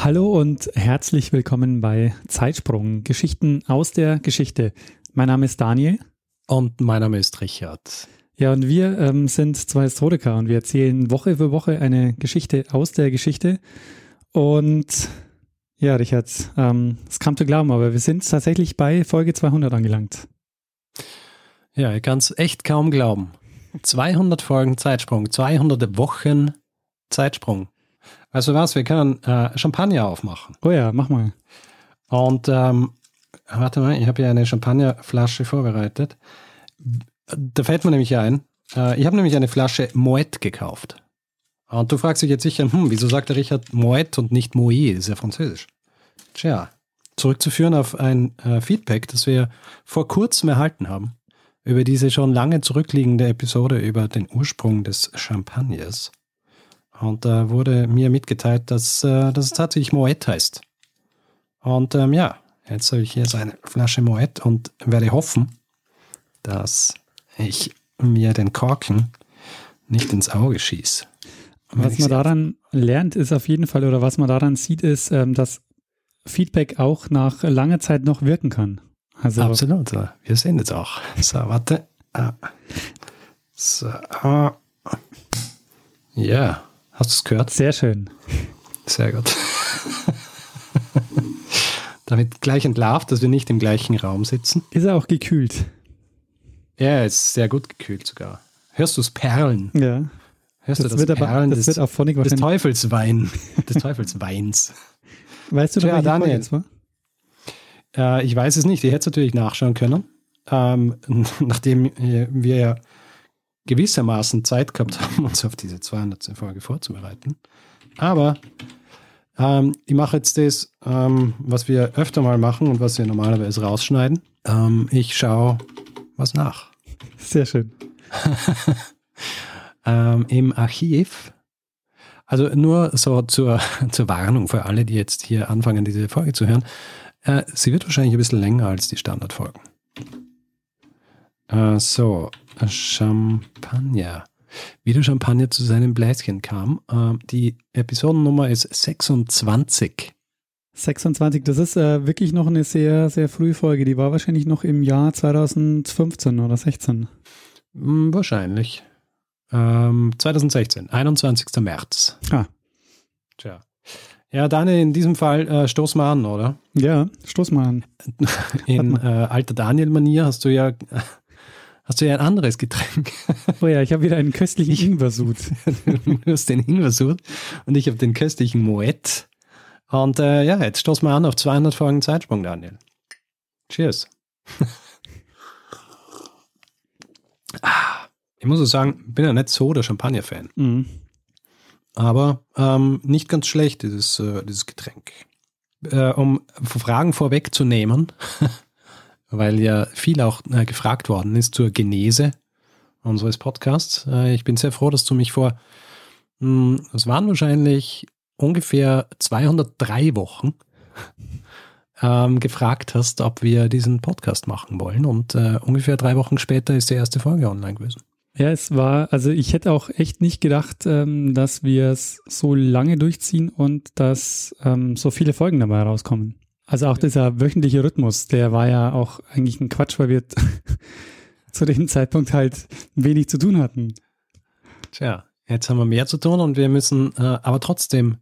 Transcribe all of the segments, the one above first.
Hallo und herzlich willkommen bei Zeitsprung, Geschichten aus der Geschichte. Mein Name ist Daniel. Und mein Name ist Richard. Ja, und wir ähm, sind zwei Historiker und wir erzählen Woche für Woche eine Geschichte aus der Geschichte. Und ja, Richard, ähm, es kam zu glauben, aber wir sind tatsächlich bei Folge 200 angelangt. Ja, ich kann es echt kaum glauben. 200 Folgen Zeitsprung, 200 Wochen Zeitsprung. Also was, wir können äh, Champagner aufmachen. Oh ja, mach mal. Und ähm, warte mal, ich habe hier eine Champagnerflasche vorbereitet. Da fällt mir nämlich ein, äh, ich habe nämlich eine Flasche Moet gekauft. Und du fragst dich jetzt sicher, hm, wieso sagt der Richard Moet und nicht Moët? Das ist ja französisch. Tja, zurückzuführen auf ein äh, Feedback, das wir vor kurzem erhalten haben, über diese schon lange zurückliegende Episode über den Ursprung des Champagners. Und da äh, wurde mir mitgeteilt, dass, äh, dass es tatsächlich Moet heißt. Und ähm, ja, jetzt habe ich hier so eine Flasche Moet und werde hoffen, dass ich mir den Korken nicht ins Auge schieße. Was man daran lernt, ist auf jeden Fall, oder was man daran sieht, ist, ähm, dass Feedback auch nach langer Zeit noch wirken kann. Also Absolut, wir sehen jetzt auch. So, warte. Ah. So. Ja. Hast du es gehört? Sehr schön. Sehr gut. Damit gleich entlarvt, dass wir nicht im gleichen Raum sitzen. Ist er auch gekühlt? Ja, er ist sehr gut gekühlt sogar. Hörst du es Perlen? Ja. Hörst das du das wird Perlen aber, das des, wird auch Phonic des Teufelswein, des Teufelsweins. Weißt du, ja, Daniel, jetzt war? Äh, ich weiß es nicht. Ich hätte es natürlich nachschauen können. Ähm, nachdem wir ja gewissermaßen Zeit gehabt haben, uns auf diese 200. Folge vorzubereiten. Aber ähm, ich mache jetzt das, ähm, was wir öfter mal machen und was wir normalerweise rausschneiden. Ähm, ich schaue was nach. Sehr schön. Ähm, Im Archiv. Also nur so zur, zur Warnung für alle, die jetzt hier anfangen, diese Folge zu hören. Äh, sie wird wahrscheinlich ein bisschen länger als die Standardfolgen. Äh, so, Champagner. Wie der Champagner zu seinem Bläschen kam. Äh, die Episodennummer ist 26. 26, das ist äh, wirklich noch eine sehr, sehr frühe Folge. Die war wahrscheinlich noch im Jahr 2015 oder 16. Hm, wahrscheinlich. Ähm, 2016, 21. März. Ah. Tja. Ja, Daniel, in diesem Fall äh, stoß mal an, oder? Ja, stoß mal an. In äh, alter Daniel-Manier hast du ja Hast du ja ein anderes Getränk? Oh ja, ich habe wieder einen köstlichen Ingwersud. du hast den Ingwersud und ich habe den köstlichen Moet. Und äh, ja, jetzt stoßen wir an auf 200 Folgen Zeitsprung, Daniel. Cheers. ah, ich muss auch sagen, bin ja nicht so der Champagner-Fan. Mhm. Aber ähm, nicht ganz schlecht, dieses, äh, dieses Getränk. Äh, um Fragen vorwegzunehmen, weil ja viel auch äh, gefragt worden ist zur Genese unseres Podcasts. Äh, ich bin sehr froh, dass du mich vor, mh, hm, waren wahrscheinlich ungefähr 203 Wochen, ähm, gefragt hast, ob wir diesen Podcast machen wollen. Und äh, ungefähr drei Wochen später ist die erste Folge online gewesen. Ja, es war, also ich hätte auch echt nicht gedacht, ähm, dass wir es so lange durchziehen und dass ähm, so viele Folgen dabei rauskommen. Also auch dieser wöchentliche Rhythmus, der war ja auch eigentlich ein Quatsch, weil wir zu dem Zeitpunkt halt wenig zu tun hatten. Tja, jetzt haben wir mehr zu tun und wir müssen, äh, aber trotzdem,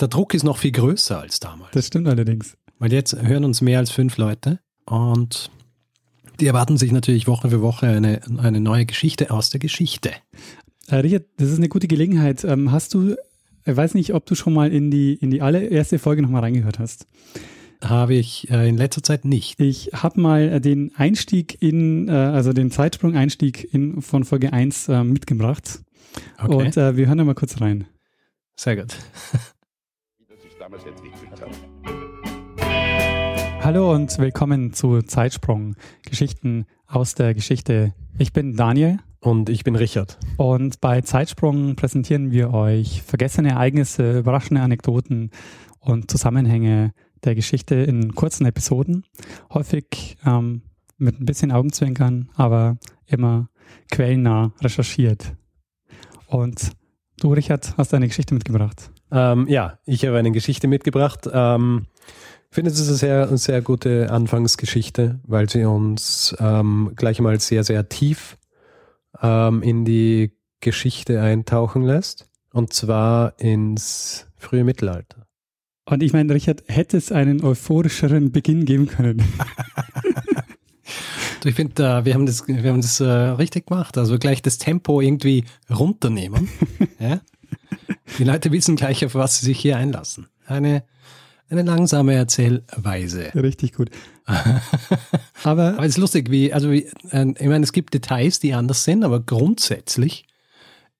der Druck ist noch viel größer als damals. Das stimmt allerdings. Weil jetzt hören uns mehr als fünf Leute und die erwarten sich natürlich Woche für Woche eine, eine neue Geschichte aus der Geschichte. Äh, Richard, das ist eine gute Gelegenheit. Ähm, hast du, ich weiß nicht, ob du schon mal in die, in die allererste Folge nochmal reingehört hast habe ich äh, in letzter Zeit nicht. Ich habe mal äh, den Einstieg in, äh, also den Zeitsprung-Einstieg in, von Folge 1 äh, mitgebracht. Okay. Und äh, wir hören da mal kurz rein. Sehr gut. Hallo und willkommen zu Zeitsprung, Geschichten aus der Geschichte. Ich bin Daniel. Und ich bin Richard. Und bei Zeitsprung präsentieren wir euch vergessene Ereignisse, überraschende Anekdoten und Zusammenhänge der Geschichte in kurzen Episoden. Häufig ähm, mit ein bisschen Augenzwinkern, aber immer quellennah recherchiert. Und du, Richard, hast eine Geschichte mitgebracht. Ähm, ja, ich habe eine Geschichte mitgebracht. Ähm, finde, es eine sehr, sehr gute Anfangsgeschichte, weil sie uns ähm, gleich mal sehr, sehr tief ähm, in die Geschichte eintauchen lässt. Und zwar ins frühe Mittelalter. Und ich meine, Richard, hätte es einen euphorischeren Beginn geben können? ich finde, äh, wir haben das, wir haben das äh, richtig gemacht. Also gleich das Tempo irgendwie runternehmen. ja? Die Leute wissen gleich, auf was sie sich hier einlassen. Eine, eine langsame Erzählweise. Richtig gut. aber, aber es ist lustig, wie, also wie, äh, ich meine, es gibt Details, die anders sind, aber grundsätzlich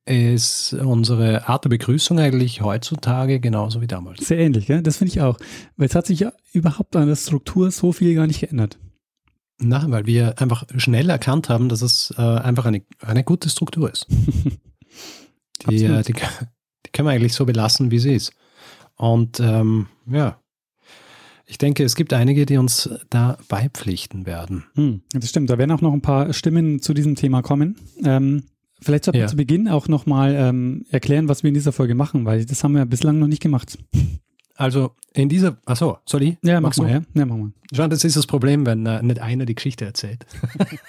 ist unsere Art der Begrüßung eigentlich heutzutage genauso wie damals. Sehr ähnlich, gell? das finde ich auch. Weil es hat sich ja überhaupt an der Struktur so viel gar nicht geändert. Na, weil wir einfach schnell erkannt haben, dass es äh, einfach eine, eine gute Struktur ist. die, äh, die, die können wir eigentlich so belassen, wie sie ist. Und ähm, ja, ich denke, es gibt einige, die uns da beipflichten werden. Hm, das stimmt. Da werden auch noch ein paar Stimmen zu diesem Thema kommen. Ähm, vielleicht sollten ja. wir zu Beginn auch nochmal ähm, erklären, was wir in dieser Folge machen, weil das haben wir bislang noch nicht gemacht. Also in dieser, achso, ich? Ja, mach mal, ja? ja, mach mal. Schau, das ist das Problem, wenn äh, nicht einer die Geschichte erzählt.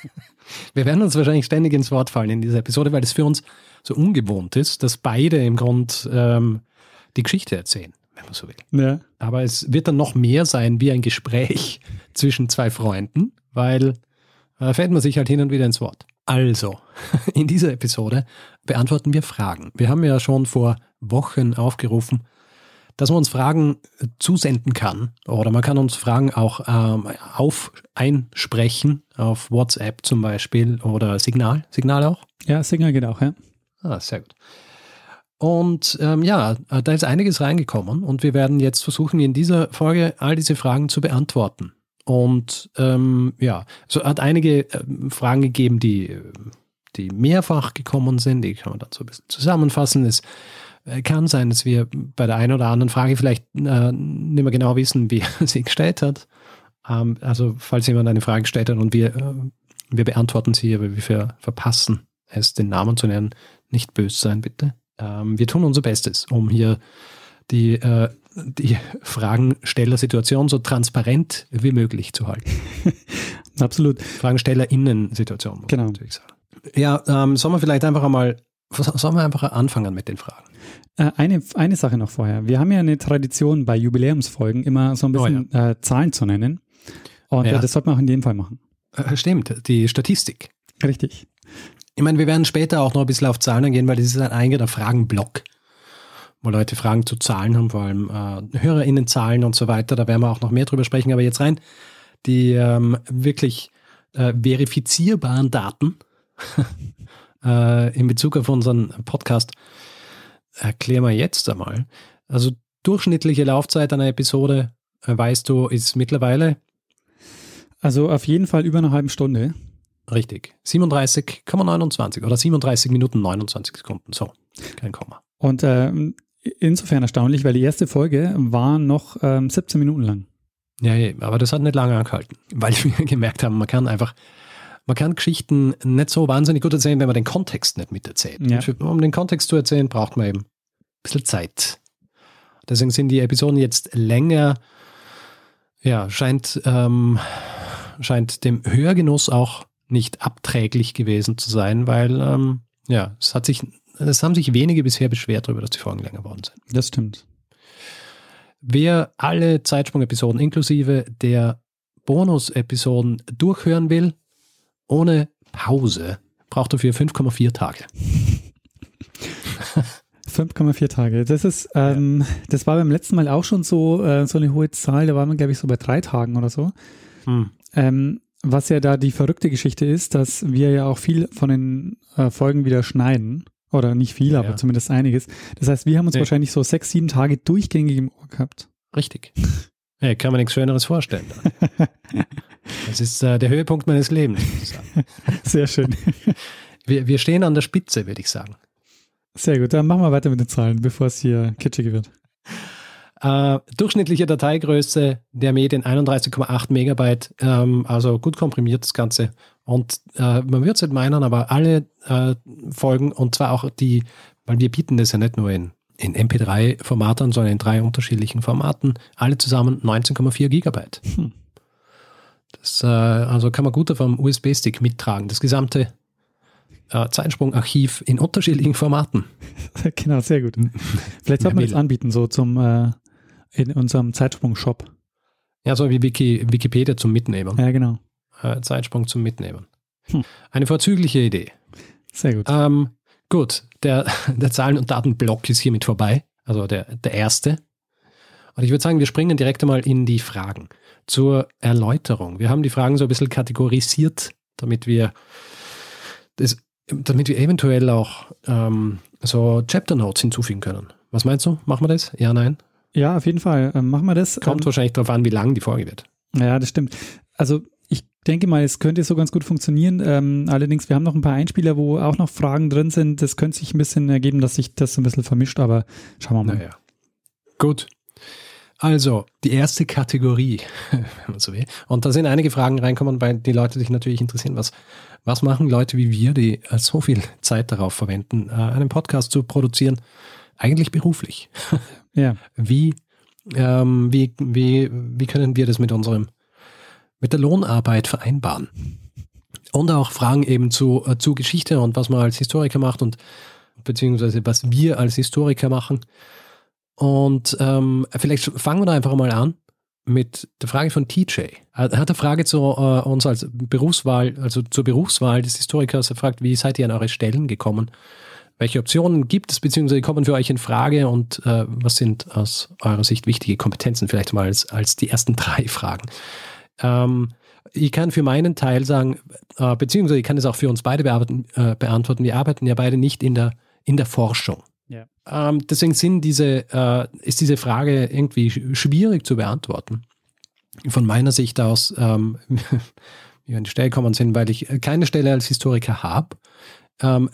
wir werden uns wahrscheinlich ständig ins Wort fallen in dieser Episode, weil es für uns so ungewohnt ist, dass beide im Grund ähm, die Geschichte erzählen, wenn man so will. Ja. Aber es wird dann noch mehr sein wie ein Gespräch zwischen zwei Freunden, weil äh, fällt man sich halt hin und wieder ins Wort. Also, in dieser Episode beantworten wir Fragen. Wir haben ja schon vor Wochen aufgerufen, dass man uns Fragen äh, zusenden kann oder man kann uns Fragen auch ähm, auf einsprechen auf WhatsApp zum Beispiel oder Signal. Signal auch? Ja, Signal geht auch, ja. Ah, sehr gut. Und ähm, ja, da ist einiges reingekommen und wir werden jetzt versuchen, in dieser Folge all diese Fragen zu beantworten. Und ähm, ja, so hat einige äh, Fragen gegeben, die, die mehrfach gekommen sind, die kann man dann so ein bisschen zusammenfassen. Es äh, kann sein, dass wir bei der einen oder anderen Frage vielleicht äh, nicht mehr genau wissen, wie er sie gestellt hat. Ähm, also falls jemand eine Frage gestellt hat und wir, äh, wir beantworten sie, aber wir verpassen es, den Namen zu nennen, nicht böse sein, bitte. Ähm, wir tun unser Bestes, um hier die, äh, die Fragenstellersituation so transparent wie möglich zu halten. Absolut. FragenstellerInnen-Situation. Genau. Ja, ähm, sollen wir vielleicht einfach einmal, sollen wir einfach anfangen mit den Fragen? Äh, eine, eine Sache noch vorher. Wir haben ja eine Tradition bei Jubiläumsfolgen immer so ein bisschen oh, ja. äh, Zahlen zu nennen. Und ja. das sollte man auch in dem Fall machen. Äh, stimmt, die Statistik. Richtig. Ich meine, wir werden später auch noch ein bisschen auf Zahlen eingehen, weil das ist ein eigener Fragenblock, wo Leute Fragen zu Zahlen haben, vor allem äh, HörerInnenzahlen und so weiter. Da werden wir auch noch mehr drüber sprechen. Aber jetzt rein die ähm, wirklich äh, verifizierbaren Daten äh, in Bezug auf unseren Podcast erklären wir jetzt einmal. Also durchschnittliche Laufzeit einer Episode, äh, weißt du, ist mittlerweile? Also auf jeden Fall über eine halbe Stunde. Richtig. 37,29 oder 37 Minuten 29 Sekunden. So, kein Komma. Und äh, insofern erstaunlich, weil die erste Folge war noch ähm, 17 Minuten lang. Ja, ja, aber das hat nicht lange angehalten, weil wir gemerkt haben, man kann einfach, man kann Geschichten nicht so wahnsinnig gut erzählen, wenn man den Kontext nicht miterzählt. Ja. Um den Kontext zu erzählen, braucht man eben ein bisschen Zeit. Deswegen sind die Episoden jetzt länger, ja, scheint, ähm, scheint dem Hörgenuss auch nicht abträglich gewesen zu sein, weil ähm, ja, es hat sich, es haben sich wenige bisher beschwert darüber, dass die Folgen länger geworden sind. Das stimmt. Wer alle Zeitsprung-Episoden inklusive der Bonus-Episoden durchhören will, ohne Pause, braucht dafür 5,4 Tage. 5,4 Tage. Das ist, ähm, ja. das war beim letzten Mal auch schon so, äh, so eine hohe Zahl. Da waren wir, glaube ich, so bei drei Tagen oder so. Hm. Ähm, was ja da die verrückte Geschichte ist, dass wir ja auch viel von den äh, Folgen wieder schneiden. Oder nicht viel, ja, aber ja. zumindest einiges. Das heißt, wir haben uns nee. wahrscheinlich so sechs, sieben Tage durchgängig im Ohr gehabt. Richtig. Ja, kann man nichts Schöneres vorstellen. Das ist äh, der Höhepunkt meines Lebens. Sehr schön. Wir, wir stehen an der Spitze, würde ich sagen. Sehr gut, dann machen wir weiter mit den Zahlen, bevor es hier kitschig wird. Äh, durchschnittliche Dateigröße der Medien 31,8 Megabyte, ähm, also gut komprimiert das Ganze. Und äh, man wird es nicht meinen, aber alle äh, Folgen, und zwar auch die, weil wir bieten das ja nicht nur in, in MP3-Formaten, sondern in drei unterschiedlichen Formaten, alle zusammen 19,4 Gigabyte. Hm. Das, äh, also kann man gut auf einem USB-Stick mittragen. Das gesamte äh, Zeitsprung-Archiv in unterschiedlichen Formaten. genau, sehr gut. Vielleicht sollte man das anbieten, so zum äh, in unserem Zeitsprung-Shop. Ja, so wie Wiki, Wikipedia zum Mitnehmen. Ja, genau. Äh, Zeitsprung zum Mitnehmen. Hm. Eine vorzügliche Idee. Sehr gut. Ähm, gut, der, der Zahlen- und Datenblock ist hiermit vorbei. Also der, der erste. Und ich würde sagen, wir springen direkt einmal in die Fragen. Zur Erläuterung. Wir haben die Fragen so ein bisschen kategorisiert, damit wir das, damit wir eventuell auch ähm, so Chapter Notes hinzufügen können. Was meinst du? Machen wir das? Ja, nein? Ja, auf jeden Fall. Ähm, machen wir das. Kommt ähm, wahrscheinlich darauf an, wie lang die Folge wird. Ja, das stimmt. Also denke mal, es könnte so ganz gut funktionieren. Ähm, allerdings, wir haben noch ein paar Einspieler, wo auch noch Fragen drin sind. Das könnte sich ein bisschen ergeben, dass sich das ein bisschen vermischt, aber schauen wir mal. Naja. Gut. Also, die erste Kategorie, wenn man so will. Und da sind einige Fragen reinkommen, weil die Leute sich natürlich interessieren, was, was machen Leute wie wir, die äh, so viel Zeit darauf verwenden, äh, einen Podcast zu produzieren, eigentlich beruflich? Ja. Wie, ähm, wie, wie, wie können wir das mit unserem, mit der Lohnarbeit vereinbaren? Und auch Fragen eben zu, äh, zu Geschichte und was man als Historiker macht und beziehungsweise was wir als Historiker machen. Und ähm, vielleicht fangen wir da einfach mal an mit der Frage von TJ. Er hat eine Frage zu äh, uns als Berufswahl, also zur Berufswahl des Historikers. Er fragt, wie seid ihr an eure Stellen gekommen? Welche Optionen gibt es, beziehungsweise kommen für euch in Frage und äh, was sind aus eurer Sicht wichtige Kompetenzen? Vielleicht mal als, als die ersten drei Fragen. Ähm, ich kann für meinen Teil sagen, äh, beziehungsweise ich kann es auch für uns beide bearbeiten, äh, beantworten. Wir arbeiten ja beide nicht in der, in der Forschung. Ja. Ähm, deswegen sind diese, äh, ist diese Frage irgendwie sch- schwierig zu beantworten. Von meiner Sicht aus, ähm, wie wir an die Stelle kommen sind, weil ich keine Stelle als Historiker habe. Ähm,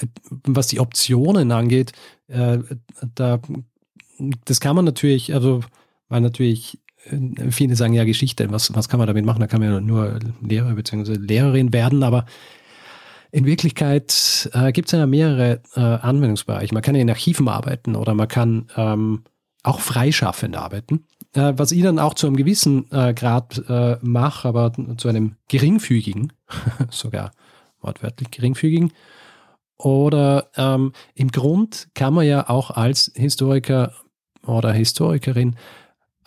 was die Optionen angeht, äh, da, das kann man natürlich, also, weil natürlich viele sagen ja Geschichte, was, was kann man damit machen? Da kann man ja nur Lehrer bzw. Lehrerin werden, aber in Wirklichkeit äh, gibt es ja mehrere äh, Anwendungsbereiche. Man kann in Archiven arbeiten oder man kann ähm, auch freischaffend arbeiten. Äh, was ich dann auch zu einem gewissen äh, Grad äh, mache, aber zu einem geringfügigen, sogar wortwörtlich geringfügigen. Oder ähm, im Grund kann man ja auch als Historiker oder Historikerin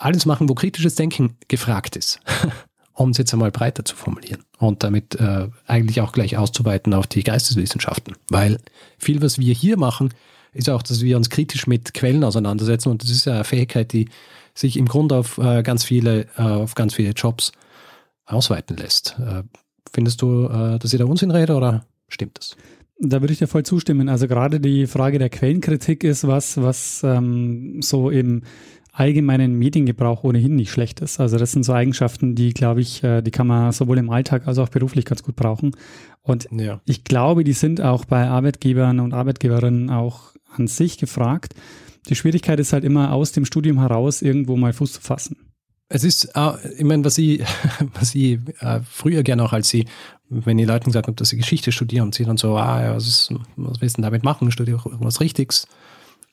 alles machen, wo kritisches Denken gefragt ist um es jetzt einmal breiter zu formulieren und damit äh, eigentlich auch gleich auszuweiten auf die Geisteswissenschaften. Weil viel, was wir hier machen, ist auch, dass wir uns kritisch mit Quellen auseinandersetzen und das ist ja eine Fähigkeit, die sich im Grunde auf äh, ganz viele, äh, auf ganz viele Jobs ausweiten lässt. Äh, findest du, äh, dass ich da Unsinn rede oder stimmt das? Da würde ich dir voll zustimmen. Also gerade die Frage der Quellenkritik ist was, was ähm, so im allgemeinen Mediengebrauch ohnehin nicht schlecht ist. Also das sind so Eigenschaften, die, glaube ich, äh, die kann man sowohl im Alltag als auch beruflich ganz gut brauchen. Und Ja. ich glaube, die sind auch bei Arbeitgebern und Arbeitgeberinnen auch an sich gefragt. Die Schwierigkeit ist halt immer aus dem Studium heraus irgendwo mal Fuß zu fassen. Es ist, äh, ich meine, was ich, was ich äh, früher gerne auch als sie, wenn die Leuten gesagt haben, dass sie Geschichte studieren und sie dann so, ah, ja, was, ist, was willst du denn damit machen? Studiere auch irgendwas Richtiges,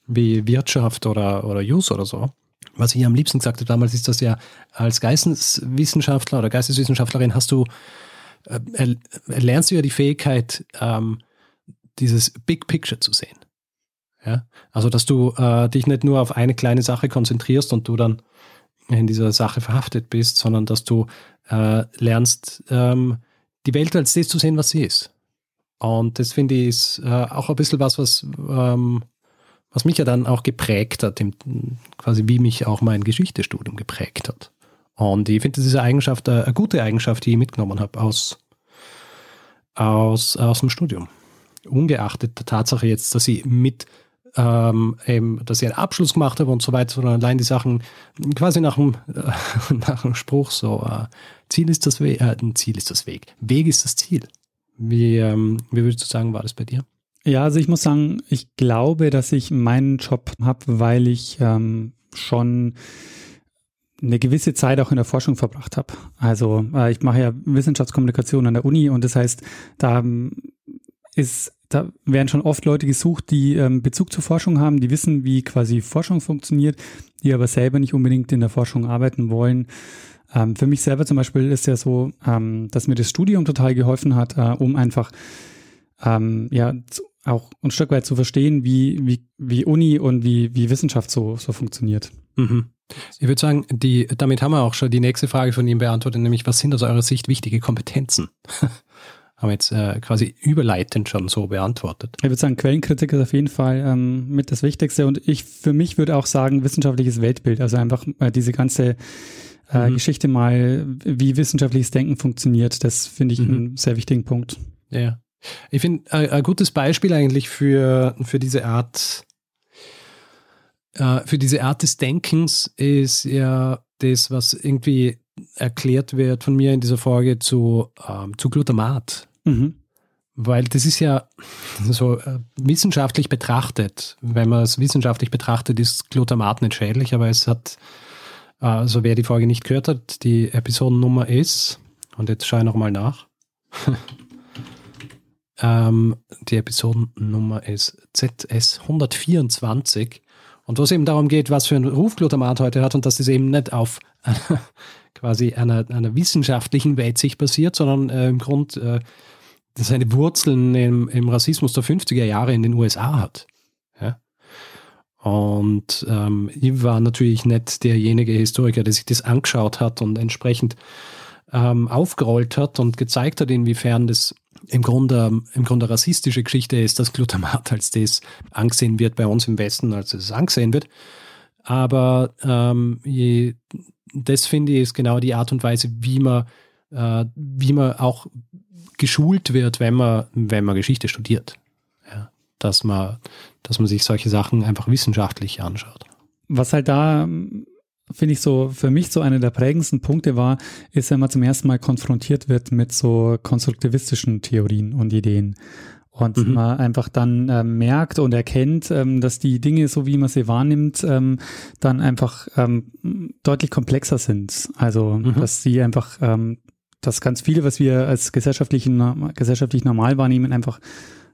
wie Wirtschaft oder, oder Jus oder so. Was ich am liebsten gesagt habe damals, ist, dass ja als Geisteswissenschaftler oder Geisteswissenschaftlerin hast du, äh, er, erlernst du ja die Fähigkeit, ähm, dieses Big Picture zu sehen. Ja? Also, dass du äh, dich nicht nur auf eine kleine Sache konzentrierst und du dann in dieser Sache verhaftet bist, sondern dass du äh, lernst, ähm, die Welt als das zu sehen, was sie ist. Und das finde ich ist äh, auch ein bisschen was, was, ähm, was mich ja dann auch geprägt hat, quasi wie mich auch mein Geschichtestudium geprägt hat. Und ich finde, das ist eine Eigenschaft, eine gute Eigenschaft, die ich mitgenommen habe aus, aus, aus dem Studium. Ungeachtet der Tatsache jetzt, dass ich mit, ähm, eben, dass ich einen Abschluss gemacht habe und so weiter, sondern allein die Sachen quasi nach dem, äh, nach dem Spruch so, äh, Ziel ist das Weg, äh, Ziel ist das Weg, Weg ist das Ziel. Wie, ähm, wie würdest du sagen, war das bei dir? Ja, also ich muss sagen, ich glaube, dass ich meinen Job habe, weil ich ähm, schon eine gewisse Zeit auch in der Forschung verbracht habe. Also äh, ich mache ja Wissenschaftskommunikation an der Uni und das heißt, da ähm, ist, da werden schon oft Leute gesucht, die ähm, Bezug zur Forschung haben, die wissen, wie quasi Forschung funktioniert, die aber selber nicht unbedingt in der Forschung arbeiten wollen. Ähm, für mich selber zum Beispiel ist ja so, ähm, dass mir das Studium total geholfen hat, äh, um einfach ähm, ja auch ein Stück weit zu verstehen, wie, wie, wie Uni und wie, wie Wissenschaft so, so funktioniert. Mhm. Ich würde sagen, die, damit haben wir auch schon die nächste Frage von ihm beantwortet, nämlich was sind aus eurer Sicht wichtige Kompetenzen? haben wir jetzt äh, quasi überleitend schon so beantwortet. Ich würde sagen, Quellenkritik ist auf jeden Fall ähm, mit das Wichtigste und ich für mich würde auch sagen, wissenschaftliches Weltbild, also einfach äh, diese ganze äh, mhm. Geschichte mal, wie wissenschaftliches Denken funktioniert, das finde ich mhm. einen sehr wichtigen Punkt. Ja. Ich finde, äh, ein gutes Beispiel eigentlich für, für diese Art äh, für diese Art des Denkens ist ja das, was irgendwie erklärt wird von mir in dieser Folge zu, ähm, zu Glutamat. Mhm. Weil das ist ja so äh, wissenschaftlich betrachtet, wenn man es wissenschaftlich betrachtet, ist Glutamat nicht schädlich, aber es hat, also wer die Folge nicht gehört hat, die Episodennummer ist, und jetzt schaue ich nochmal nach, ähm, die Episodennummer ist ZS 124 und wo es eben darum geht, was für einen Ruf Glutamat heute hat und dass es eben nicht auf quasi einer, einer wissenschaftlichen Weitsicht basiert, sondern äh, im Grund äh, seine Wurzeln im, im, Rassismus der 50er Jahre in den USA hat. Ja? Und ähm, ich war natürlich nicht derjenige Historiker, der sich das angeschaut hat und entsprechend ähm, aufgerollt hat und gezeigt hat, inwiefern das im Grunde, im Grunde rassistische Geschichte ist, dass Glutamat als das angesehen wird bei uns im Westen, als es angesehen wird. Aber ähm, je, das finde ich ist genau die Art und Weise, wie man, äh, wie man auch geschult wird, wenn man, wenn man Geschichte studiert. Ja, dass man, dass man sich solche Sachen einfach wissenschaftlich anschaut. Was halt da finde ich so, für mich so einer der prägendsten Punkte war, ist, wenn man zum ersten Mal konfrontiert wird mit so konstruktivistischen Theorien und Ideen. Und mhm. man einfach dann äh, merkt und erkennt, ähm, dass die Dinge, so wie man sie wahrnimmt, ähm, dann einfach ähm, deutlich komplexer sind. Also, mhm. dass sie einfach, ähm, dass ganz viele, was wir als gesellschaftlich, gesellschaftlich normal wahrnehmen, einfach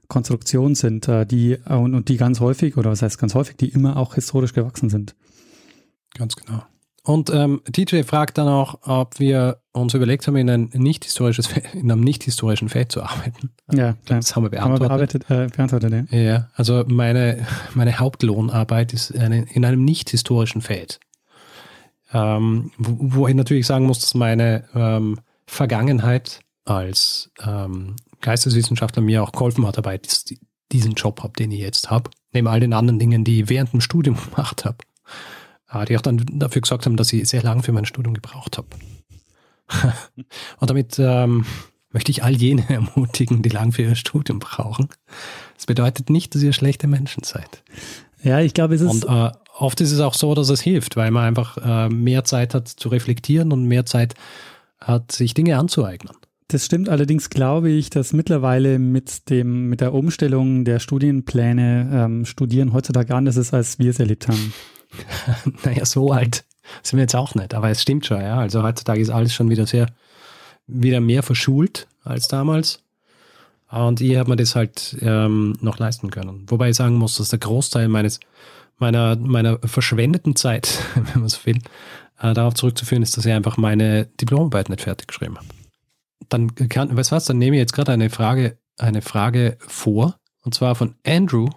Konstruktionen sind, äh, die und, und die ganz häufig, oder was heißt ganz häufig, die immer auch historisch gewachsen sind. Ganz genau. Und ähm, TJ fragt dann auch, ob wir uns überlegt haben, in, ein nicht historisches, in einem nicht historischen Feld zu arbeiten. Ja, klar. das haben wir beantwortet. Haben wir äh, beantwortet ja. ja, also meine, meine Hauptlohnarbeit ist eine, in einem nicht historischen Feld. Ähm, wo, wo, ich natürlich sagen muss, dass meine ähm, Vergangenheit als ähm, Geisteswissenschaftler mir auch geholfen hat dabei, diesen Job habe, den ich jetzt habe. Neben all den anderen Dingen, die ich während dem Studium gemacht habe die auch dann dafür gesorgt haben, dass ich sehr lange für mein Studium gebraucht habe. und damit ähm, möchte ich all jene ermutigen, die lang für ihr Studium brauchen. Das bedeutet nicht, dass ihr schlechte Menschen seid. Ja, ich glaube, es ist. Und äh, oft ist es auch so, dass es hilft, weil man einfach äh, mehr Zeit hat zu reflektieren und mehr Zeit hat, sich Dinge anzueignen. Das stimmt allerdings, glaube ich, dass mittlerweile mit dem mit der Umstellung der Studienpläne ähm, Studieren heutzutage anders ist, als wir es erlebt haben. naja, so alt sind wir jetzt auch nicht, aber es stimmt schon, ja. Also heutzutage ist alles schon wieder sehr, wieder mehr verschult als damals. Und ich habe mir das halt ähm, noch leisten können. Wobei ich sagen muss, dass der Großteil meines, meiner, meiner verschwendeten Zeit, wenn man so will, äh, darauf zurückzuführen ist, dass ich einfach meine Diplomarbeit nicht fertig geschrieben habe. Dann kann, weißt du was, dann nehme ich jetzt gerade eine Frage, eine Frage vor, und zwar von Andrew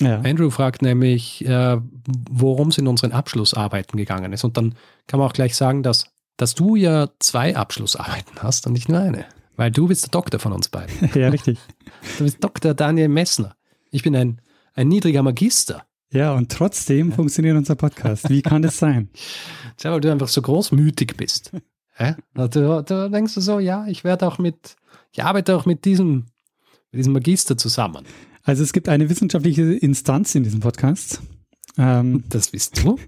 ja. Andrew fragt nämlich, äh, worum es in unseren Abschlussarbeiten gegangen ist. Und dann kann man auch gleich sagen, dass, dass du ja zwei Abschlussarbeiten hast und nicht nur eine. Weil du bist der Doktor von uns beiden. ja, richtig. Du bist Dr. Daniel Messner. Ich bin ein, ein niedriger Magister. Ja, und trotzdem ja. funktioniert unser Podcast. Wie kann das sein? Tja, weil du einfach so großmütig bist. Ja? Du, du denkst so, ja, ich werde auch mit, ich arbeite auch mit diesem, mit diesem Magister zusammen. Also es gibt eine wissenschaftliche Instanz in diesem Podcast. Ähm, das wisst du?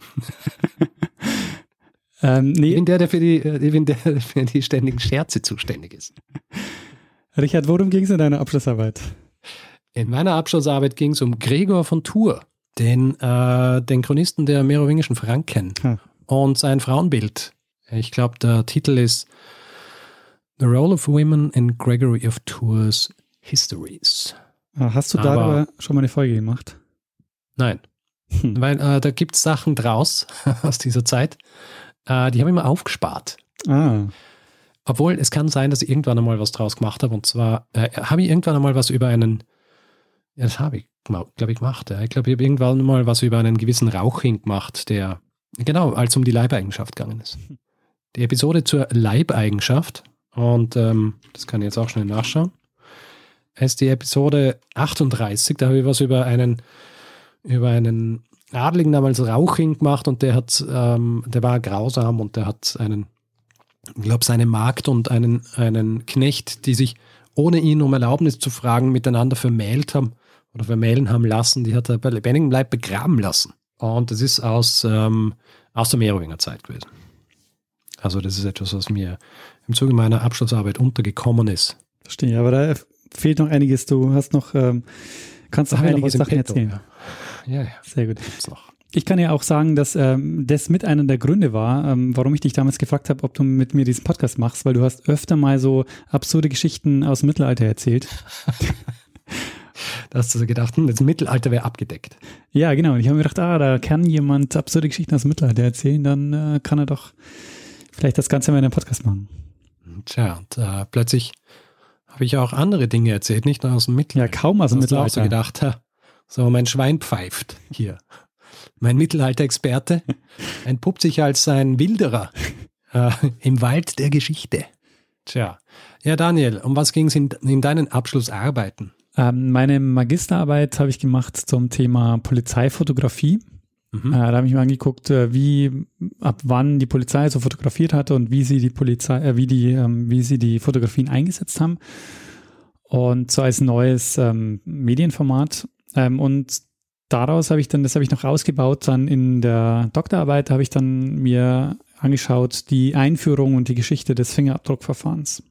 ähm, nee. Ich bin der, der für die, ich bin der, der für die ständigen Scherze zuständig ist. Richard, worum ging es in deiner Abschlussarbeit? In meiner Abschlussarbeit ging es um Gregor von Tours, den, äh, den Chronisten der merowingischen Franken ah. und sein Frauenbild. Ich glaube, der Titel ist The Role of Women in Gregory of Tours Histories. Ah, hast du Aber, darüber schon mal eine Folge gemacht? Nein. Hm. Weil äh, da gibt es Sachen draus aus dieser Zeit, äh, die habe ich mir aufgespart. Ah. Obwohl, es kann sein, dass ich irgendwann einmal was draus gemacht habe. Und zwar äh, habe ich irgendwann einmal was über einen, ja, das habe ich, glaube ich, gemacht. Ja. Ich glaube, ich habe irgendwann mal was über einen gewissen Rauching gemacht, der, genau, als um die Leibeigenschaft gegangen ist. Die Episode zur Leibeigenschaft, und ähm, das kann ich jetzt auch schnell nachschauen, ist die Episode 38. Da habe ich was über einen, über einen Adligen damals Rauching gemacht und der hat, ähm, der war grausam und der hat einen ich glaube, seine Magd und einen, einen Knecht, die sich ohne ihn um Erlaubnis zu fragen miteinander vermählt haben oder vermählen haben lassen, die hat er bei lebendigem Leib begraben lassen. Und das ist aus, ähm, aus der Merowinger Zeit gewesen. Also das ist etwas, was mir im Zuge meiner Abschlussarbeit untergekommen ist. Verstehe, aber da fehlt noch einiges. Du hast noch, ähm, kannst noch einige Sachen erzählen. Ja. ja, ja. Sehr gut. Gibt's noch. Ich kann ja auch sagen, dass ähm, das mit einer der Gründe war, ähm, warum ich dich damals gefragt habe, ob du mit mir diesen Podcast machst, weil du hast öfter mal so absurde Geschichten aus dem Mittelalter erzählt. da hast du so gedacht, hm, das Mittelalter wäre abgedeckt. Ja, genau. Und ich habe mir gedacht, ah, da kann jemand absurde Geschichten aus dem Mittelalter erzählen, dann äh, kann er doch vielleicht das Ganze mal in einem Podcast machen. Tja, und äh, plötzlich habe ich auch andere Dinge erzählt, nicht nur aus dem Mittelalter. Ja, kaum aus dem Mittelalter. Ich so gedacht, so mein Schwein pfeift hier mein Mittelalter-Experte, entpuppt sich als ein Wilderer äh, im Wald der Geschichte. Tja. Ja, Daniel, um was ging es in, in, deinen Abschlussarbeiten? Ähm, meine Magisterarbeit habe ich gemacht zum Thema Polizeifotografie. Mhm. Äh, da habe ich mir angeguckt, äh, wie ab wann die Polizei so fotografiert hatte und wie sie die Polizei, äh, wie die, ähm, wie sie die Fotografien eingesetzt haben. Und so als neues ähm, Medienformat. Ähm, und daraus habe ich dann, das habe ich noch ausgebaut, dann in der Doktorarbeit habe ich dann mir angeschaut, die Einführung und die Geschichte des Fingerabdruckverfahrens.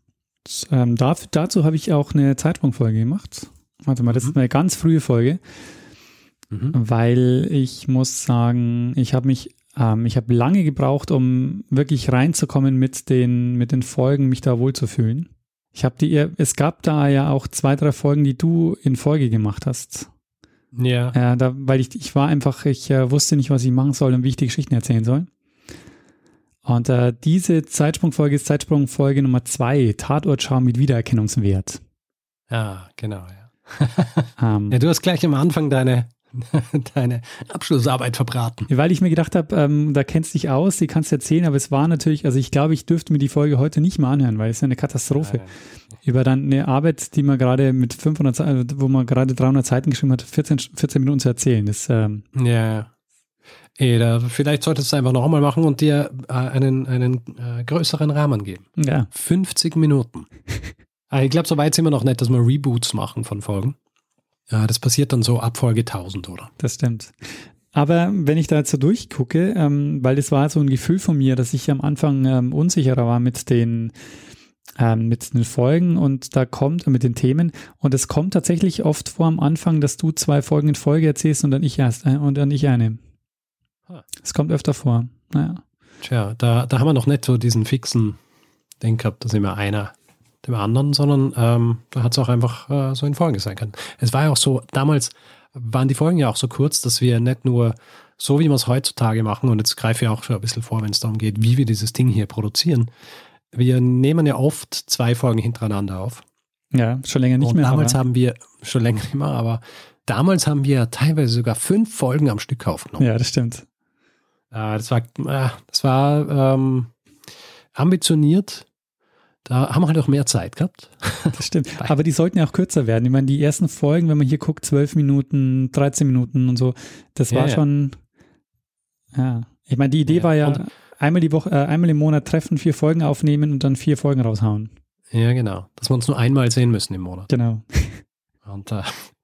Ähm, dafür, dazu habe ich auch eine Zeitsprungfolge gemacht. Warte mal, das mhm. ist eine ganz frühe Folge, mhm. weil ich muss sagen, ich habe mich, ähm, ich habe lange gebraucht, um wirklich reinzukommen mit den, mit den Folgen, mich da wohlzufühlen. Ich habe die, es gab da ja auch zwei, drei Folgen, die du in Folge gemacht hast. Ja. Ja, da, weil ich, ich war einfach, ich äh, wusste nicht, was ich machen soll und wie ich die Geschichten erzählen soll. Und äh, diese Zeitsprungfolge ist Zeitsprungfolge Nummer zwei, Tatortschau mit Wiedererkennungswert. Ja, genau, ja. ähm. ja, du hast gleich am Anfang deine deine Abschlussarbeit verbraten. Weil ich mir gedacht habe, ähm, da kennst du dich aus, die kannst du erzählen, aber es war natürlich, also ich glaube, ich dürfte mir die Folge heute nicht mal anhören, weil es ist eine Katastrophe. Ja, ja. Über dann eine Arbeit, die man gerade mit 500, äh, wo man gerade 300 Seiten geschrieben hat, 14, 14 Minuten zu erzählen. Das, ähm, ja. Ey, da, vielleicht solltest du es einfach noch einmal machen und dir äh, einen, einen äh, größeren Rahmen geben. Ja. 50 Minuten. Ah, ich glaube, so weit sind wir noch nicht, dass wir Reboots machen von Folgen. Ja, das passiert dann so ab Folge 1000, oder? Das stimmt. Aber wenn ich da jetzt so durchgucke, ähm, weil das war so ein Gefühl von mir, dass ich am Anfang ähm, unsicherer war mit den, ähm, mit den Folgen und da kommt, mit den Themen. Und es kommt tatsächlich oft vor am Anfang, dass du zwei Folgen in Folge erzählst und dann ich erst äh, und dann ich eine. Es kommt öfter vor. Naja. Tja, da, da haben wir noch nicht so diesen fixen Ding gehabt, dass immer einer dem anderen, sondern ähm, da hat es auch einfach äh, so in Folgen sein können. Es war ja auch so, damals waren die Folgen ja auch so kurz, dass wir nicht nur so, wie wir es heutzutage machen, und jetzt greife ich auch schon ein bisschen vor, wenn es darum geht, wie wir dieses Ding hier produzieren. Wir nehmen ja oft zwei Folgen hintereinander auf. Ja, schon länger nicht und mehr. Damals aber. haben wir, schon länger nicht mehr, aber damals haben wir teilweise sogar fünf Folgen am Stück aufgenommen. Ja, das stimmt. Äh, das war, äh, das war ähm, ambitioniert, da haben wir halt auch mehr Zeit gehabt. Das stimmt. Aber die sollten ja auch kürzer werden. Ich meine, die ersten Folgen, wenn man hier guckt, 12 Minuten, 13 Minuten und so, das ja, war ja. schon, ja. Ich meine, die Idee ja, war ja, einmal die Woche, äh, einmal im Monat treffen, vier Folgen aufnehmen und dann vier Folgen raushauen. Ja, genau. Dass wir uns nur einmal sehen müssen im Monat. Genau. Und äh,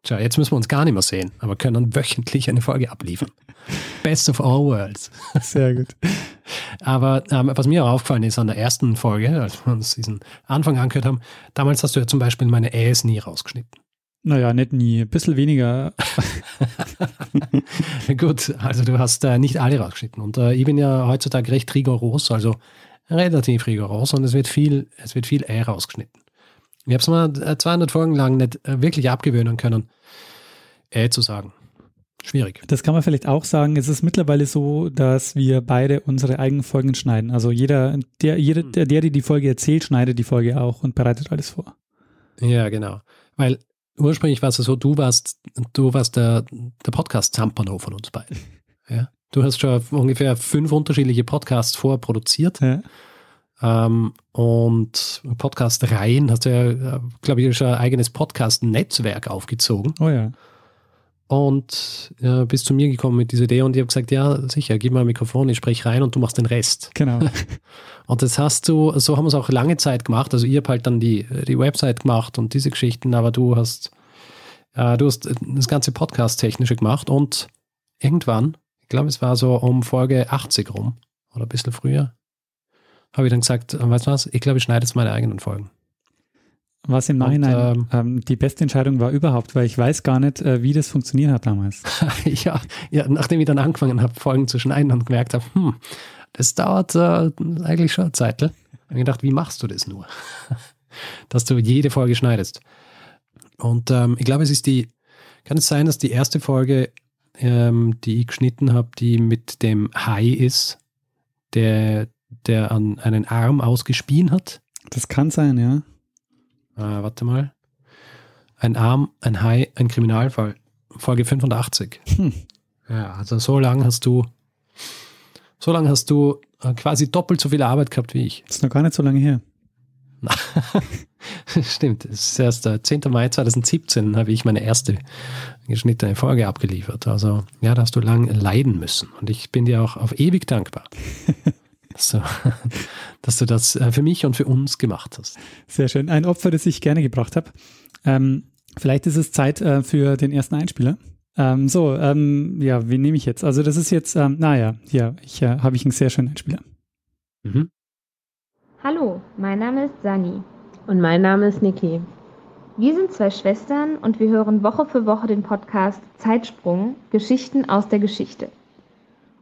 Tja, jetzt müssen wir uns gar nicht mehr sehen, aber können wöchentlich eine Folge abliefern. Best of all worlds. Sehr gut. Aber ähm, was mir auch aufgefallen ist an der ersten Folge, als wir uns diesen Anfang angehört haben, damals hast du ja zum Beispiel meine Äs nie rausgeschnitten. Naja, nicht nie. Ein bisschen weniger. Gut, also du hast äh, nicht alle rausgeschnitten. Und äh, ich bin ja heutzutage recht rigoros, also relativ rigoros und es wird viel, es wird viel Ä rausgeschnitten. Ich habe es mal 200 Folgen lang nicht äh, wirklich abgewöhnen können, Ä zu sagen. Schwierig. Das kann man vielleicht auch sagen. Es ist mittlerweile so, dass wir beide unsere eigenen Folgen schneiden. Also jeder, der, jeder, der, der die Folge erzählt, schneidet die Folge auch und bereitet alles vor. Ja, genau. Weil ursprünglich war es so, du warst, du warst der, der Podcast-Zampano von uns beiden. Ja. Du hast schon ungefähr fünf unterschiedliche Podcasts vorproduziert. Ja. Ähm, und Podcast-Reihen hast du ja, glaube ich, schon ein eigenes Podcast-Netzwerk aufgezogen. Oh ja. Und äh, bist zu mir gekommen mit dieser Idee und ich habe gesagt, ja, sicher, gib mal ein Mikrofon, ich spreche rein und du machst den Rest. Genau. Und das hast du, so haben wir es auch lange Zeit gemacht. Also ich habe halt dann die, die Website gemacht und diese Geschichten, aber du hast, äh, du hast das ganze Podcast-Technische gemacht und irgendwann, ich glaube, es war so um Folge 80 rum oder ein bisschen früher, habe ich dann gesagt, äh, weißt du was, ich glaube, ich schneide jetzt meine eigenen Folgen. Was im Nachhinein ähm, die beste Entscheidung war überhaupt, weil ich weiß gar nicht, äh, wie das funktioniert hat damals. ja, ja, nachdem ich dann angefangen habe, Folgen zu schneiden und gemerkt habe, hm, das dauert äh, eigentlich schon eine Zeit. habe ich gedacht, wie machst du das nur? dass du jede Folge schneidest. Und ähm, ich glaube, es ist die, kann es sein, dass die erste Folge, ähm, die ich geschnitten habe, die mit dem Hai ist, der, der an einen Arm ausgespien hat? Das kann sein, ja. Äh, warte mal. Ein Arm, ein Hai, ein Kriminalfall. Folge 85. Hm. Ja, also so lange hast du, so lange hast du äh, quasi doppelt so viel Arbeit gehabt wie ich. Das ist noch gar nicht so lange her. Stimmt, es ist erst der 10. Mai 2017 habe ich meine erste geschnittene Folge abgeliefert. Also ja, da hast du lang leiden müssen. Und ich bin dir auch auf ewig dankbar. dass, du, dass du das äh, für mich und für uns gemacht hast. Sehr schön. Ein Opfer, das ich gerne gebracht habe. Ähm, vielleicht ist es Zeit äh, für den ersten Einspieler. Ähm, so, ähm, ja, wen nehme ich jetzt? Also das ist jetzt, ähm, naja, hier ich, äh, habe ich einen sehr schönen Einspieler. Mhm. Hallo, mein Name ist Sani. Und mein Name ist Niki. Wir sind zwei Schwestern und wir hören Woche für Woche den Podcast Zeitsprung, Geschichten aus der Geschichte.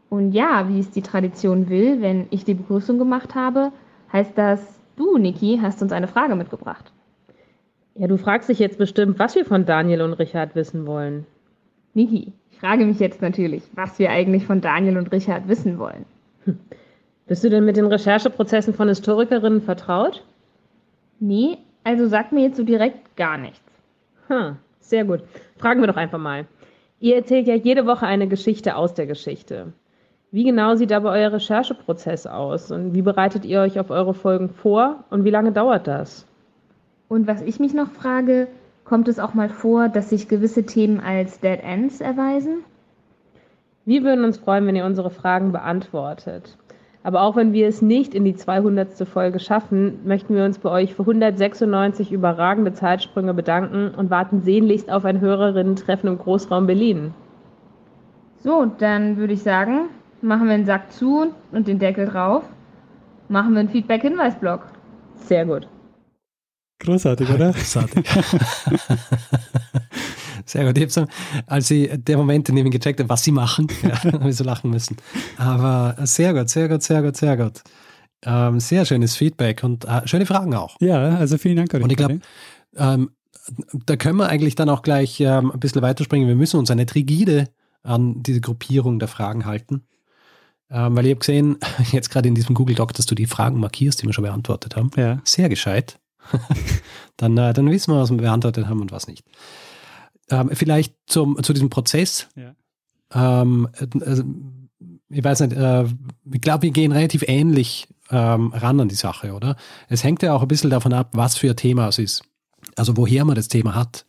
Und ja, wie es die Tradition will, wenn ich die Begrüßung gemacht habe, heißt das, du, Niki, hast uns eine Frage mitgebracht. Ja, du fragst dich jetzt bestimmt, was wir von Daniel und Richard wissen wollen. Niki, ich frage mich jetzt natürlich, was wir eigentlich von Daniel und Richard wissen wollen. Bist du denn mit den Rechercheprozessen von Historikerinnen vertraut? Nee, also sag mir jetzt so direkt gar nichts. Hm, sehr gut. Fragen wir doch einfach mal. Ihr erzählt ja jede Woche eine Geschichte aus der Geschichte. Wie genau sieht aber euer Rechercheprozess aus und wie bereitet ihr euch auf eure Folgen vor und wie lange dauert das? Und was ich mich noch frage, kommt es auch mal vor, dass sich gewisse Themen als Dead Ends erweisen? Wir würden uns freuen, wenn ihr unsere Fragen beantwortet. Aber auch wenn wir es nicht in die 200. Folge schaffen, möchten wir uns bei euch für 196 überragende Zeitsprünge bedanken und warten sehnlichst auf ein Hörerinnen-Treffen im Großraum Berlin. So, dann würde ich sagen, machen wir den Sack zu und den Deckel drauf. Machen wir einen Feedback-Hinweis-Blog. Sehr gut. Großartig, oder? Großartig. Sehr gut. Ich als ich der Moment, in dem ich gecheckt habe, was sie machen, ja, habe ich so lachen müssen. Aber sehr gut, sehr gut, sehr gut, sehr gut. Ähm, sehr schönes Feedback und äh, schöne Fragen auch. Ja, also vielen Dank. Und ich glaube, ähm, da können wir eigentlich dann auch gleich ähm, ein bisschen weiterspringen. Wir müssen uns nicht rigide an diese Gruppierung der Fragen halten. Ähm, weil ich habe gesehen, jetzt gerade in diesem Google Doc, dass du die Fragen markierst, die wir schon beantwortet haben. Ja. Sehr gescheit. dann, äh, dann wissen wir, was wir beantwortet haben und was nicht. Ähm, vielleicht zum, zu diesem Prozess. Ja. Ähm, also, ich weiß nicht, äh, ich glaube, wir gehen relativ ähnlich ähm, ran an die Sache, oder? Es hängt ja auch ein bisschen davon ab, was für ein Thema es ist. Also woher man das Thema hat.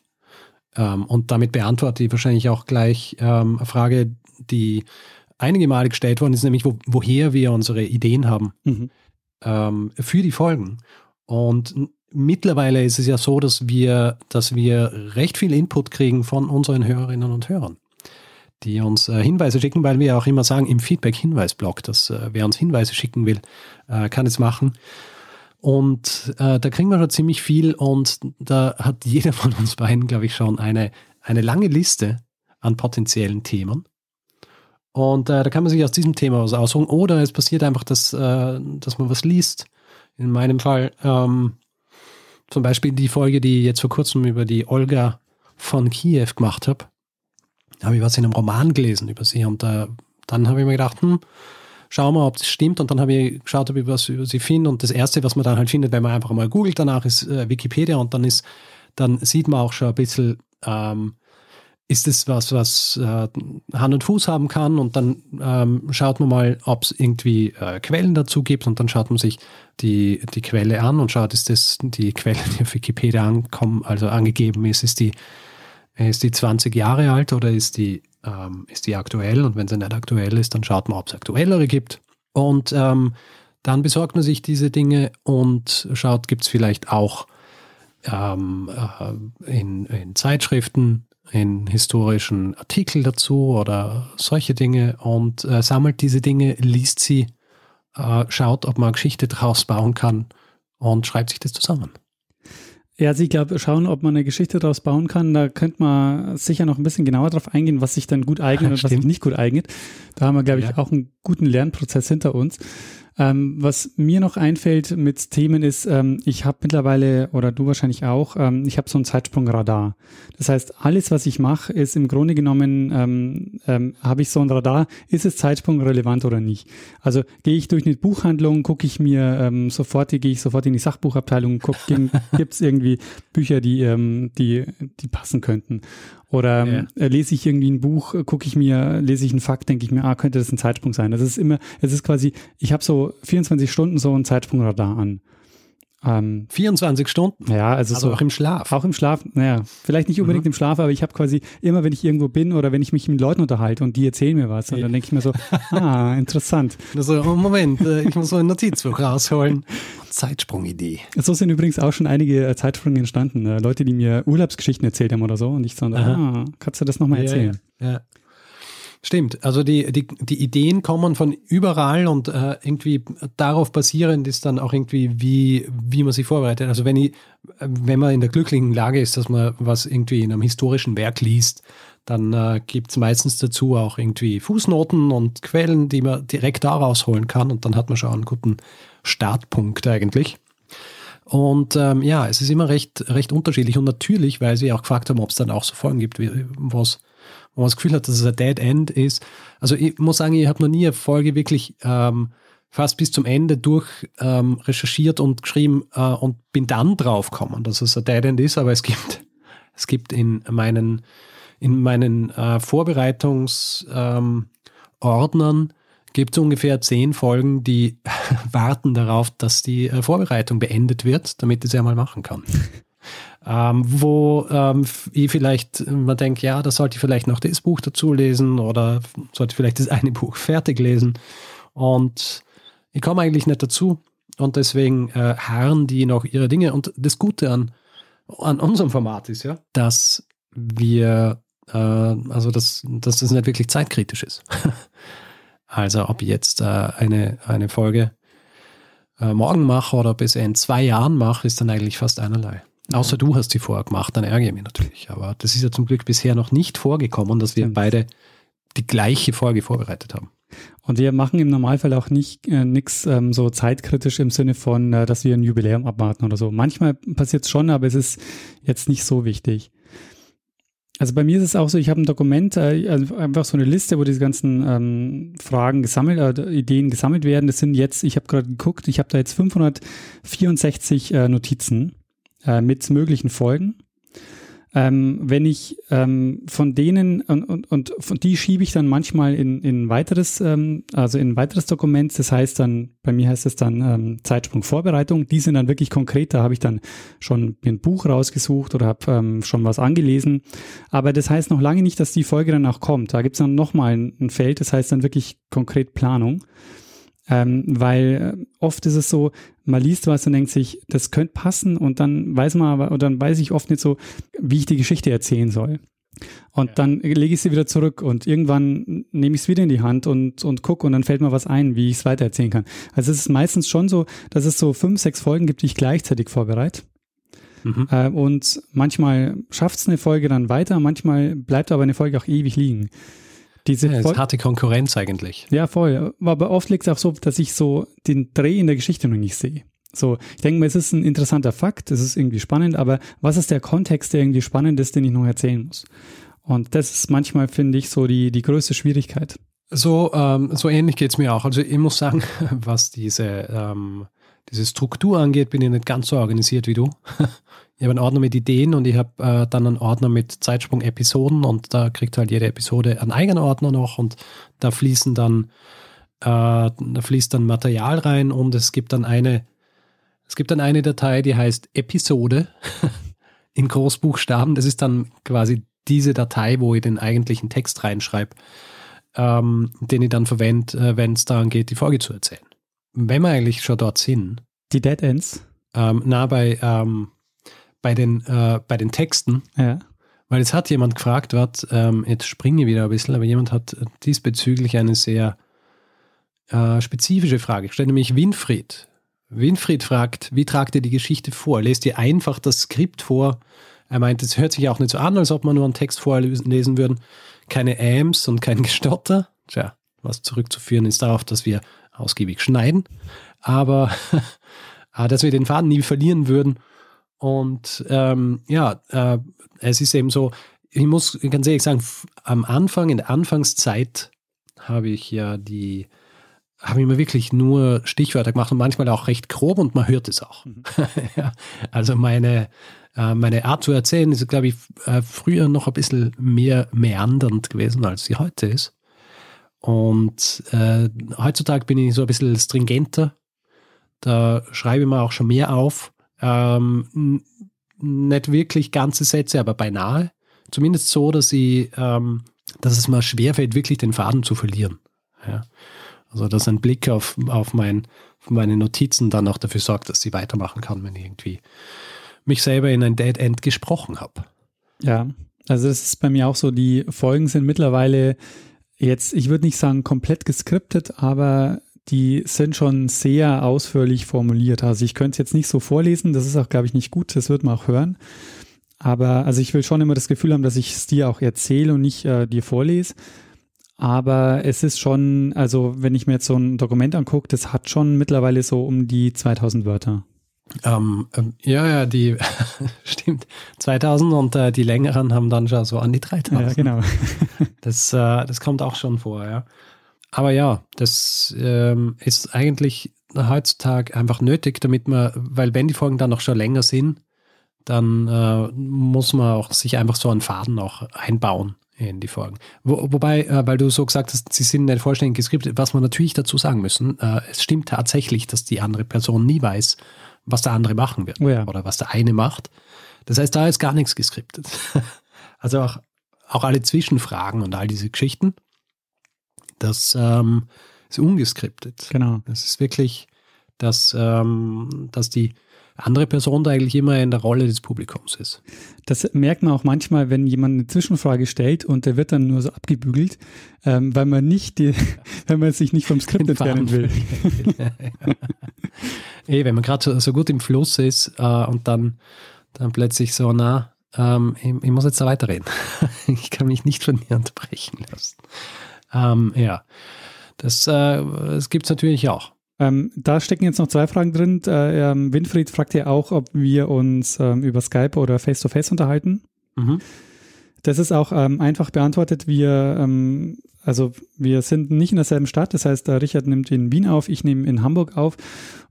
Ähm, und damit beantworte ich wahrscheinlich auch gleich ähm, eine Frage, die einige Male gestellt worden ist, nämlich wo, woher wir unsere Ideen haben Mhm. ähm, für die Folgen. Und mittlerweile ist es ja so, dass wir, dass wir recht viel Input kriegen von unseren Hörerinnen und Hörern, die uns äh, Hinweise schicken, weil wir auch immer sagen im Feedback-Hinweis-Blog, dass äh, wer uns Hinweise schicken will, äh, kann es machen. Und äh, da kriegen wir schon ziemlich viel und da hat jeder von uns beiden, glaube ich, schon eine, eine lange Liste an potenziellen Themen. Und äh, da kann man sich aus diesem Thema was aussuchen. Oder es passiert einfach, dass, äh, dass man was liest. In meinem Fall ähm, zum Beispiel die Folge, die ich jetzt vor kurzem über die Olga von Kiew gemacht habe. Da habe ich was in einem Roman gelesen über sie. Und äh, dann habe ich mir gedacht, hm, schau mal, ob das stimmt. Und dann habe ich geschaut, ob ich was über sie finde. Und das Erste, was man dann halt findet, wenn man einfach mal googelt danach, ist äh, Wikipedia. Und dann ist, dann sieht man auch schon ein bisschen, ähm, ist es was, was äh, Hand und Fuß haben kann? Und dann ähm, schaut man mal, ob es irgendwie äh, Quellen dazu gibt und dann schaut man sich die, die Quelle an und schaut, ist das die Quelle, die auf Wikipedia ankommen, also angegeben ist, ist die, ist die 20 Jahre alt oder ist die, ähm, ist die aktuell? Und wenn sie nicht aktuell ist, dann schaut man, ob es aktuellere gibt. Und ähm, dann besorgt man sich diese Dinge und schaut, gibt es vielleicht auch ähm, äh, in, in Zeitschriften in historischen Artikel dazu oder solche Dinge und äh, sammelt diese Dinge, liest sie, äh, schaut, ob man eine Geschichte draus bauen kann und schreibt sich das zusammen. Ja, also ich glaube, schauen, ob man eine Geschichte daraus bauen kann, da könnte man sicher noch ein bisschen genauer drauf eingehen, was sich dann gut eignet und was sich nicht gut eignet. Da haben wir, glaube ich, ja. auch einen guten Lernprozess hinter uns. Ähm, was mir noch einfällt mit Themen ist, ähm, ich habe mittlerweile, oder du wahrscheinlich auch, ähm, ich habe so ein Zeitsprungradar. Das heißt, alles, was ich mache, ist im Grunde genommen, ähm, ähm, habe ich so ein Radar, ist es zeitsprungrelevant oder nicht. Also gehe ich durch eine Buchhandlung, gucke ich mir ähm, sofort, gehe ich sofort in die Sachbuchabteilung, gibt es irgendwie Bücher, die, die, die passen könnten. Oder ja. äh, lese ich irgendwie ein Buch, gucke ich mir, lese ich einen Fakt, denke ich mir, ah, könnte das ein Zeitsprung sein. Das ist immer, es ist quasi, ich habe so 24 Stunden so ein Zeitsprungradar an. Ähm, 24 Stunden? Ja, also, also so, auch im Schlaf. Auch im Schlaf, naja, vielleicht nicht unbedingt mhm. im Schlaf, aber ich habe quasi immer, wenn ich irgendwo bin oder wenn ich mich mit Leuten unterhalte und die erzählen mir was, und dann denke ich mir so, ah, interessant. Also, Moment, äh, ich muss so ein Notizbuch rausholen. Zeitsprungidee. So sind übrigens auch schon einige äh, Zeitsprünge entstanden. Äh, Leute, die mir Urlaubsgeschichten erzählt haben oder so und ich so, ah, kannst du das nochmal erzählen? Ja, ja. Stimmt, also die, die, die Ideen kommen von überall und äh, irgendwie darauf basierend ist dann auch irgendwie, wie, wie man sich vorbereitet. Also wenn, ich, wenn man in der glücklichen Lage ist, dass man was irgendwie in einem historischen Werk liest, dann äh, gibt es meistens dazu auch irgendwie Fußnoten und Quellen, die man direkt daraus holen kann und dann hat man schon einen guten Startpunkt eigentlich. Und ähm, ja, es ist immer recht, recht unterschiedlich und natürlich, weil sie auch gefragt haben, ob es dann auch so Folgen gibt, wie, was wo man das Gefühl hat, dass es ein Dead End ist. Also ich muss sagen, ich habe noch nie eine Folge wirklich ähm, fast bis zum Ende durch ähm, recherchiert und geschrieben äh, und bin dann drauf gekommen, dass es ein Dead End ist, aber es gibt, es gibt in meinen, in meinen äh, Vorbereitungsordnern ähm, gibt es ungefähr zehn Folgen, die warten darauf, dass die äh, Vorbereitung beendet wird, damit ich sie einmal machen kann ähm, wo ähm, ich vielleicht man denkt, ja, da sollte ich vielleicht noch das Buch dazu lesen oder sollte vielleicht das eine Buch fertig lesen. Und ich komme eigentlich nicht dazu. Und deswegen äh, harren die noch ihre Dinge. Und das Gute an, an unserem Format ist ja, dass wir, äh, also dass, dass das nicht wirklich zeitkritisch ist. also ob ich jetzt äh, eine, eine Folge äh, morgen mache oder bis in zwei Jahren mache, ist dann eigentlich fast einerlei. Außer du hast sie vorher gemacht, dann ärgere ich mich natürlich. Aber das ist ja zum Glück bisher noch nicht vorgekommen, dass wir Stimmt. beide die gleiche Folge vorbereitet haben. Und wir machen im Normalfall auch nicht äh, nichts ähm, so zeitkritisch im Sinne von, äh, dass wir ein Jubiläum abwarten oder so. Manchmal passiert es schon, aber es ist jetzt nicht so wichtig. Also bei mir ist es auch so, ich habe ein Dokument, äh, also einfach so eine Liste, wo diese ganzen ähm, Fragen gesammelt, äh, Ideen gesammelt werden. Das sind jetzt, ich habe gerade geguckt, ich habe da jetzt 564 äh, Notizen äh, mit möglichen Folgen. Ähm, wenn ich ähm, von denen und, und, und von die schiebe ich dann manchmal in, in weiteres, ähm, also in weiteres Dokument. Das heißt dann, bei mir heißt es dann ähm, Zeitsprung Vorbereitung. Die sind dann wirklich konkret. Da habe ich dann schon ein Buch rausgesucht oder habe ähm, schon was angelesen. Aber das heißt noch lange nicht, dass die Folge dann auch kommt. Da gibt es dann nochmal ein, ein Feld. Das heißt dann wirklich konkret Planung. Ähm, weil äh, oft ist es so, man liest was und denkt sich, das könnte passen und dann weiß man aber, und dann weiß ich oft nicht so, wie ich die Geschichte erzählen soll. Und ja. dann lege ich sie wieder zurück und irgendwann nehme ich es wieder in die Hand und, und gucke und dann fällt mir was ein, wie ich es weitererzählen kann. Also es ist meistens schon so, dass es so fünf, sechs Folgen gibt, die ich gleichzeitig vorbereite. Mhm. Äh, und manchmal schafft es eine Folge dann weiter, manchmal bleibt aber eine Folge auch ewig liegen. Diese ja, das ist harte Konkurrenz eigentlich. Ja, voll. Aber oft liegt es auch so, dass ich so den Dreh in der Geschichte noch nicht sehe. So, ich denke mir, es ist ein interessanter Fakt, es ist irgendwie spannend, aber was ist der Kontext, der irgendwie spannend ist, den ich noch erzählen muss? Und das ist manchmal, finde ich, so die, die größte Schwierigkeit. So, ähm, so ähnlich geht es mir auch. Also ich muss sagen, was diese, ähm, diese Struktur angeht, bin ich nicht ganz so organisiert wie du. Ich habe einen Ordner mit Ideen und ich habe äh, dann einen Ordner mit Zeitsprung-Episoden und da kriegt halt jede Episode einen eigenen Ordner noch und da fließen dann, äh, da fließt dann Material rein und es gibt dann eine, es gibt dann eine Datei, die heißt Episode in Großbuchstaben. Das ist dann quasi diese Datei, wo ich den eigentlichen Text reinschreibe, ähm, den ich dann verwende, äh, wenn es daran geht, die Folge zu erzählen. Wenn wir eigentlich schon dort sind. Die Dead Ends? Ähm, na, bei, ähm, bei, den, äh, bei den Texten. Ja. Weil es hat jemand gefragt, wat, ähm, jetzt springe ich wieder ein bisschen, aber jemand hat diesbezüglich eine sehr äh, spezifische Frage gestellt, nämlich Winfried. Winfried fragt, wie tragt ihr die Geschichte vor? Lest ihr einfach das Skript vor? Er meint, es hört sich auch nicht so an, als ob man nur einen Text vorlesen würden. Keine Ams und kein Gestotter. Tja, was zurückzuführen ist darauf, dass wir ausgiebig schneiden. Aber dass wir den Faden nie verlieren würden. Und ähm, ja, äh, es ist eben so, ich muss ganz ehrlich sagen, am Anfang, in der Anfangszeit habe ich ja die, habe ich mir wirklich nur Stichwörter gemacht und manchmal auch recht grob und man hört es auch. Mhm. ja, also meine, äh, meine Art zu erzählen ist, glaube ich, äh, früher noch ein bisschen mehr meandernd gewesen, als sie heute ist. Und äh, heutzutage bin ich so ein bisschen stringenter. Da schreibe ich mir auch schon mehr auf. Ähm, nicht wirklich ganze Sätze, aber beinahe. Zumindest so, dass ich, ähm, dass es mir schwerfällt, wirklich den Faden zu verlieren. Ja. Also, dass ein Blick auf, auf, mein, auf meine Notizen dann auch dafür sorgt, dass sie weitermachen kann, wenn ich irgendwie mich selber in ein Dead End gesprochen habe. Ja, also es ist bei mir auch so, die Folgen sind mittlerweile jetzt, ich würde nicht sagen komplett geskriptet, aber die sind schon sehr ausführlich formuliert. Also ich könnte es jetzt nicht so vorlesen, das ist auch, glaube ich, nicht gut, das wird man auch hören. Aber also ich will schon immer das Gefühl haben, dass ich es dir auch erzähle und nicht äh, dir vorlese. Aber es ist schon, also wenn ich mir jetzt so ein Dokument angucke, das hat schon mittlerweile so um die 2000 Wörter. Ähm, ähm, ja, ja, die stimmt. 2000 und äh, die längeren haben dann schon so an die 3000. Ja, genau. das, äh, das kommt auch schon vor, ja. Aber ja, das ähm, ist eigentlich heutzutage einfach nötig, damit man, weil wenn die Folgen dann noch schon länger sind, dann äh, muss man auch sich einfach so einen Faden auch einbauen in die Folgen. Wo, wobei, äh, weil du so gesagt hast, sie sind nicht vollständig geskriptet, was wir natürlich dazu sagen müssen, äh, es stimmt tatsächlich, dass die andere Person nie weiß, was der andere machen wird oh ja. oder was der eine macht. Das heißt, da ist gar nichts geskriptet. also auch, auch alle Zwischenfragen und all diese Geschichten das ähm, ist ungeskriptet. Genau. Das ist wirklich, dass, ähm, dass die andere Person da eigentlich immer in der Rolle des Publikums ist. Das merkt man auch manchmal, wenn jemand eine Zwischenfrage stellt und der wird dann nur so abgebügelt, ähm, weil man nicht die, wenn man sich nicht vom Skript entfernen will. Ey, wenn man gerade so, so, gut im Fluss ist äh, und dann, dann plötzlich so, na, ähm, ich, ich, muss jetzt da weiterreden. ich kann mich nicht von dir unterbrechen lassen. Ähm, ja, das, äh, das gibt es natürlich auch. Ähm, da stecken jetzt noch zwei Fragen drin. Äh, ähm, Winfried fragt ja auch, ob wir uns ähm, über Skype oder Face-to-Face -face unterhalten. Mhm. Das ist auch ähm, einfach beantwortet. Wir, ähm, also wir sind nicht in derselben Stadt. Das heißt, Richard nimmt in Wien auf, ich nehme in Hamburg auf.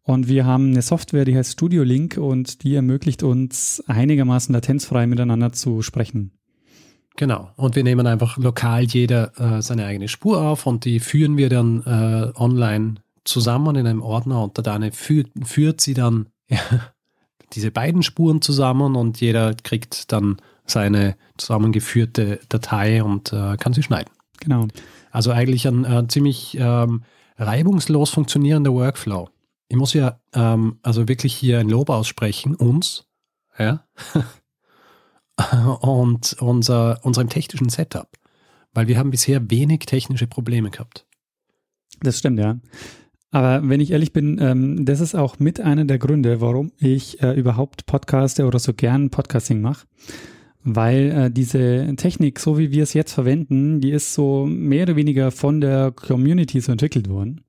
Und wir haben eine Software, die heißt Studio Link und die ermöglicht uns einigermaßen latenzfrei miteinander zu sprechen. Genau. Und wir nehmen einfach lokal jeder äh, seine eigene Spur auf und die führen wir dann äh, online zusammen in einem Ordner und der Dane führt, führt sie dann ja, diese beiden Spuren zusammen und jeder kriegt dann seine zusammengeführte Datei und äh, kann sie schneiden. Genau. Also eigentlich ein äh, ziemlich ähm, reibungslos funktionierender Workflow. Ich muss ja ähm, also wirklich hier ein Lob aussprechen, uns, ja, und unser, unserem technischen Setup, weil wir haben bisher wenig technische Probleme gehabt. Das stimmt, ja. Aber wenn ich ehrlich bin, ähm, das ist auch mit einer der Gründe, warum ich äh, überhaupt Podcaste oder so gern Podcasting mache. Weil äh, diese Technik, so wie wir es jetzt verwenden, die ist so mehr oder weniger von der Community so entwickelt worden.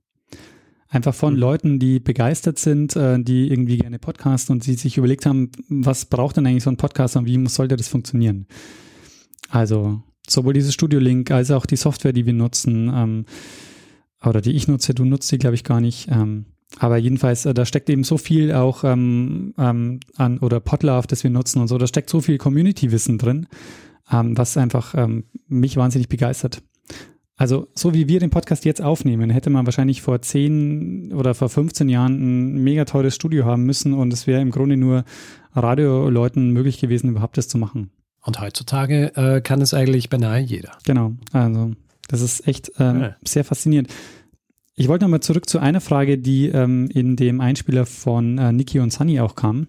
Einfach von mhm. Leuten, die begeistert sind, äh, die irgendwie gerne podcasten und die sich überlegt haben, was braucht denn eigentlich so ein Podcast und wie sollte das funktionieren? Also sowohl dieses Studio-Link als auch die Software, die wir nutzen, ähm, oder die ich nutze, du nutzt die, glaube ich, gar nicht. Ähm, aber jedenfalls, äh, da steckt eben so viel auch ähm, ähm, an, oder Podlove, das wir nutzen und so, da steckt so viel Community-Wissen drin, ähm, was einfach ähm, mich wahnsinnig begeistert. Also, so wie wir den Podcast jetzt aufnehmen, hätte man wahrscheinlich vor 10 oder vor 15 Jahren ein mega teures Studio haben müssen und es wäre im Grunde nur Radioleuten möglich gewesen, überhaupt das zu machen. Und heutzutage äh, kann es eigentlich beinahe jeder. Genau, also das ist echt ähm, ja. sehr faszinierend. Ich wollte nochmal zurück zu einer Frage, die ähm, in dem Einspieler von äh, Niki und Sunny auch kam,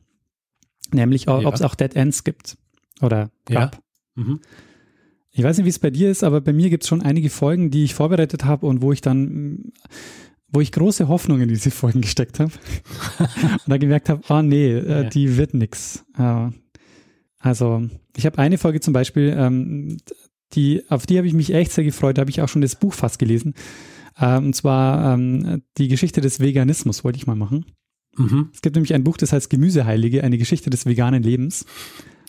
nämlich ja. ob es auch Dead Ends gibt oder gab. Ja. Mhm. Ich weiß nicht, wie es bei dir ist, aber bei mir gibt es schon einige Folgen, die ich vorbereitet habe und wo ich dann, wo ich große Hoffnung in diese Folgen gesteckt habe und dann gemerkt habe, oh nee, äh, die wird nix. Äh, also ich habe eine Folge zum Beispiel, ähm, die, auf die habe ich mich echt sehr gefreut. Da habe ich auch schon das Buch fast gelesen. Ähm, und zwar ähm, die Geschichte des Veganismus wollte ich mal machen. Mhm. Es gibt nämlich ein Buch, das heißt Gemüseheilige, eine Geschichte des veganen Lebens.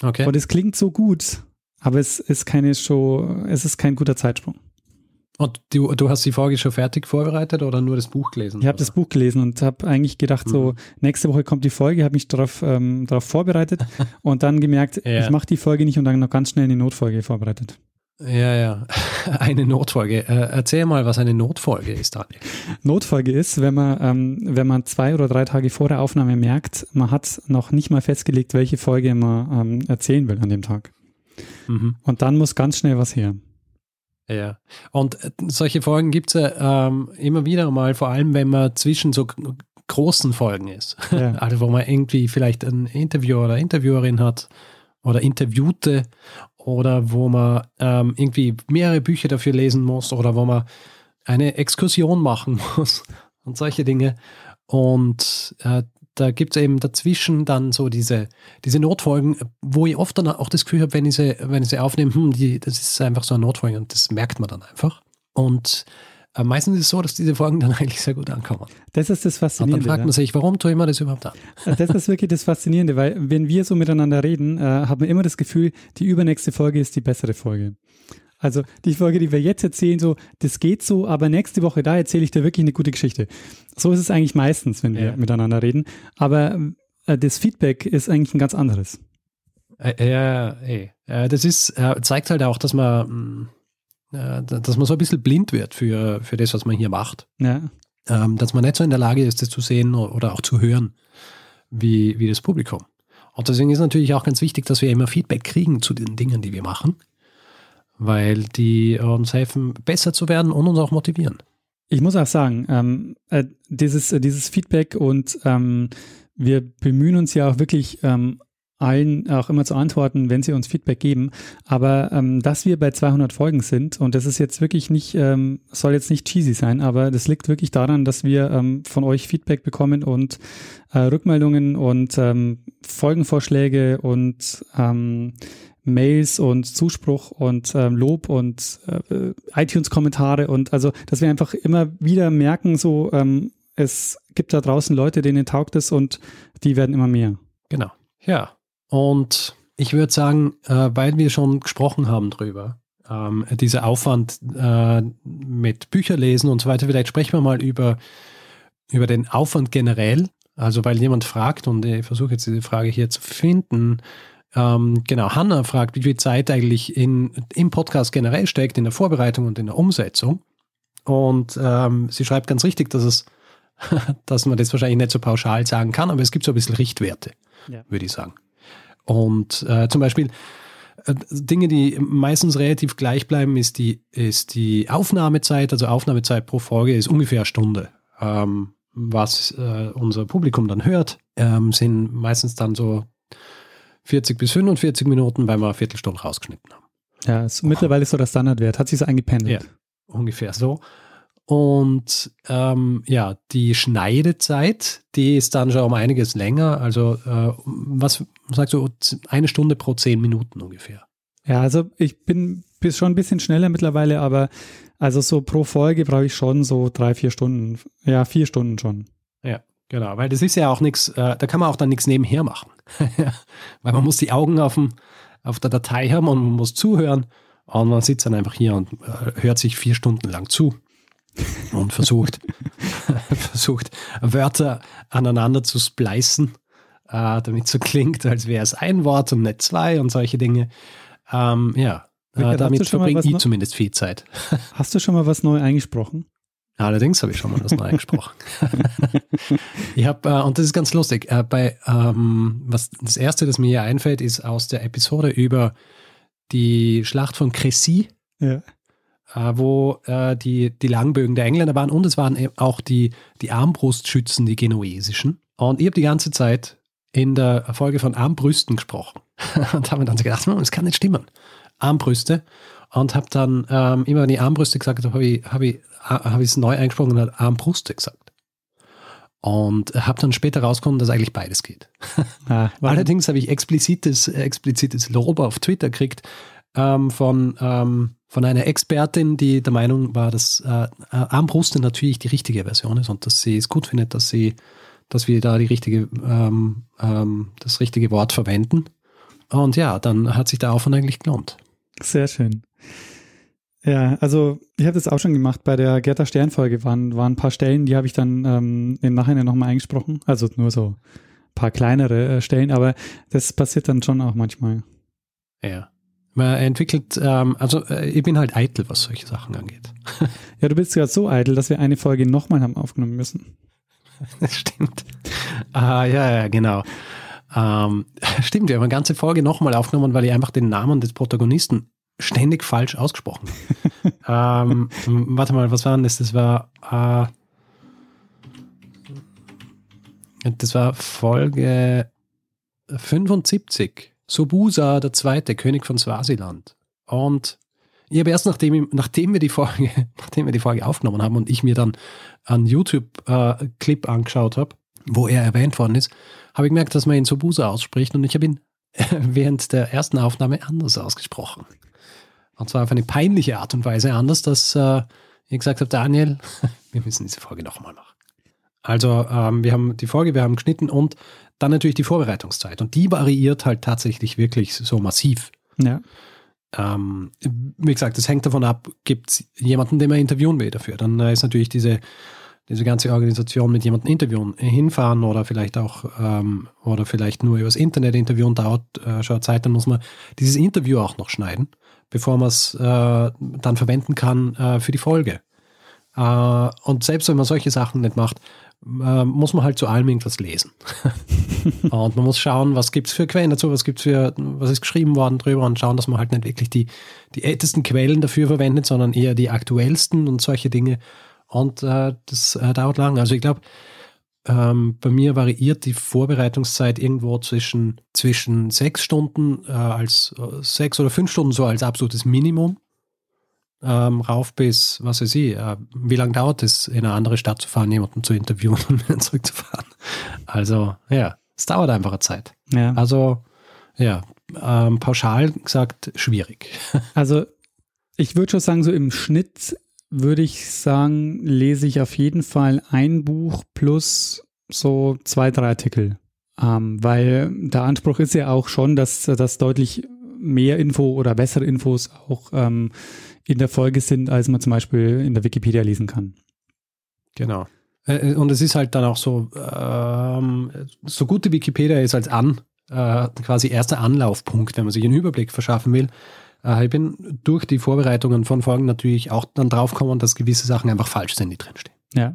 Okay. Und es klingt so gut, aber es ist keine Show, es ist kein guter Zeitsprung. Und du, du hast die Folge schon fertig vorbereitet oder nur das Buch gelesen? Ich habe das Buch gelesen und habe eigentlich gedacht, mhm. so nächste Woche kommt die Folge, habe mich darauf ähm, darauf vorbereitet und dann gemerkt, ja. ich mache die Folge nicht und dann noch ganz schnell eine Notfolge vorbereitet. Ja, ja. Eine Notfolge. Äh, erzähl mal, was eine Notfolge ist, Daniel. Notfolge ist, wenn man, ähm, wenn man zwei oder drei Tage vor der Aufnahme merkt, man hat noch nicht mal festgelegt, welche Folge man ähm, erzählen will an dem Tag. Mhm. Und dann muss ganz schnell was her. Ja, und äh, solche Folgen gibt es ja ähm, immer wieder mal, vor allem wenn man zwischen so großen Folgen ist. Ja. Also wo man irgendwie vielleicht ein Interviewer oder Interviewerin hat oder Interviewte oder wo man ähm, irgendwie mehrere Bücher dafür lesen muss oder wo man eine Exkursion machen muss und solche Dinge. Und äh, da gibt es eben dazwischen dann so diese, diese Notfolgen, wo ich oft dann auch das Gefühl habe, wenn ich sie, wenn ich sie aufnehme, hm, die, das ist einfach so eine Notfolge und das merkt man dann einfach. Und aber meistens ist es so, dass diese Folgen dann eigentlich sehr gut ankommen. Das ist das Faszinierende. Und dann fragt man sich, warum tue ich mir das überhaupt an? Das ist wirklich das Faszinierende, weil wenn wir so miteinander reden, äh, haben wir immer das Gefühl, die übernächste Folge ist die bessere Folge. Also die Folge, die wir jetzt erzählen, so, das geht so, aber nächste Woche, da erzähle ich dir wirklich eine gute Geschichte. So ist es eigentlich meistens, wenn wir ja. miteinander reden. Aber äh, das Feedback ist eigentlich ein ganz anderes. Äh, ja, ey. Äh, das ist, äh, zeigt halt auch, dass man mm, dass man so ein bisschen blind wird für, für das, was man hier macht. Ja. Ähm, dass man nicht so in der Lage ist, das zu sehen oder auch zu hören, wie, wie das Publikum. Und deswegen ist natürlich auch ganz wichtig, dass wir immer Feedback kriegen zu den Dingen, die wir machen, weil die uns helfen, besser zu werden und uns auch motivieren. Ich muss auch sagen, ähm, äh, dieses, äh, dieses Feedback und ähm, wir bemühen uns ja auch wirklich ähm, allen auch immer zu antworten, wenn sie uns Feedback geben. Aber ähm, dass wir bei 200 Folgen sind und das ist jetzt wirklich nicht, ähm, soll jetzt nicht cheesy sein, aber das liegt wirklich daran, dass wir ähm, von euch Feedback bekommen und äh, Rückmeldungen und ähm, Folgenvorschläge und ähm, Mails und Zuspruch und ähm, Lob und äh, iTunes-Kommentare und also, dass wir einfach immer wieder merken, so ähm, es gibt da draußen Leute, denen taugt es und die werden immer mehr. Genau. Ja, und ich würde sagen, äh, weil wir schon gesprochen haben drüber, ähm, dieser Aufwand äh, mit Bücherlesen und so weiter, vielleicht sprechen wir mal über, über den Aufwand generell. Also weil jemand fragt, und ich versuche jetzt diese Frage hier zu finden, ähm, genau, Hanna fragt, wie viel Zeit eigentlich in, im Podcast generell steckt, in der Vorbereitung und in der Umsetzung. Und ähm, sie schreibt ganz richtig, dass es, dass man das wahrscheinlich nicht so pauschal sagen kann, aber es gibt so ein bisschen Richtwerte, ja. würde ich sagen. Und äh, zum Beispiel Äh, Dinge, die meistens relativ gleich bleiben, ist die, ist die Aufnahmezeit. Also Aufnahmezeit pro Folge ist ungefähr eine Stunde. Ähm, was äh, unser Publikum dann hört, ähm, sind meistens dann so 40 bis 45 Minuten, weil wir eine Viertelstunde rausgeschnitten haben. Ja, ist mittlerweile so der Standardwert. Hat sich so eingependelt. Ja, ungefähr so. Und ähm, ja, die Schneidezeit, die ist dann schon um einiges länger. Also äh, was sagst du, eine Stunde pro zehn Minuten ungefähr. Ja, also ich bin bis schon ein bisschen schneller mittlerweile, aber also so pro Folge brauche ich schon so drei, vier Stunden. Ja, vier Stunden schon. Ja, genau, weil das ist ja auch nichts, äh, da kann man auch dann nichts nebenher machen. weil man muss die Augen auf, dem, auf der Datei haben und man muss zuhören und man sitzt dann einfach hier und äh, hört sich vier Stunden lang zu und versucht, versucht Wörter aneinander zu splicen, äh, damit so klingt, als wäre es ein Wort und nicht zwei und solche Dinge. Ähm, ja, äh, damit verbringe ich zumindest viel Zeit. Hast du schon mal was neu eingesprochen? Allerdings habe ich schon mal was neu eingesprochen. ich habe, äh, und das ist ganz lustig, äh, bei, ähm, was das erste, das mir hier einfällt, ist aus der Episode über die Schlacht von Crécy. Ja äh, wo äh, die, die Langbögen der Engländer waren und es waren auch die, die Armbrustschützen, die genuesischen. Und ich habe die ganze Zeit in der Folge von Armbrüsten gesprochen und habe mir dann so gedacht, hm, das kann nicht stimmen. Armbrüste. Und habe dann ähm, immer, wenn ich Armbrüste gesagt habe, habe ich es hab ich, hab neu eingesprochen und habe Armbruste gesagt. Und habe dann später rausgekommen, dass eigentlich beides geht. Ah, Allerdings habe ich explizites, explizites Lob auf Twitter gekriegt ähm, von ähm, von einer Expertin, die der Meinung war, dass äh, Armbruste natürlich die richtige Version ist und dass sie es gut findet, dass sie, dass wir da die richtige, ähm, ähm, das richtige Wort verwenden. Und ja, dann hat sich der Aufwand eigentlich gelohnt. Sehr schön. Ja, also ich habe das auch schon gemacht. Bei der Gerda Stern-Folge waren, waren ein paar Stellen, die habe ich dann ähm, im Nachhinein nochmal eingesprochen. Also nur so ein paar kleinere äh, Stellen, aber das passiert dann schon auch manchmal. Ja. Man entwickelt, ähm, also äh, ich bin halt eitel, was solche Sachen angeht. Ja, du bist ja so eitel, dass wir eine Folge nochmal haben aufgenommen müssen. Das stimmt. Ah, ja, ja, genau. Ähm, stimmt, wir haben eine ganze Folge nochmal aufgenommen, weil ich einfach den Namen des Protagonisten ständig falsch ausgesprochen habe. ähm, warte mal, was war denn das? Das war, äh, das war Folge 75. Sobusa der Zweite, König von Swasiland. Und ich habe erst nachdem, nachdem, wir die Folge, nachdem wir die Folge aufgenommen haben und ich mir dann einen YouTube-Clip äh, angeschaut habe, wo er erwähnt worden ist, habe ich gemerkt, dass man ihn Sobusa ausspricht und ich habe ihn während der ersten Aufnahme anders ausgesprochen. Und zwar auf eine peinliche Art und Weise anders, dass äh, ich gesagt habe, Daniel, wir müssen diese Folge nochmal machen. Also ähm, wir haben die Folge, wir haben geschnitten und dann natürlich die Vorbereitungszeit. Und die variiert halt tatsächlich wirklich so massiv. Ja. Ähm, wie gesagt, das hängt davon ab, gibt es jemanden, den man interviewen will dafür. Dann ist natürlich diese, diese ganze Organisation mit jemandem interviewen, hinfahren oder vielleicht auch ähm, oder vielleicht nur übers Internet interviewen, dauert äh, schon Zeit, dann muss man dieses Interview auch noch schneiden, bevor man es äh, dann verwenden kann äh, für die Folge. Äh, und selbst wenn man solche Sachen nicht macht, äh, muss man halt zu allem irgendwas lesen. und man muss schauen, was gibt es für Quellen dazu, was gibt's für, was ist geschrieben worden drüber und schauen, dass man halt nicht wirklich die, die ältesten Quellen dafür verwendet, sondern eher die aktuellsten und solche Dinge. Und äh, das äh, dauert lang. Also ich glaube, ähm, bei mir variiert die Vorbereitungszeit irgendwo zwischen, zwischen sechs Stunden äh, als äh, sechs oder fünf Stunden so als absolutes Minimum ähm, rauf bis, was weiß ich, äh, wie lange dauert es, in eine andere Stadt zu fahren, jemanden zu interviewen und wieder zurückzufahren. Also, ja, es dauert einfach eine Zeit. Ja. Also, ja, ähm, pauschal gesagt, schwierig. Also, ich würde schon sagen, so im Schnitt würde ich sagen, lese ich auf jeden Fall ein Buch plus so zwei, drei Artikel. Ähm, weil der Anspruch ist ja auch schon, dass, dass deutlich mehr Info oder bessere Infos auch ähm, in der Folge sind, als man zum Beispiel in der Wikipedia lesen kann. Genau. Äh, äh, und es ist halt dann auch so, ähm, so gut die Wikipedia ist als an, äh, quasi erster Anlaufpunkt, wenn man sich einen Überblick verschaffen will. Äh, ich bin durch die Vorbereitungen von Folgen natürlich auch dann draufgekommen, dass gewisse Sachen einfach falsch sind, die drinstehen. Ja.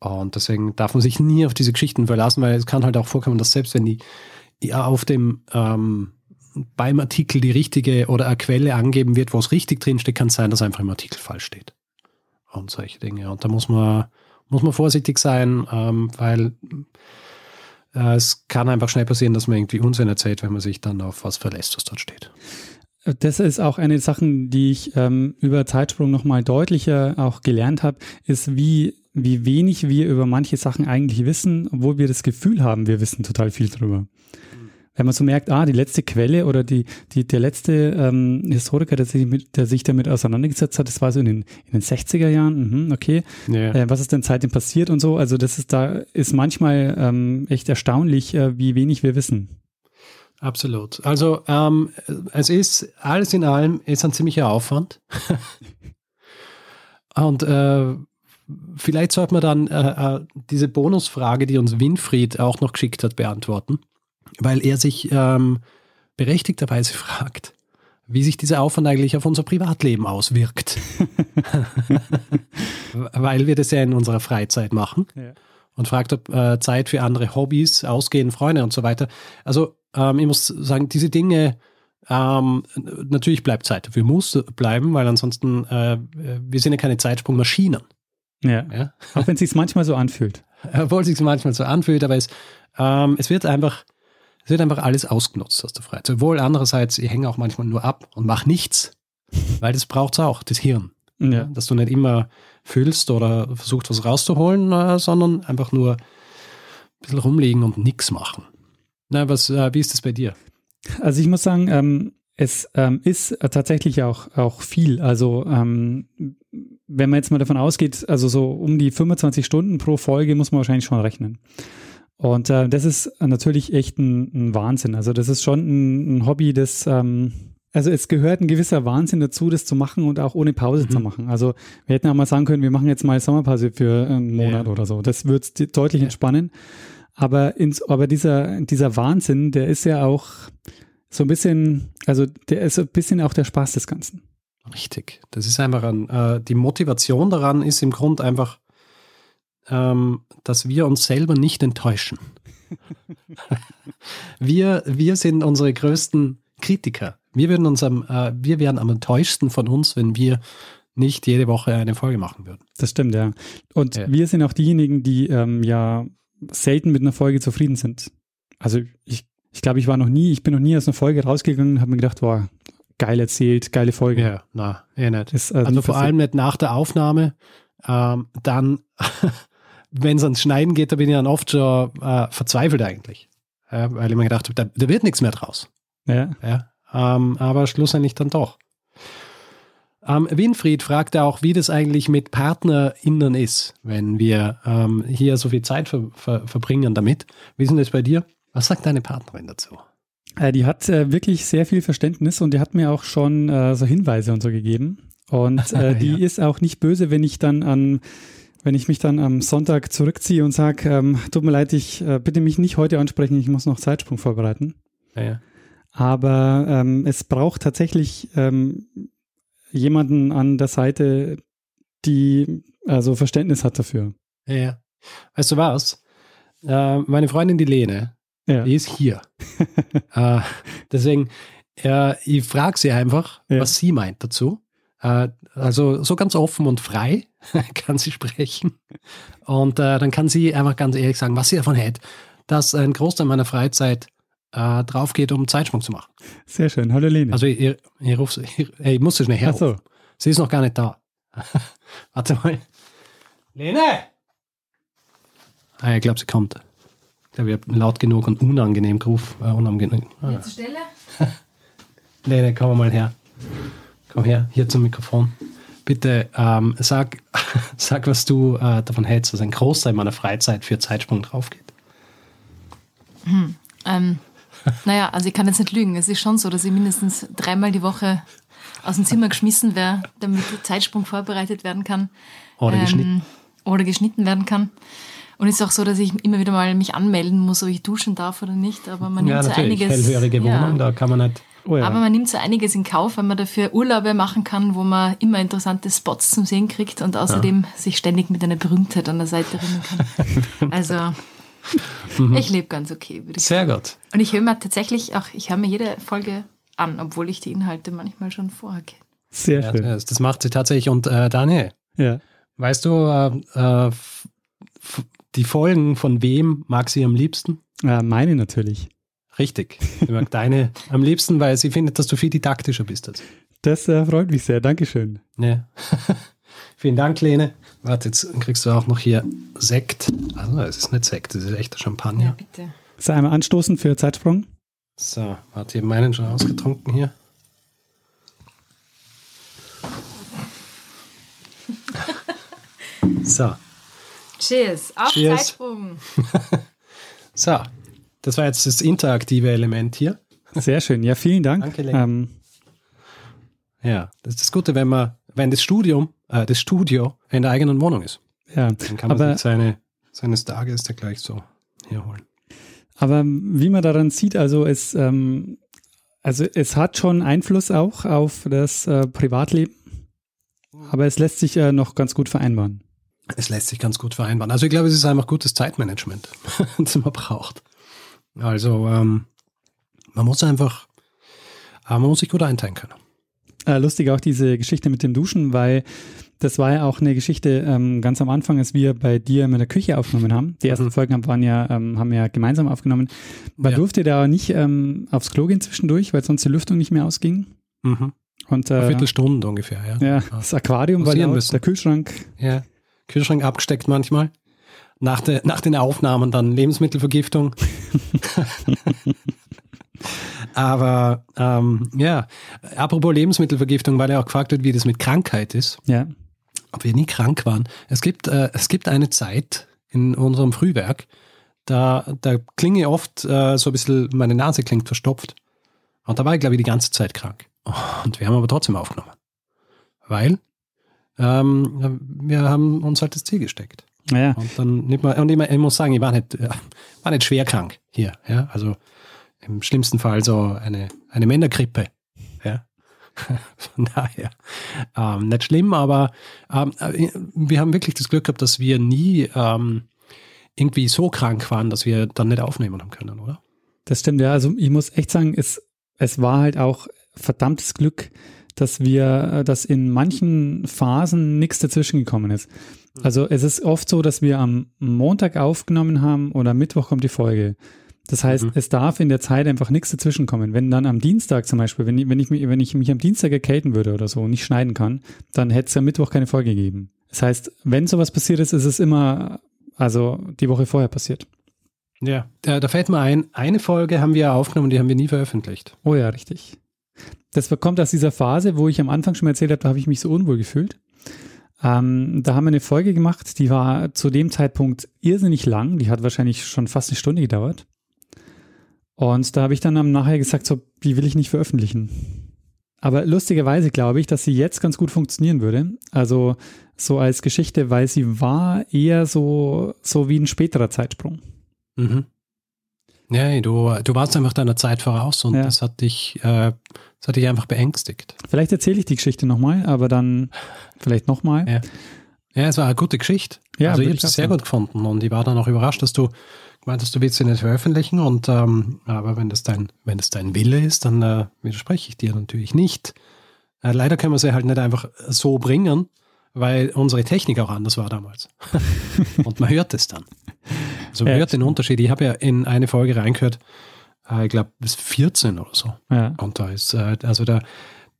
Und deswegen darf man sich nie auf diese Geschichten verlassen, weil es kann halt auch vorkommen, dass selbst wenn die auf dem ähm, beim Artikel die richtige oder eine Quelle angeben wird, wo es richtig drinsteht, kann es sein, dass einfach im Artikel falsch steht. Und solche Dinge. Und da muss man, muss man vorsichtig sein, ähm, weil äh, es kann einfach schnell passieren, dass man irgendwie Unsinn erzählt, wenn man sich dann auf was verlässt, was dort steht. Das ist auch eine Sache, die ich ähm, über Zeitsprung nochmal deutlicher auch gelernt habe, ist, wie, wie wenig wir über manche Sachen eigentlich wissen, obwohl wir das Gefühl haben, wir wissen total viel drüber. Wenn man so merkt, ah, die letzte Quelle oder die, die, der letzte ähm, Historiker, der sich, mit, der sich damit auseinandergesetzt hat, das war so in den, in den 60er Jahren, mhm, okay. Ja. Äh, was ist denn seitdem passiert und so? Also das ist da, ist manchmal ähm, echt erstaunlich, äh, wie wenig wir wissen. Absolut. Also ähm, es ist alles in allem ist ein ziemlicher Aufwand. Und äh, vielleicht sollte man dann äh, äh, diese Bonusfrage, die uns Winfried auch noch geschickt hat, beantworten, weil er sich ähm, berechtigterweise fragt, wie sich dieser Aufwand eigentlich auf unser Privatleben auswirkt. weil wir das ja in unserer Freizeit machen. Ja. Und fragt, ob äh, Zeit für andere Hobbys, Ausgehen, Freunde und so weiter. Also ähm, ich muss sagen, diese Dinge, ähm, natürlich bleibt Zeit dafür, muss bleiben, weil ansonsten, äh, wir sind ja keine Zeitsprungmaschinen. Ja. Ja? Auch wenn es sich manchmal so anfühlt. Obwohl es sich manchmal so anfühlt, aber es, ähm, es wird einfach, es wird einfach alles ausgenutzt aus der Freizeit. Obwohl andererseits, ich hänge auch manchmal nur ab und mache nichts, weil das braucht es auch, das Hirn. Ja. Dass du nicht immer fühlst oder versuchst, was rauszuholen, äh, sondern einfach nur ein bisschen rumliegen und nichts machen. Na, was, äh, wie ist das bei dir? Also ich muss sagen, ähm, es ähm, ist tatsächlich auch, auch viel. Also ähm, wenn man jetzt mal davon ausgeht, also so um die 25 Stunden pro Folge muss man wahrscheinlich schon rechnen. Und äh, das ist natürlich echt ein, ein Wahnsinn. Also das ist schon ein, ein Hobby, das ähm, also es gehört ein gewisser Wahnsinn dazu, das zu machen und auch ohne Pause Mhm. zu machen. Also wir hätten auch mal sagen können, wir machen jetzt mal Sommerpause für einen Monat Ja. oder so. Das wird es deutlich entspannen. Aber, ins, aber dieser, dieser Wahnsinn, der ist ja auch so ein bisschen, also der ist ein bisschen auch der Spaß des Ganzen. Richtig. Das ist einfach ein, äh, die Motivation daran ist im Grund einfach, ähm, dass wir uns selber nicht enttäuschen. wir, wir sind unsere größten Kritiker. Wir, würden uns am, äh, wir wären am enttäuschtsten von uns, wenn wir nicht jede Woche eine Folge machen würden. Das stimmt, ja. Und Ja. wir sind auch diejenigen, die ähm, ja selten mit einer Folge zufrieden sind. Also ich, ich glaube, ich war noch nie, ich bin noch nie aus einer Folge rausgegangen und habe mir gedacht, boah, geil erzählt, geile Folge. Ja, na, eh nicht. Ist, Also nie vor allem nicht nach der Aufnahme. Ähm, dann, wenn es ans Schneiden geht, da bin ich dann oft schon äh, verzweifelt eigentlich. Ja, weil ich mir gedacht habe, da, da wird nichts mehr draus. Ja. Ja, ähm, aber schlussendlich dann doch. Ähm, Winfried fragte auch, wie das eigentlich mit PartnerInnen ist, wenn wir ähm, hier so viel Zeit ver ver verbringen damit. Wie ist denn das bei dir? Was sagt deine Partnerin dazu? Äh, die hat äh, wirklich sehr viel Verständnis und die hat mir auch schon äh, so Hinweise und so gegeben. Und äh, die Ja. ist auch nicht böse, wenn ich dann an, wenn ich mich dann am Sonntag zurückziehe und sage, ähm, tut mir leid, ich äh, bitte mich nicht heute ansprechen, ich muss noch Zeitsprung vorbereiten. Ja, ja. Aber ähm, es braucht tatsächlich ähm, jemanden an der Seite, die also Verständnis hat dafür. Ja. Weißt du was? Äh, meine Freundin, die Lene, Ja. die ist hier. äh, deswegen, äh, ich frage sie einfach, Ja. was sie meint dazu. Äh, also so ganz offen und frei kann sie sprechen. Und äh, dann kann sie einfach ganz ehrlich sagen, was sie davon hält, dass ein Großteil meiner Freizeit äh, drauf geht, um Zeitsprung zu machen. Sehr schön. Hallo Lene. Also ich, ich, ich, ruf, sie- ich, ich muss sie schnell Ach herrufen. so. Sie ist noch gar nicht da. Warte mal. Lene! Ah, ich glaube, sie kommt. Ich glaube, ich habe laut genug und unangenehm gerufen. Äh, unangenehm. Ah. Zur Stelle? Lene, komm mal her. Komm her, hier zum Mikrofon. Bitte ähm, sag, sag, was du äh, davon hältst, dass ein Großteil meiner Freizeit für Zeitsprung drauf geht. Ähm, naja, also ich kann jetzt nicht lügen. Es ist schon so, dass ich mindestens dreimal die Woche aus dem Zimmer geschmissen wäre, damit der Zeitsprung vorbereitet werden kann. Oder geschnitten. Oder geschnitten werden kann. Und es ist auch so, dass ich immer wieder mal mich anmelden muss, ob ich duschen darf oder nicht. Aber man nimmt Ja, so natürlich. einiges. Hellhörige ja. Wohnung, da kann man nicht. Oh ja. Aber man nimmt so einiges in Kauf, weil man dafür Urlaube machen kann, wo man immer interessante Spots zum Sehen kriegt und außerdem sich ständig mit einer Berühmtheit an der Seite erinnern kann. Also, Ich lebe ganz okay, würde ich Sehr gut. Und ich höre mir tatsächlich auch, ich höre mir jede Folge an, obwohl ich die Inhalte manchmal schon vorher kenne. Sehr Ja, schön. das das macht sie tatsächlich. Und äh, Daniel, Ja. weißt du, äh, äh, die Folgen von wem mag sie am liebsten? Äh, meine natürlich. Richtig. Sie mag deine am liebsten, weil sie findet, dass du viel didaktischer bist als. Das äh, freut mich sehr. Dankeschön. Ja. Vielen Dank, Lene. Warte, jetzt kriegst du auch noch hier Sekt. Also, es ist nicht Sekt, es ist echter Champagner. bitte. So, einmal anstoßen für Zeitsprung. So, warte, ich habe meinen schon ausgetrunken hier. So, Cheers. Auf Cheers. Zeitsprung. so. Das war jetzt das interaktive Element hier. Sehr schön. Ja, vielen Dank. Danke, ähm, Ja, das ist das Gute, wenn man, wenn das Studium, äh, das Studio in der eigenen Wohnung ist. ja, Dann kann man aber, sich seine, seines Tages da gleich so herholen. aber wie man daran sieht, also es, ähm, also es hat schon Einfluss auch auf das äh, Privatleben, aber es lässt sich äh, noch ganz gut vereinbaren. Es lässt sich ganz gut vereinbaren. Also ich glaube, es ist einfach gutes Zeitmanagement, das man braucht. Also ähm, man muss einfach, äh, man muss sich gut einteilen können. Äh, lustig auch diese Geschichte mit dem Duschen, weil das war ja auch eine Geschichte ähm, ganz am Anfang, als wir bei dir in der Küche aufgenommen haben. Die ersten Mhm. Folgen haben, waren ja, ähm, haben wir ja gemeinsam aufgenommen. Man Ja. durfte da nicht ähm, aufs Klo gehen zwischendurch, weil sonst die Lüftung nicht mehr ausging. Mhm. Und Eine äh, Viertelstunde ungefähr, ja. ja, das Aquarium war laut, müssen. der Kühlschrank. ja. Kühlschrank abgesteckt manchmal. Nach, der, nach den Aufnahmen dann Lebensmittelvergiftung. Aber ähm, ja, apropos Lebensmittelvergiftung, weil ja auch gefragt wird, wie das mit Krankheit ist. Ja, ob wir nie krank waren. Es gibt, äh, es gibt eine Zeit in unserem Frühwerk, da, da klinge oft äh, so ein bisschen, meine Nase klingt verstopft. Und da war ich, glaube ich, die ganze Zeit krank. Und wir haben aber trotzdem aufgenommen. Weil ähm, wir haben uns halt das Ziel gesteckt. naja, Und dann nicht mal, und ich, ich muss sagen, ich war nicht, äh, war nicht schwer krank hier. Ja? Also im schlimmsten Fall so eine, eine Männergrippe. Ja? Von daher ähm, nicht schlimm, aber ähm, äh, wir haben wirklich das Glück gehabt, dass wir nie ähm, irgendwie so krank waren, dass wir dann nicht aufnehmen haben können, oder? das stimmt. Ja, also ich muss echt sagen, es, es war halt auch verdammtes Glück, dass wir, äh, dass in manchen Phasen nichts dazwischen gekommen ist. Also es ist oft so, dass wir am Montag aufgenommen haben oder am Mittwoch kommt die Folge. Das heißt, Mhm. es darf in der Zeit einfach nichts dazwischen kommen. Wenn dann am Dienstag zum Beispiel, wenn ich, wenn ich, mich, wenn ich mich am Dienstag erkälten würde oder so und nicht schneiden kann, dann hätte es am Mittwoch keine Folge gegeben. Das heißt, wenn sowas passiert ist, ist es immer, also die Woche vorher passiert. Ja. Da, da fällt mir ein, eine Folge haben wir aufgenommen, die haben wir nie veröffentlicht. Oh ja, richtig. Das kommt aus dieser Phase, wo ich am Anfang schon mal erzählt habe, da habe ich mich so unwohl gefühlt. Ähm, da haben wir eine Folge gemacht, die war zu dem Zeitpunkt irrsinnig lang. Die hat wahrscheinlich schon fast eine Stunde gedauert. Und da habe ich dann am nachher gesagt, so, die will ich nicht veröffentlichen. Aber lustigerweise glaube ich, dass sie jetzt ganz gut funktionieren würde. Also so als Geschichte, weil sie war eher so, so wie ein späterer Zeitsprung. Mhm. Ja, du, du warst einfach deiner Zeit voraus und Ja. das hat dich, äh, das hat dich einfach beängstigt. Vielleicht erzähle ich die Geschichte nochmal, aber dann vielleicht nochmal. Ja. Ja, es war eine gute Geschichte. Ja, also ich habe es sehr gut gefunden und ich war dann auch überrascht, dass du gemeint hast, du willst sie nicht veröffentlichen und ähm, aber wenn das dein, wenn das dein Wille ist, dann äh, widerspreche ich dir natürlich nicht. Äh, leider können wir sie halt nicht einfach so bringen, weil unsere Technik auch anders war damals. und man hört es dann. Also man Ja, hört den Unterschied. Ich habe ja in eine Folge reingehört, äh, ich glaube bis 14 oder so. Ja. Und da ist, äh, also der,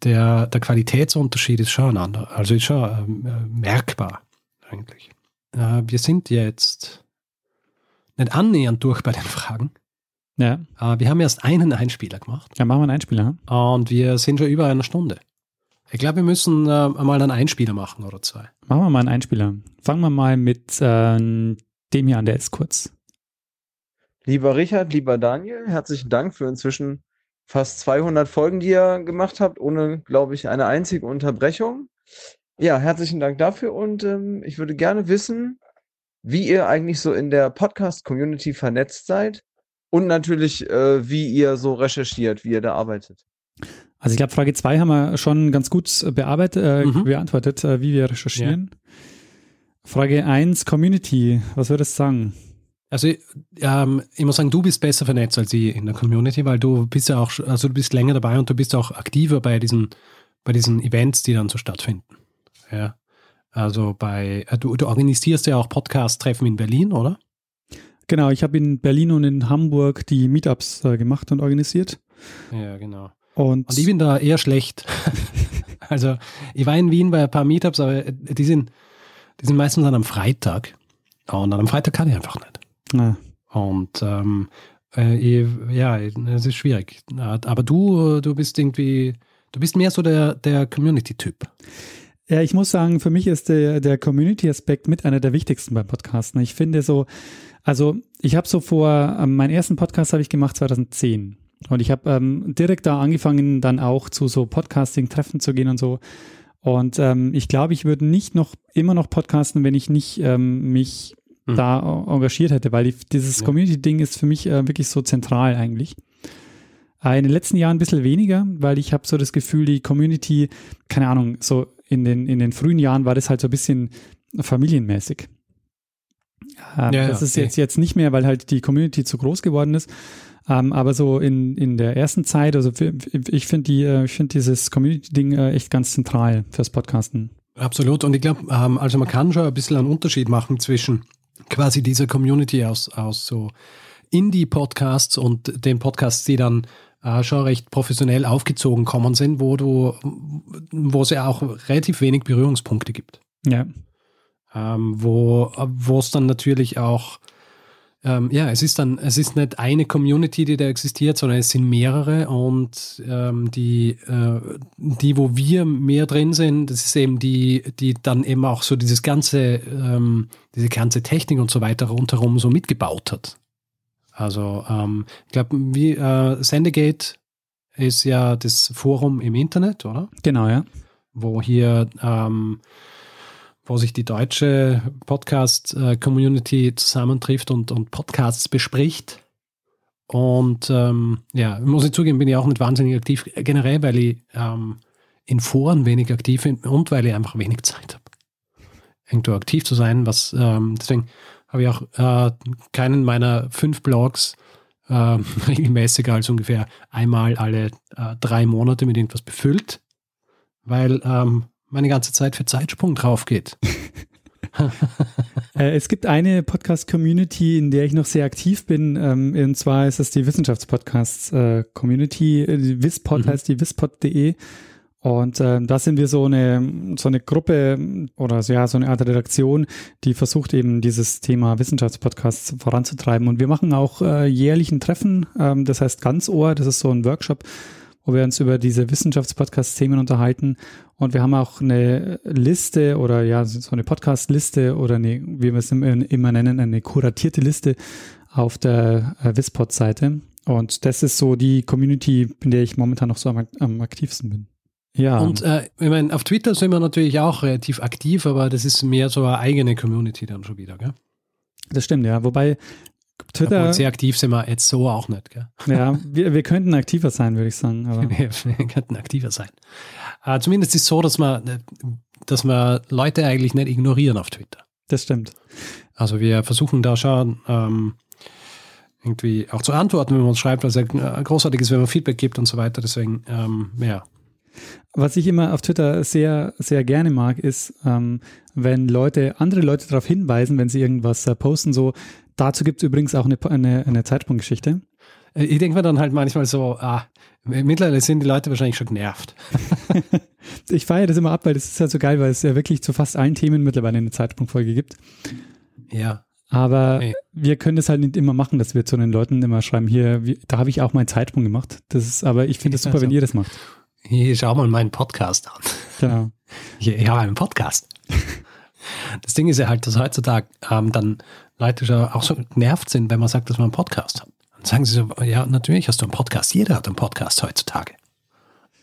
der, der Qualitätsunterschied ist schon ein anderer. Also ist schon ähm, äh, merkbar eigentlich. Äh, wir sind jetzt nicht annähernd durch bei den Fragen. Ja. Äh, wir haben erst einen Einspieler gemacht Ja, machen wir einen Einspieler. hm? und wir sind schon über eine Stunde. Ich glaube, wir müssen äh, mal einen Einspieler machen oder zwei. Machen wir mal einen Einspieler. Fangen wir mal mit äh, dem hier an, der ist kurz. Lieber Richard, lieber Daniel, herzlichen Dank für inzwischen fast 200 Folgen, die ihr gemacht habt, ohne, glaube ich, eine einzige Unterbrechung. Ja, herzlichen Dank dafür und ähm, ich würde gerne wissen, wie ihr eigentlich so in der Podcast-Community vernetzt seid und natürlich, äh, wie ihr so recherchiert, wie ihr da arbeitet. Also ich glaube, Frage 2 haben wir schon ganz gut bearbeitet, äh, Mhm. beantwortet, äh, wie wir recherchieren. Frage 1, Community, was würdest du sagen? Also ähm, ich muss sagen, du bist besser vernetzt als ich in der Community, weil du bist ja auch, also du bist länger dabei und du bist auch aktiver bei diesen, bei diesen Events, die dann so stattfinden. Ja. Also bei, äh, du, du organisierst ja auch Podcast-Treffen in Berlin, oder? Genau, ich habe in Berlin und in Hamburg die Meetups äh, gemacht und organisiert. Ja, genau. Und, Und ich bin da eher schlecht. also ich war in Wien bei ein paar Meetups, aber die sind, die sind meistens dann am Freitag. Und dann am Freitag kann ich einfach nicht. na, Und ähm, äh, ja, es ist schwierig. Aber du, du bist irgendwie, du bist mehr so der, der Community-Typ. Ja, ich muss sagen, für mich ist der, der Community-Aspekt mit einer der wichtigsten beim Podcasten. Ich finde so, also ich habe so vor, ähm, meinen ersten Podcast habe ich gemacht 2010. Und ich habe ähm, direkt da angefangen, dann auch zu so Podcasting-Treffen zu gehen und so. Und ähm, ich glaube, ich würde nicht noch immer noch podcasten, wenn ich nicht ähm, mich Mhm. da engagiert hätte, weil die, dieses Ja. Community-Ding ist für mich äh, wirklich so zentral eigentlich. Äh, in den letzten Jahren ein bisschen weniger, weil ich habe so das Gefühl, die Community, keine Ahnung, so in den, in den frühen Jahren war das halt so ein bisschen familienmäßig. Ähm, Ja, das ja, ist eh. jetzt, jetzt nicht mehr, weil halt die Community zu groß geworden ist. Ähm, aber so in, in der ersten Zeit, also ich finde die, äh, ich finde dieses Community-Ding äh, echt ganz zentral fürs Podcasten. Absolut. Und ich glaube, ähm, also man kann schon ein bisschen einen Unterschied machen zwischen quasi dieser Community aus, aus so Indie-Podcasts und den Podcasts, die dann äh, schon recht professionell aufgezogen kommen sind, wo du, wo es ja auch relativ wenig Berührungspunkte gibt. Ja. Ähm, wo, es dann natürlich auch, ähm, ja, es ist dann, es ist nicht eine Community, die da existiert, sondern es sind mehrere und ähm, die, äh, die, wo wir mehr drin sind, das ist eben die, die dann eben auch so dieses ganze, ähm, diese ganze Technik und so weiter rundherum so mitgebaut hat. Also, ähm, ich glaube, wie äh, Sendegate ist ja das Forum im Internet, oder? Genau, ja. wo hier, ähm, wo sich die deutsche Podcast-Community zusammentrifft und, und Podcasts bespricht. Und ähm, ja, muss ich zugeben, bin ich auch nicht wahnsinnig aktiv, generell, weil ich ähm, in Foren wenig aktiv bin und weil ich einfach wenig Zeit habe, irgendwo aktiv zu sein. Was ähm, deswegen habe ich auch äh, keinen meiner fünf Blogs äh, regelmäßiger als ungefähr einmal alle äh, drei Monate mit irgendwas befüllt weil ähm, meine ganze Zeit für Zeitsprung drauf geht. Äh, es gibt eine Podcast-Community, in der ich noch sehr aktiv bin, ähm, und zwar ist es die Wissenschaftspodcast-Community. Äh, die Wispod Mhm. heißt die wispod.de. Und ähm, da sind wir so eine, so eine Gruppe oder so, ja, so eine Art Redaktion, die versucht eben dieses Thema Wissenschaftspodcasts voranzutreiben. Und wir machen auch äh, jährlichen Treffen, ähm, das heißt Ganzohr, das ist so ein Workshop, wo wir uns über diese Wissenschaftspodcast-Themen unterhalten. Und wir haben auch eine Liste oder ja, so eine Podcast-Liste oder eine, wie wir es immer, immer nennen, eine kuratierte Liste auf der äh, Wispod-Seite. Und das ist so die Community, in der ich momentan noch so am, am aktivsten bin. Ja. Und äh, ich meine, auf Twitter sind wir natürlich auch relativ aktiv, aber das ist mehr so eine eigene Community dann schon wieder, gell? das stimmt, ja. Wobei Obwohl Twitter, sehr aktiv sind wir jetzt so auch nicht, gell? ja, wir, wir könnten aktiver sein, würde ich sagen. Wir, wir könnten aktiver sein. Äh, zumindest ist es so, dass man, dass wir Leute eigentlich nicht ignorieren auf Twitter. das stimmt. Also wir versuchen da schon ähm, irgendwie auch zu antworten, wenn man uns schreibt, was ja großartig ist, wenn man Feedback gibt und so weiter. Deswegen, ähm, ja. Was ich immer auf Twitter sehr, sehr gerne mag, ist, ähm, wenn Leute, andere Leute darauf hinweisen, wenn sie irgendwas äh, posten, so, dazu gibt es übrigens auch eine, eine, eine Zeitsprunggeschichte. Äh, Ich denke mir dann halt manchmal so, ah, mittlerweile sind die Leute wahrscheinlich schon genervt. Ich feiere das immer ab, weil das ist ja so geil, weil es ja wirklich zu fast allen Themen mittlerweile eine Zeitsprungfolge gibt. Ja. Aber Nee. wir können das halt nicht immer machen, dass wir zu den Leuten immer schreiben, hier, wie, da habe ich auch meinen Zeitsprung gemacht. Das ist, aber ich finde es super, so. wenn ihr das macht. Hier, schau mal meinen Podcast an. Genau. Ich, ich habe einen Podcast. Das Ding ist ja halt, dass heutzutage ähm, dann Leute schon auch so genervt sind, wenn man sagt, dass man einen Podcast hat. Dann sagen sie so, ja, natürlich hast du einen Podcast. Jeder hat einen Podcast heutzutage.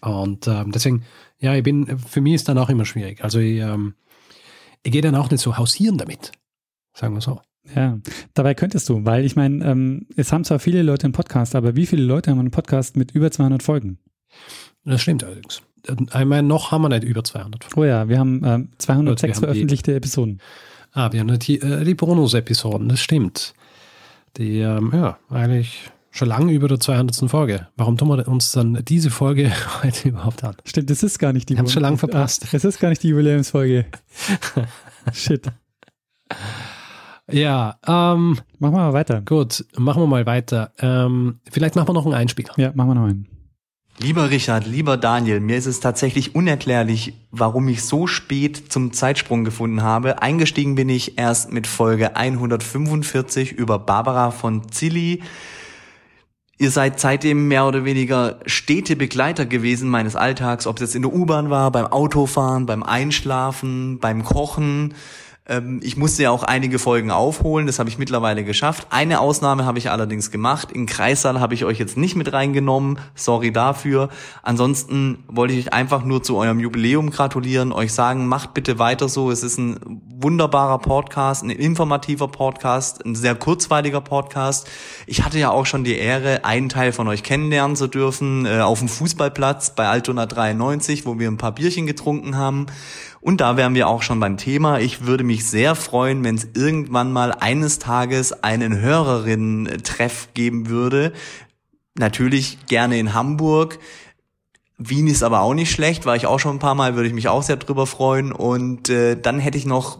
Und ähm, deswegen, ja, ich bin, für mich ist dann auch immer schwierig. Also ich, ähm, ich gehe dann auch nicht so hausieren damit. Sagen wir so. Ja, dabei könntest du, weil ich meine, ähm, es haben zwar viele Leute einen Podcast, aber wie viele Leute haben einen Podcast mit über 200 Folgen? Das stimmt allerdings. Ich meine, noch haben wir nicht über 200. Oh ja, wir haben ähm, 206 Gut, wir haben die- veröffentlichte Episoden. Ah, wir haben die, äh, die Bonus-Episoden, das stimmt. die ähm, ja eigentlich schon lange über der 200. Folge. Warum tun wir uns dann diese Folge heute überhaupt an? Stimmt, das ist gar nicht die Wir haben schon lange verpasst. Es ist gar nicht die Jubiläumsfolge. Shit. Ja, ähm, Machen wir mal weiter. gut, machen wir mal weiter. Ähm, vielleicht machen wir noch einen Einspieler. Ja, machen wir noch einen. Lieber Richard, lieber Daniel, mir ist es tatsächlich unerklärlich, warum ich so spät zum Zeitsprung gefunden habe. Eingestiegen bin ich erst mit Folge 145 über Barbara von Zilli. Ihr seid seitdem mehr oder weniger stete Begleiter gewesen meines Alltags, ob es jetzt in der U-Bahn war, beim Autofahren, beim Einschlafen, beim Kochen. Ähm, Ich musste ja auch einige Folgen aufholen, das habe ich mittlerweile geschafft. Eine Ausnahme habe ich allerdings gemacht. In Kreissaal habe ich euch jetzt nicht mit reingenommen. Sorry dafür. Ansonsten wollte ich euch einfach nur zu eurem Jubiläum gratulieren, euch sagen, macht bitte weiter so. Es ist ein wunderbarer Podcast, ein informativer Podcast, ein sehr kurzweiliger Podcast. Ich hatte ja auch schon die Ehre, einen Teil von euch kennenlernen zu dürfen, äh, auf dem Fußballplatz bei Altona 93, wo wir ein paar Bierchen getrunken haben. Und da wären wir auch schon beim Thema. Ich würde mich sehr freuen, wenn es irgendwann mal eines Tages einen Hörerinnen-Treff geben würde. Natürlich gerne in Hamburg. Wien ist aber auch nicht schlecht, war ich auch schon ein paar Mal, würde ich mich auch sehr drüber freuen. Und äh, dann hätte ich noch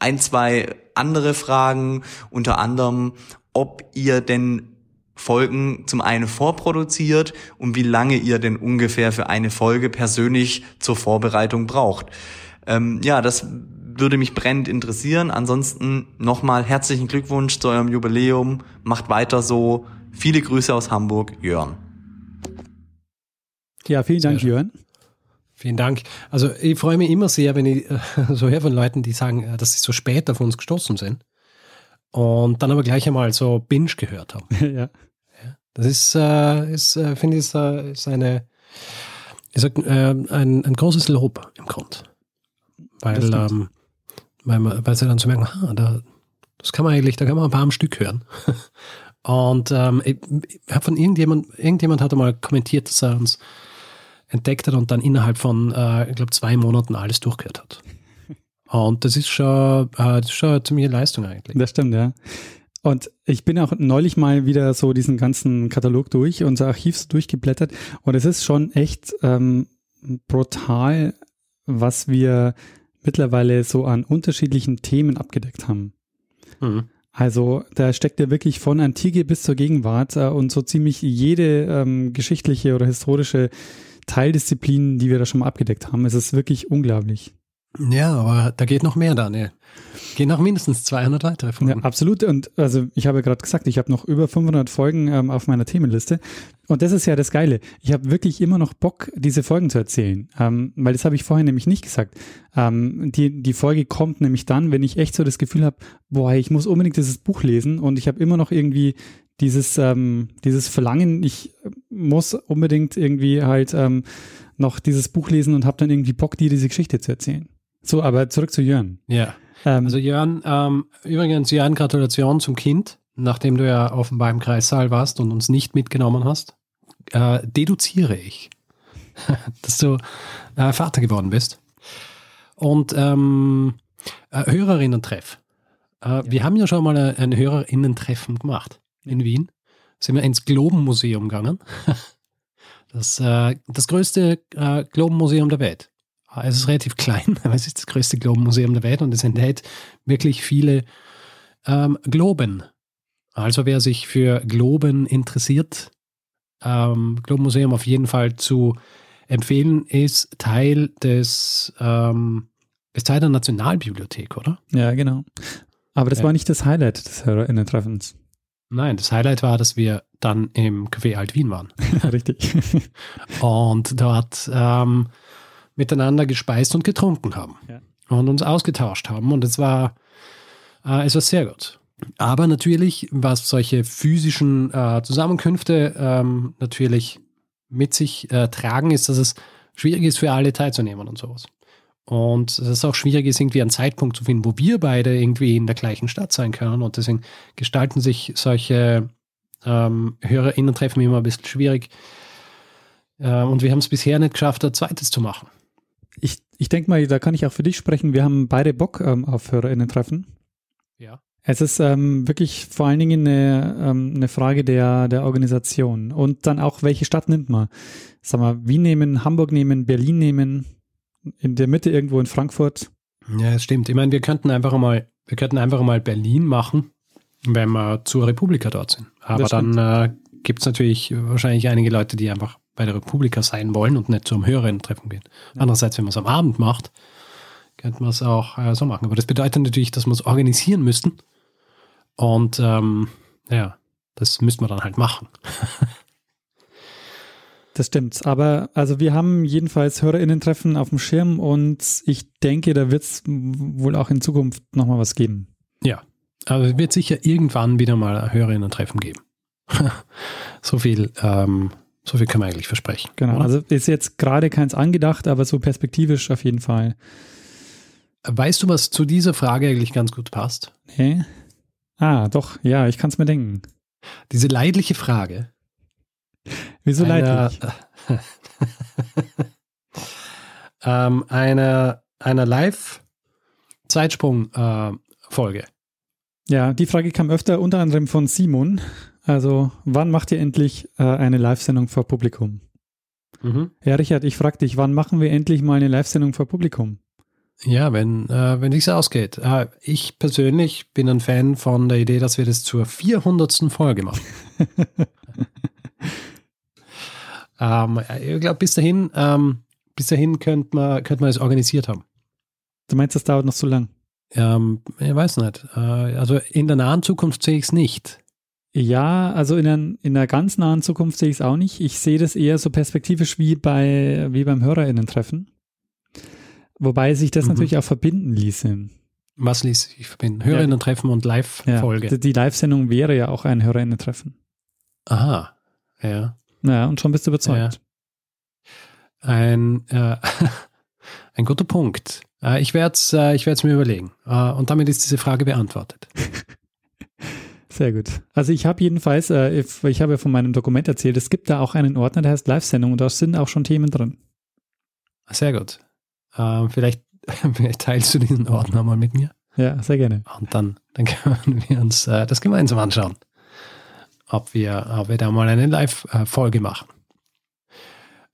ein, zwei andere Fragen, unter anderem, ob ihr denn Folgen zum einen vorproduziert und wie lange ihr denn ungefähr für eine Folge persönlich zur Vorbereitung braucht. Ähm, ja, das würde mich brennend interessieren. Ansonsten nochmal herzlichen Glückwunsch zu eurem Jubiläum. Macht weiter so. Viele Grüße aus Hamburg, Jörn. Ja, vielen Dank. Jörn. Vielen Dank. Also ich freue mich immer sehr, wenn ich äh, so höre von Leuten, die sagen, äh, dass sie so spät auf uns gestoßen sind und dann aber gleich einmal so Binge gehört haben. ja. Das ist, äh, ist äh, finde ich, ist, äh, ist eine, ich sag, äh, ein, ein großes Lob im Grund. Weil, ähm, weil, man, weil sie dann so merken, ah, da, das kann man eigentlich, da kann man ein paar am Stück hören. Und ähm, ich, ich habe von irgendjemand, irgendjemand hat einmal kommentiert, dass er uns entdeckt hat und dann innerhalb von, äh, ich glaube, zwei Monaten alles durchgehört hat. Und das ist schon, äh, das ist schon eine ziemliche Leistung eigentlich. Das stimmt, ja. Und ich bin auch neulich mal wieder so diesen ganzen Katalog durch, unser Archiv so durchgeblättert. Und es ist schon echt ähm, brutal, was wir mittlerweile so an unterschiedlichen Themen abgedeckt haben. Mhm. Also da steckt ja wirklich von Antike bis zur Gegenwart äh, und so ziemlich jede ähm, geschichtliche oder historische Teildisziplin, die wir da schon mal abgedeckt haben. Es ist wirklich unglaublich. Ja, aber da geht noch mehr, Daniel. Gehen noch mindestens 200 weitere Ja, Folgen. absolut. Und also ich habe ja gerade gesagt, ich habe noch über 500 Folgen ähm, auf meiner Themenliste. Und das ist ja das Geile. Ich habe wirklich immer noch Bock, diese Folgen zu erzählen. Ähm, weil das habe ich vorher nämlich nicht gesagt. Ähm, die, die Folge kommt nämlich dann, wenn ich echt so das Gefühl habe, boah, ich muss unbedingt dieses Buch lesen und ich habe immer noch irgendwie dieses, ähm, dieses Verlangen, ich muss unbedingt irgendwie halt ähm, noch dieses Buch lesen und habe dann irgendwie Bock, dir diese Geschichte zu erzählen. So, aber zurück zu Jörn. Ja. Ähm, Also Jörn, ähm, übrigens Jörn, Gratulation zum Kind, nachdem du ja offenbar im Kreissaal warst und uns nicht mitgenommen hast, äh, deduziere ich, dass du äh, Vater geworden bist. Und ähm, äh, Hörerinnen-Treff. Äh, Wir haben ja schon mal ein, ein Hörerinnen-Treffen gemacht in Wien. Sind wir ins Globenmuseum gegangen. Das, äh, das größte äh, Globenmuseum der Welt. Äh, Es ist relativ klein, aber es ist das größte Globenmuseum der Welt und es enthält wirklich viele ähm, Globen. Also wer sich für Globen interessiert, ähm, Globenmuseum auf jeden Fall zu empfehlen, ist Teil des ähm, ist Teil der Nationalbibliothek, oder? Ja, genau. Aber das Ja. war nicht das Highlight des HörerInnen-Treffens. Nein, das Highlight war, dass wir dann im Café Alt Wien waren Richtig. und dort ähm, miteinander gespeist und getrunken haben Ja. und uns ausgetauscht haben und es war, äh, es war sehr gut. Aber natürlich, was solche physischen äh, Zusammenkünfte ähm, natürlich mit sich äh, tragen, ist, dass es schwierig ist für alle teilzunehmen und sowas. Und dass es auch schwierig ist, irgendwie einen Zeitpunkt zu finden, wo wir beide irgendwie in der gleichen Stadt sein können. Und deswegen gestalten sich solche ähm, HörerInnen-Treffen immer ein bisschen schwierig. Äh, und wir haben es bisher nicht geschafft, ein zweites zu machen. Ich, ich denke mal, da kann ich auch für dich sprechen. Wir haben beide Bock ähm, auf HörerInnen-Treffen. Ja. Es ist ähm, wirklich vor allen Dingen eine, ähm, eine Frage der, der Organisation und dann auch, welche Stadt nimmt man? Sag mal, Wien nehmen, Hamburg nehmen, Berlin nehmen, in der Mitte irgendwo in Frankfurt. Ja, das stimmt. Ich meine, wir könnten einfach mal, wir könnten einfach mal Berlin machen, wenn wir zur Republika dort sind. Aber dann äh, gibt es natürlich wahrscheinlich einige Leute, die einfach bei der Republika sein wollen und nicht zum höheren Treffen gehen. Andererseits, wenn man es am Abend macht, könnte man es auch äh, so machen. Aber das bedeutet natürlich, dass wir es organisieren müssten. Und ähm, ja, das müssten wir dann halt machen. Das stimmt. Aber also wir haben jedenfalls HörerInnen-Treffen auf dem Schirm und ich denke, da wird es wohl auch in Zukunft nochmal was geben. Ja, also es wird sicher irgendwann wieder mal Hörerinnen-Treffen geben. so viel, ähm, so viel kann man eigentlich versprechen. Genau. oder? Also ist jetzt gerade keins angedacht, aber so perspektivisch auf jeden Fall. Weißt du, was zu dieser Frage eigentlich ganz gut passt? Nee? Ah, doch, ja, ich kann es mir denken. Diese leidliche Frage. Wieso einer, leidlich? ähm, einer, einer Live-Zeitsprung-Folge. Ja, die Frage kam öfter unter anderem von Simon. Also, wann macht ihr endlich äh, eine Live-Sendung vor Publikum? mhm. Ja, Richard, ich frage dich, wann machen wir endlich mal eine Live-Sendung vor Publikum? Ja, wenn äh, wenn sich's ausgeht. Äh, ich persönlich bin ein Fan von der Idee, dass wir das zur 400. Folge machen. ähm, ich glaube, bis dahin, ähm, bis dahin könnte man, könnte man es organisiert haben. Du meinst, das dauert noch so lang? Ähm, ich weiß nicht. Äh, also in der nahen Zukunft sehe ich es nicht. Ja, also in der, in der ganz nahen Zukunft sehe ich es auch nicht. Ich sehe das eher so perspektivisch wie bei wie beim HörerInnen-Treffen. Wobei sich das Mhm. natürlich auch verbinden ließe. Was ließ sich verbinden? Hörerinnen-Treffen und Ja, Live-Folge. die- Die Live-Sendung wäre ja auch ein HörerInnen-Treffen. Aha. Ja. Naja, und schon bist du überzeugt. Ein, äh, ein guter Punkt. Äh, ich werde es äh, ich werd's mir überlegen. Äh, und damit ist diese Frage beantwortet. Sehr gut. Also ich habe jedenfalls, äh, ich, habe ja von meinem Dokument erzählt, es gibt da auch einen Ordner, der heißt Live-Sendung und da sind auch schon Themen drin. Sehr gut. Äh, vielleicht, vielleicht teilst du diesen Ordner mal mit mir. Ja, sehr gerne. Und dann, dann können wir uns äh, das gemeinsam anschauen. Ob wir, ob wir da mal eine Live-Folge machen.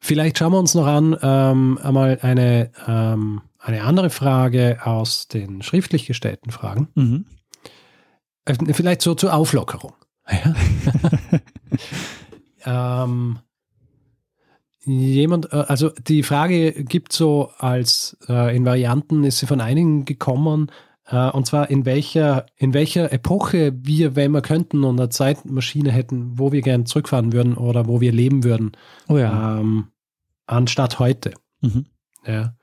Vielleicht schauen wir uns noch an, ähm, einmal eine, ähm, eine andere Frage aus den schriftlich gestellten Fragen. Mhm. Äh, Vielleicht so zur Auflockerung. Ja. ähm, jemand, äh, also die Frage gibt so als äh, in Varianten ist sie von einigen gekommen, äh, und zwar in welcher, in welcher Epoche wir, wenn wir könnten und eine Zeitmaschine hätten, wo wir gern zurückfahren würden oder wo wir leben würden, Oh ja. ähm, anstatt heute. Mhm. Ja.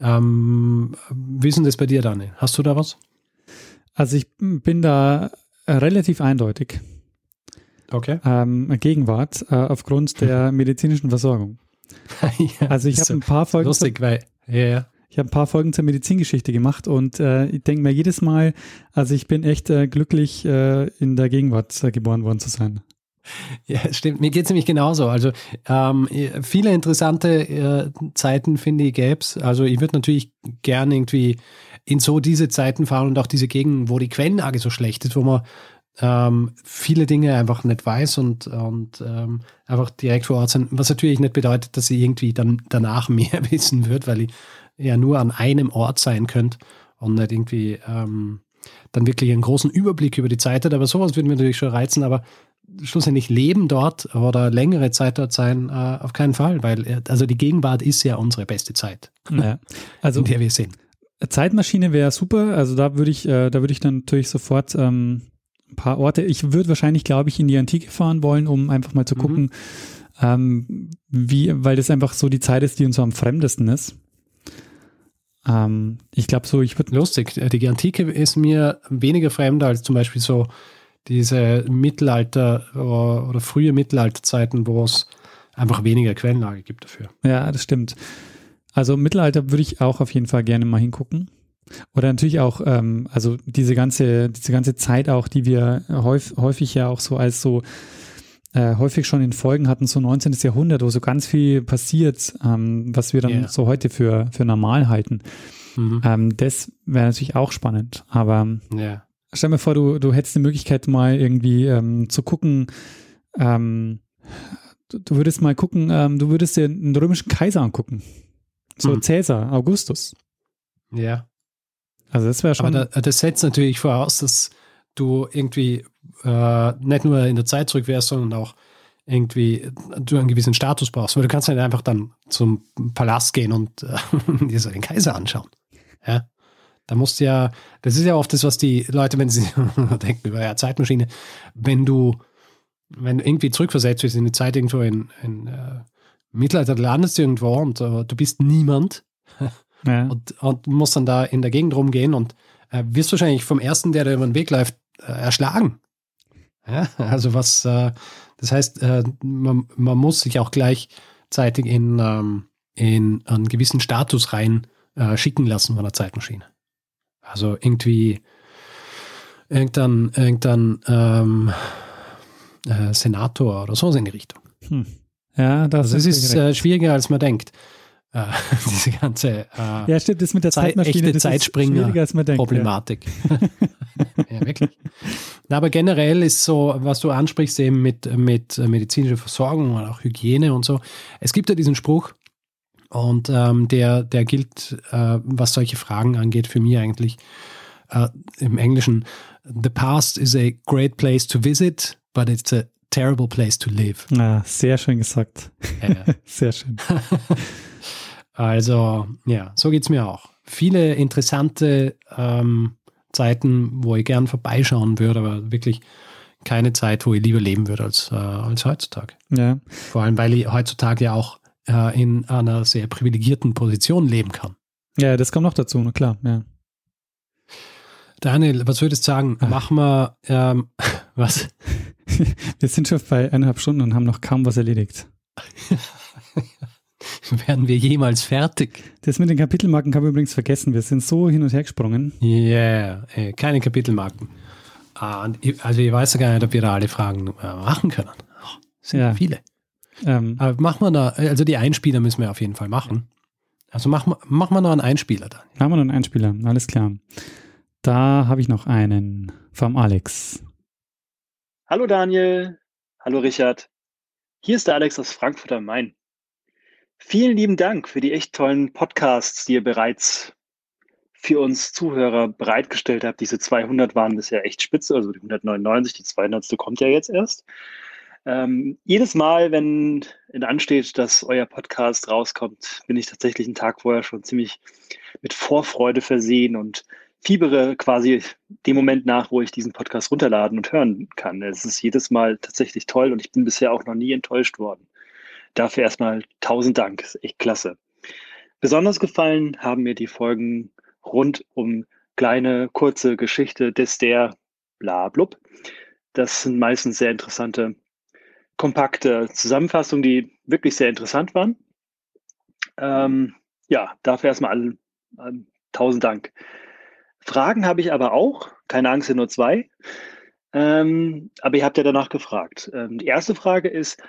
Ähm, wie ist denn das bei dir, Daniel? Hast du da was? Also ich bin da äh, relativ eindeutig. Okay. Ähm, Gegenwart äh, aufgrund der medizinischen Versorgung. ja, Also ich habe ein paar Folgen zur, lustig, weil ja, ja. ich habe ein paar Folgen zur Medizingeschichte gemacht und äh, ich denke mir jedes Mal, also ich bin echt äh, glücklich, äh, in der Gegenwart äh, geboren worden zu sein. Ja, stimmt. Mir geht es nämlich genauso. Also ähm, viele interessante äh, Zeiten, finde ich, gäbe es. Also ich würde natürlich gerne irgendwie in so diese Zeiten fahren und auch diese Gegenden, wo die Quellenlage so schlecht ist, wo man ähm, viele Dinge einfach nicht weiß und, und ähm, einfach direkt vor Ort sind. Was natürlich nicht bedeutet, dass ich irgendwie dann danach mehr wissen wird, weil ich ja nur an einem Ort sein könnte und nicht irgendwie ähm, dann wirklich einen großen Überblick über die Zeit hat. Aber sowas würde mir natürlich schon reizen, aber schlussendlich leben dort oder längere Zeit dort sein, äh, auf keinen Fall, weil äh, also die Gegenwart ist ja unsere beste Zeit, Ja. Also in der wir sind. Zeitmaschine wäre super. Also da würde ich, äh, da würde ich dann natürlich sofort ähm, ein paar Orte. Ich würde wahrscheinlich, glaube ich, in die Antike fahren wollen, um einfach mal zu Mhm. gucken, ähm, wie, weil das einfach so die Zeit ist, die uns so am fremdesten ist. Ähm, ich glaube so, ich würde Lustig, äh, die Antike ist mir weniger fremd als zum Beispiel so diese Mittelalter oder, oder frühe Mittelalterzeiten, wo es einfach weniger Quellenlage gibt dafür. Ja, das stimmt. Also Mittelalter würde ich auch auf jeden Fall gerne mal hingucken. Oder natürlich auch, ähm, also diese ganze, diese ganze Zeit auch, die wir häufig, häufig ja auch so als so äh, häufig schon in Folgen hatten, so 19. Jahrhundert, wo so ganz viel passiert, ähm, was wir dann Ja. so heute für, für normal halten. Mhm. Ähm, das wäre natürlich auch spannend. Aber Ja. stell mir vor, du, du hättest die Möglichkeit mal irgendwie ähm, zu gucken, ähm, du, du, würdest mal gucken, ähm, du würdest dir einen römischen Kaiser angucken. So hm. Cäsar, Augustus. Ja. Also das wäre schon. Aber da, das setzt natürlich voraus, dass du irgendwie äh, nicht nur in der Zeit zurück wärst, sondern auch irgendwie du einen gewissen Status brauchst. Weil du kannst nicht einfach dann zum Palast gehen und äh, dir so den Kaiser anschauen. Ja. Da musst du ja, das ist ja oft das, was die Leute, wenn sie denken über ja, Zeitmaschine, wenn du, wenn du irgendwie zurückversetzt wirst in die Zeit irgendwo in, in äh, Mittelalter, landest du irgendwo und uh, du bist niemand ja. und, und musst dann da in der Gegend rumgehen und äh, wirst wahrscheinlich vom ersten, der da über den Weg läuft, äh, erschlagen. Ja, also was, äh, das heißt, äh, man, man, muss sich auch gleichzeitig in, ähm, in einen gewissen Status rein äh, schicken lassen von der Zeitmaschine. Also irgendwie irgendein, irgendein ähm, äh, Senator oder so in die Richtung. Hm. Ja, das also ist ist schwieriger, als man denkt. Äh, diese ganze äh, ja, stimmt, das mit der Zeitmaschine, echte Zeitspringer-Problematik. ja, wirklich. Na, aber generell ist so, was du ansprichst, eben mit, mit medizinischer Versorgung und auch Hygiene und so. Es gibt ja diesen Spruch, und ähm, der, der gilt, äh, was solche Fragen angeht, für mich eigentlich äh, im Englischen. The past is a great place to visit, but it's a terrible place to live. Ja, sehr schön gesagt. Ja. sehr schön. Also, ja, so geht es mir auch. Viele interessante ähm, Zeiten, wo ich gern vorbeischauen würde, aber wirklich keine Zeit, wo ich lieber leben würde als, äh, als heutzutage. Ja. Vor allem, weil ich heutzutage ja auch äh, in einer sehr privilegierten Position leben kann. Ja, das kommt noch dazu, na klar, ja. Daniel, was würdest du sagen? Ach. Machen wir ähm, was? wir sind schon bei eineinhalb Stunden und haben noch kaum was erledigt. Werden wir jemals fertig? Das mit den Kapitelmarken haben wir übrigens vergessen. Wir sind so hin und her gesprungen. Ja, yeah, keine Kapitelmarken. Ah, also ich weiß ja gar nicht, ob wir da alle Fragen äh, machen können. Oh, sind ja. viele. Ähm, Aber machen wir da, also die Einspieler müssen wir auf jeden Fall machen. Also machen mach wir noch einen Einspieler dann. Machen wir noch einen Einspieler, alles klar. Da habe ich noch einen vom Alex. Hallo Daniel, hallo Richard. Hier ist der Alex aus Frankfurt am Main. Vielen lieben Dank für die echt tollen Podcasts, die ihr bereits für uns Zuhörer bereitgestellt habt. Diese 200 waren bisher echt spitze, also die 199, die 200. kommt ja jetzt erst. Ähm, jedes Mal, wenn in ansteht, dass euer Podcast rauskommt, bin ich tatsächlich einen Tag vorher schon ziemlich mit Vorfreude versehen und fiebere quasi dem Moment nach, wo ich diesen Podcast runterladen und hören kann. Es ist jedes Mal tatsächlich toll und ich bin bisher auch noch nie enttäuscht worden. Dafür erstmal tausend Dank, ist echt klasse. Besonders gefallen haben mir die Folgen rund um kleine, kurze Geschichte des der Blablub. Das sind meistens sehr interessante, kompakte Zusammenfassungen, die wirklich sehr interessant waren. Ähm, ja, dafür erstmal allen, allen tausend Dank. Fragen habe ich aber auch, keine Angst, sind nur zwei. Ähm, aber ihr habt ja danach gefragt. Ähm, die erste Frage ist,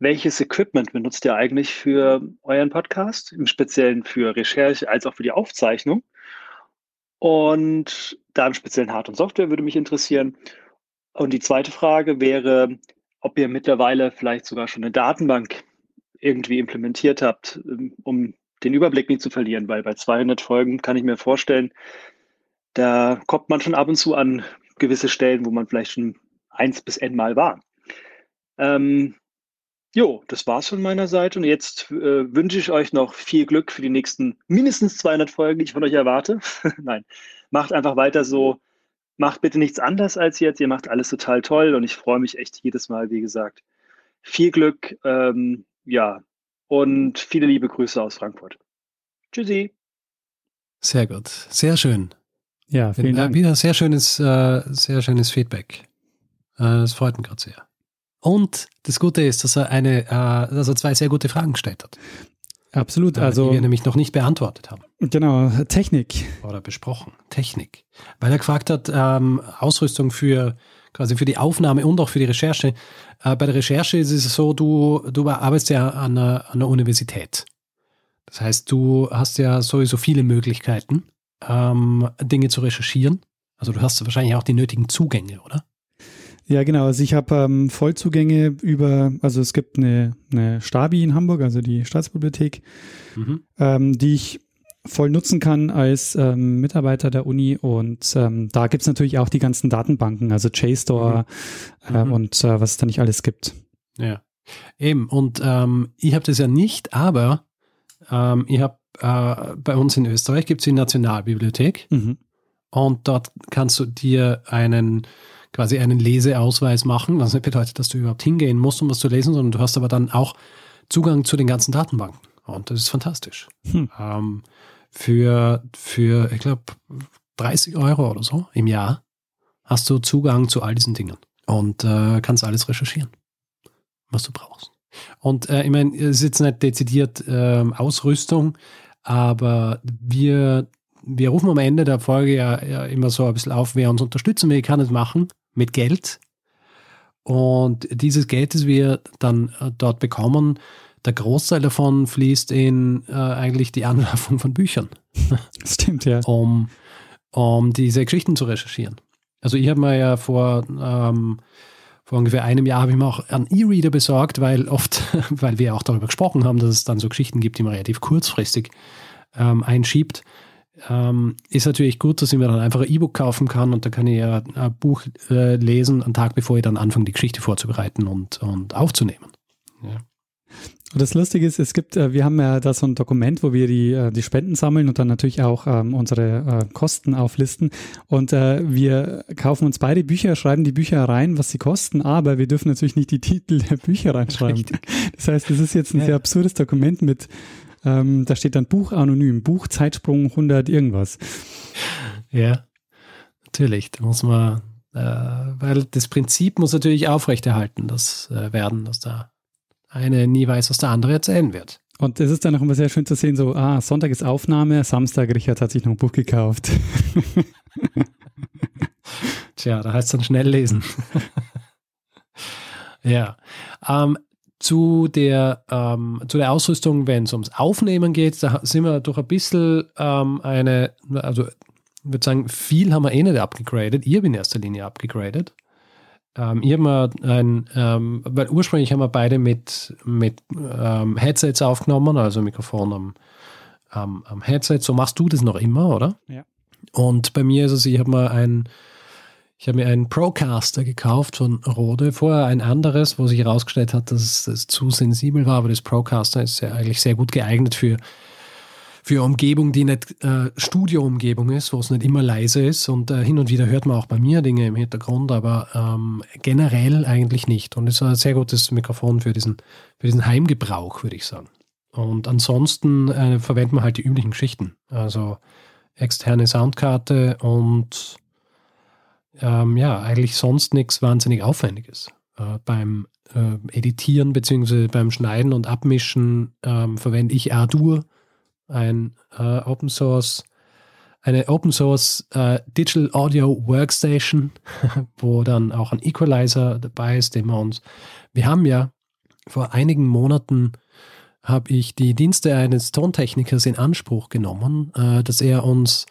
welches Equipment benutzt ihr eigentlich für euren Podcast, im Speziellen für Recherche als auch für die Aufzeichnung? Und da im speziellen Hard- und Software würde mich interessieren. Und die zweite Frage wäre, ob ihr mittlerweile vielleicht sogar schon eine Datenbank irgendwie implementiert habt, ähm, um den Überblick nicht zu verlieren, weil bei 200 Folgen kann ich mir vorstellen, da kommt man schon ab und zu an gewisse Stellen, wo man vielleicht schon eins bis n Mal war. Ähm, Jo, das war's von meiner Seite und jetzt äh, wünsche ich euch noch viel Glück für die nächsten mindestens 200 Folgen, die ich von euch erwarte. Nein, macht einfach weiter so. Macht bitte nichts anders als jetzt. Ihr macht alles total toll und ich freue mich echt jedes Mal, wie gesagt. Viel Glück, ähm, ja, und viele liebe Grüße aus Frankfurt. Tschüssi. Sehr gut, sehr schön. Ja, vielen Dank. Wieder sehr schönes, äh, sehr schönes Feedback. Äh, das freut mich gerade sehr. Und das Gute ist, dass er eine, äh, dass er zwei sehr gute Fragen gestellt hat. Absolut, äh, also die wir nämlich noch nicht beantwortet haben. Genau, Technik oder besprochen, Technik, weil er gefragt hat ähm, Ausrüstung für quasi für die Aufnahme und auch für die Recherche. Äh, bei der Recherche ist es so, du du arbeitest ja an einer, an einer Universität. Das heißt, du hast ja sowieso viele Möglichkeiten, ähm, Dinge zu recherchieren Also du hast wahrscheinlich auch die nötigen Zugänge, oder? Ja, genau. Also ich habe ähm, Vollzugänge über, also es gibt eine, eine Stabi in Hamburg, also die Staatsbibliothek, Mhm. ähm, die ich voll nutzen kann als ähm, Mitarbeiter der Uni. Und ähm, da gibt's natürlich auch die ganzen Datenbanken, also JSTOR Äh, Mhm. und äh, was es da nicht alles gibt. Ja. Eben, und ähm, ich habe das ja nicht, aber ähm, ich habe äh, bei uns in Österreich gibt es die Nationalbibliothek Mhm. und dort kannst du dir einen quasi einen Leseausweis machen, was nicht bedeutet, dass du überhaupt hingehen musst, um was zu lesen, sondern du hast aber dann auch Zugang zu den ganzen Datenbanken. Und das ist fantastisch. Hm. Ähm, für, für, ich glaube, 30 Euro oder so im Jahr hast du Zugang zu all diesen Dingen und äh, kannst alles recherchieren, was du brauchst. Und äh, ich meine, es ist jetzt nicht dezidiert ähm, Ausrüstung, aber wir, wir rufen am Ende der Folge ja, ja immer so ein bisschen auf, wer uns unterstützen will, kann es machen mit Geld. Und dieses Geld, das wir dann äh, dort bekommen, der Großteil davon fließt in äh, eigentlich die Anschaffung von Büchern, Stimmt, ja. um, um diese Geschichten zu recherchieren. Also ich habe mir ja vor, ähm, vor ungefähr einem Jahr habe ich mir auch einen E-Reader besorgt, weil oft, weil wir auch darüber gesprochen haben, dass es dann so Geschichten gibt, die man relativ kurzfristig ähm, einschiebt. Ähm, ist natürlich gut, dass ich mir dann einfach ein E-Book kaufen kann und da kann ich ja ein Buch äh, lesen, einen Tag bevor ich dann anfange, die Geschichte vorzubereiten und, und aufzunehmen. Und das Lustige ist, es gibt, äh, wir haben ja da so ein Dokument, wo wir die, äh, die Spenden sammeln und dann natürlich auch ähm, unsere äh, Kosten auflisten. Und äh, wir kaufen uns beide Bücher, schreiben die Bücher rein, was sie kosten, aber wir dürfen natürlich nicht die Titel der Bücher reinschreiben. Das heißt, das ist jetzt ein Ja. sehr absurdes Dokument mit, ähm, da steht dann Buch anonym, Buch Zeitsprung 100 irgendwas. Ja, natürlich. Da muss man, äh, weil das Prinzip muss natürlich aufrechterhalten, das äh, werden, dass da eine nie weiß, was der andere erzählen wird. Und es ist dann auch immer sehr schön zu sehen, so, ah, Sonntag ist Aufnahme, Samstag, Richard hat sich noch ein Buch gekauft. Tja, da heißt es dann schnell lesen. ja. Ähm, zu der, ähm, zu der Ausrüstung, wenn es ums Aufnehmen geht, da sind wir durch ein bisschen ähm, eine, also ich würde sagen, viel haben wir eh nicht abgegradet. Ich habe in erster Linie abgegradet. Ähm, ich habe ein, ähm, weil ursprünglich haben wir beide mit, mit ähm, Headsets aufgenommen, also Mikrofon am, am, am Headset. So machst du das noch immer, oder? Ja. Und bei mir ist es, ich habe mal ein, ich habe mir einen Procaster gekauft von Rode, vorher ein anderes, wo sich herausgestellt hat, dass es zu sensibel war, aber das Procaster ist ja eigentlich sehr gut geeignet für, für Umgebung, die nicht äh, Studioumgebung ist, wo es nicht immer leise ist und äh, hin und wieder hört man auch bei mir Dinge im Hintergrund, aber ähm, generell eigentlich nicht. Und es ist ein sehr gutes Mikrofon für diesen, für diesen Heimgebrauch, würde ich sagen. Und ansonsten äh, verwenden wir halt die üblichen Geschichten. Also externe Soundkarte und ähm, ja, eigentlich sonst nichts wahnsinnig Aufwendiges. Äh, beim äh, Editieren bzw. beim Schneiden und Abmischen ähm, verwende ich Ardour, ein äh, Open Source, eine Open Source äh, Digital Audio Workstation, wo dann auch ein Equalizer dabei ist, den wir uns. Wir haben ja vor einigen Monaten habe ich die Dienste eines Tontechnikers in Anspruch genommen, äh, dass er uns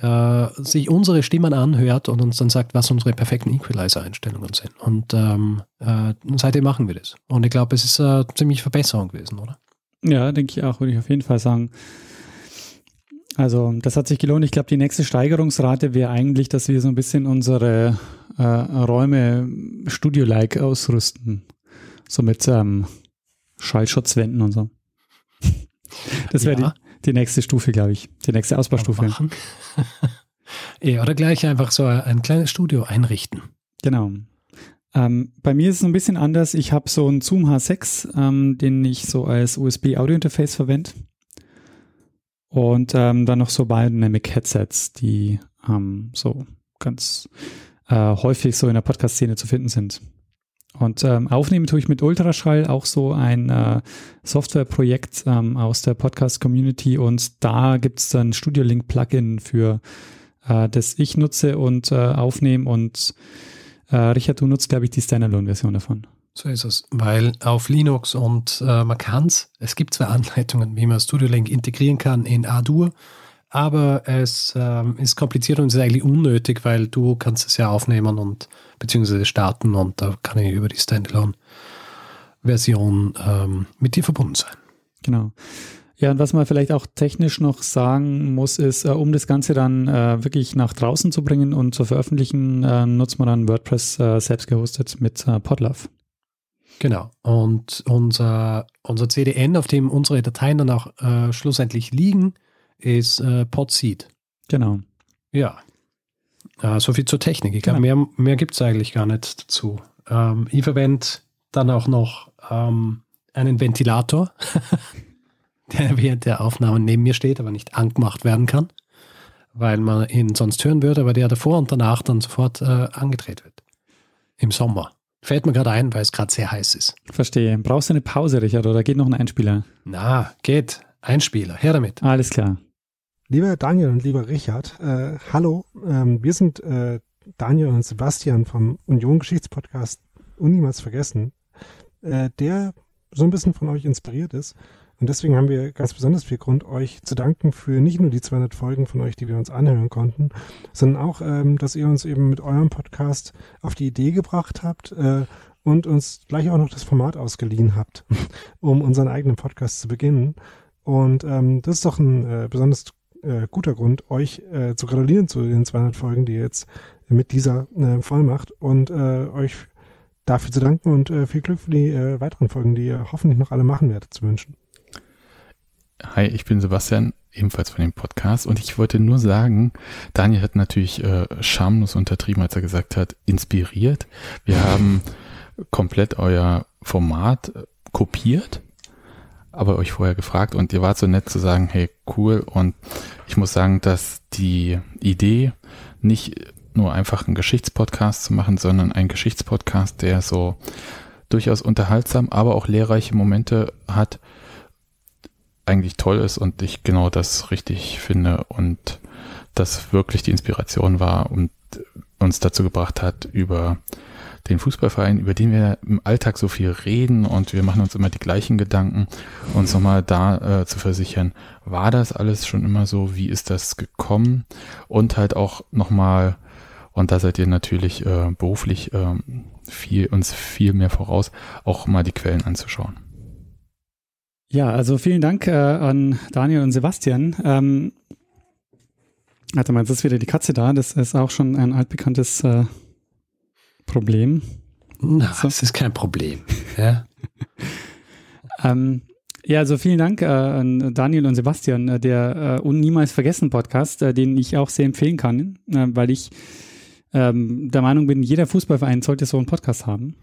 äh, sich unsere Stimmen anhört und uns dann sagt, was unsere perfekten Equalizer-Einstellungen sind. Und ähm, äh, seitdem machen wir das. Und ich glaube, es ist eine ziemlich Verbesserung gewesen, oder? Ja, denke ich auch, würde ich auf jeden Fall sagen. Also, das hat sich gelohnt. Ich glaube, die nächste Steigerungsrate wäre eigentlich, dass wir so ein bisschen unsere äh, Räume Studio-like ausrüsten. So mit ähm, Schallschutzwänden und so. Das wäre Ja. die, die nächste Stufe, glaube ich. Die nächste Ausbaustufe. Machen. ja, oder gleich einfach so ein kleines Studio einrichten. Genau. Ähm, bei mir ist es ein bisschen anders. Ich habe so einen Zoom H6, ähm, den ich so als USB-Audio-Interface verwende. Und ähm, dann noch so Biodynamic-Headsets, die ähm, so ganz äh, häufig so in der Podcast-Szene zu finden sind. Und ähm, aufnehmen tue ich mit Ultraschall, auch so ein äh, Softwareprojekt ähm, aus der Podcast-Community. Und da gibt es dann Studio Link-Plugin für, äh, das ich nutze und äh, aufnehme. Und äh, Richard, du nutzt, glaube ich, die Standalone-Version davon. So ist es, weil auf Linux und äh, man kann es, es gibt zwei Anleitungen, wie man Studio Link integrieren kann in Ardour, aber es ähm, ist kompliziert und ist eigentlich unnötig, weil du kannst es ja aufnehmen und beziehungsweise starten und da kann ich über die Standalone-Version ähm, mit dir verbunden sein. Genau. Ja, und was man vielleicht auch technisch noch sagen muss, ist, äh, um das Ganze dann äh, wirklich nach draußen zu bringen und zu veröffentlichen, äh, nutzt man dann WordPress äh, selbst gehostet mit äh, Podlove. Genau. Und unser, unser CDN, auf dem unsere Dateien dann auch äh, schlussendlich liegen, ist äh, Podseed. Genau. Ja. Äh, so viel zur Technik. Ich glaube, Genau. mehr, mehr gibt es eigentlich gar nicht dazu. Ähm, ich verwende dann auch noch ähm, einen Ventilator, der während der Aufnahme neben mir steht, aber nicht angemacht werden kann, weil man ihn sonst hören würde, aber der davor und danach dann sofort äh, angedreht wird. Im Sommer. Fällt mir gerade ein, weil es gerade sehr heiß ist. Verstehe. Brauchst du eine Pause, Richard, oder geht noch ein Einspieler? Na, geht. Einspieler, her damit. Alles klar. Lieber Daniel und lieber Richard, äh, hallo. Ähm, wir sind äh, Daniel und Sebastian vom Union Geschichtspodcast Uniemals vergessen, äh, der so ein bisschen von euch inspiriert ist. Und deswegen haben wir ganz besonders viel Grund, euch zu danken für nicht nur die 200 Folgen von euch, die wir uns anhören konnten, sondern auch, ähm, dass ihr uns eben mit eurem Podcast auf die Idee gebracht habt äh, und uns gleich auch noch das Format ausgeliehen habt, um unseren eigenen Podcast zu beginnen. Und ähm, das ist doch ein äh, besonders äh, guter Grund, euch äh, zu gratulieren zu den 200 Folgen, die ihr jetzt mit dieser äh, voll macht und äh, euch dafür zu danken und äh, viel Glück für die äh, weiteren Folgen, die ihr hoffentlich noch alle machen werdet, zu wünschen. Hi, ich bin Sebastian, ebenfalls von dem Podcast und ich wollte nur sagen, Daniel hat natürlich äh, schamlos untertrieben, als er gesagt hat, inspiriert. Wir haben komplett euer Format äh, kopiert, aber euch vorher gefragt und ihr wart so nett zu sagen, hey, cool. Und ich muss sagen, dass die Idee nicht nur einfach einen Geschichtspodcast zu machen, sondern ein Geschichtspodcast, der so durchaus unterhaltsam, aber auch lehrreiche Momente hat, eigentlich toll ist und ich genau das richtig finde und das wirklich die Inspiration war und uns dazu gebracht hat, über den Fußballverein, über den wir im Alltag so viel reden und wir machen uns immer die gleichen Gedanken, uns nochmal da äh, zu versichern, war das alles schon immer so, wie ist das gekommen und halt auch nochmal, und da seid ihr natürlich äh, beruflich äh, viel, uns viel mehr voraus, auch mal die Quellen anzuschauen. Ja, also vielen Dank äh, an Daniel und Sebastian. Ähm, warte mal, jetzt ist wieder die Katze da. Das ist auch schon ein altbekanntes äh, Problem. Na, das ist kein Problem. Ja. Ähm, ja, also vielen Dank äh, an Daniel und Sebastian, äh, der äh, Niemals Vergessen Podcast, äh, den ich auch sehr empfehlen kann, äh, weil ich ähm, der Meinung bin, jeder Fußballverein sollte so einen Podcast haben.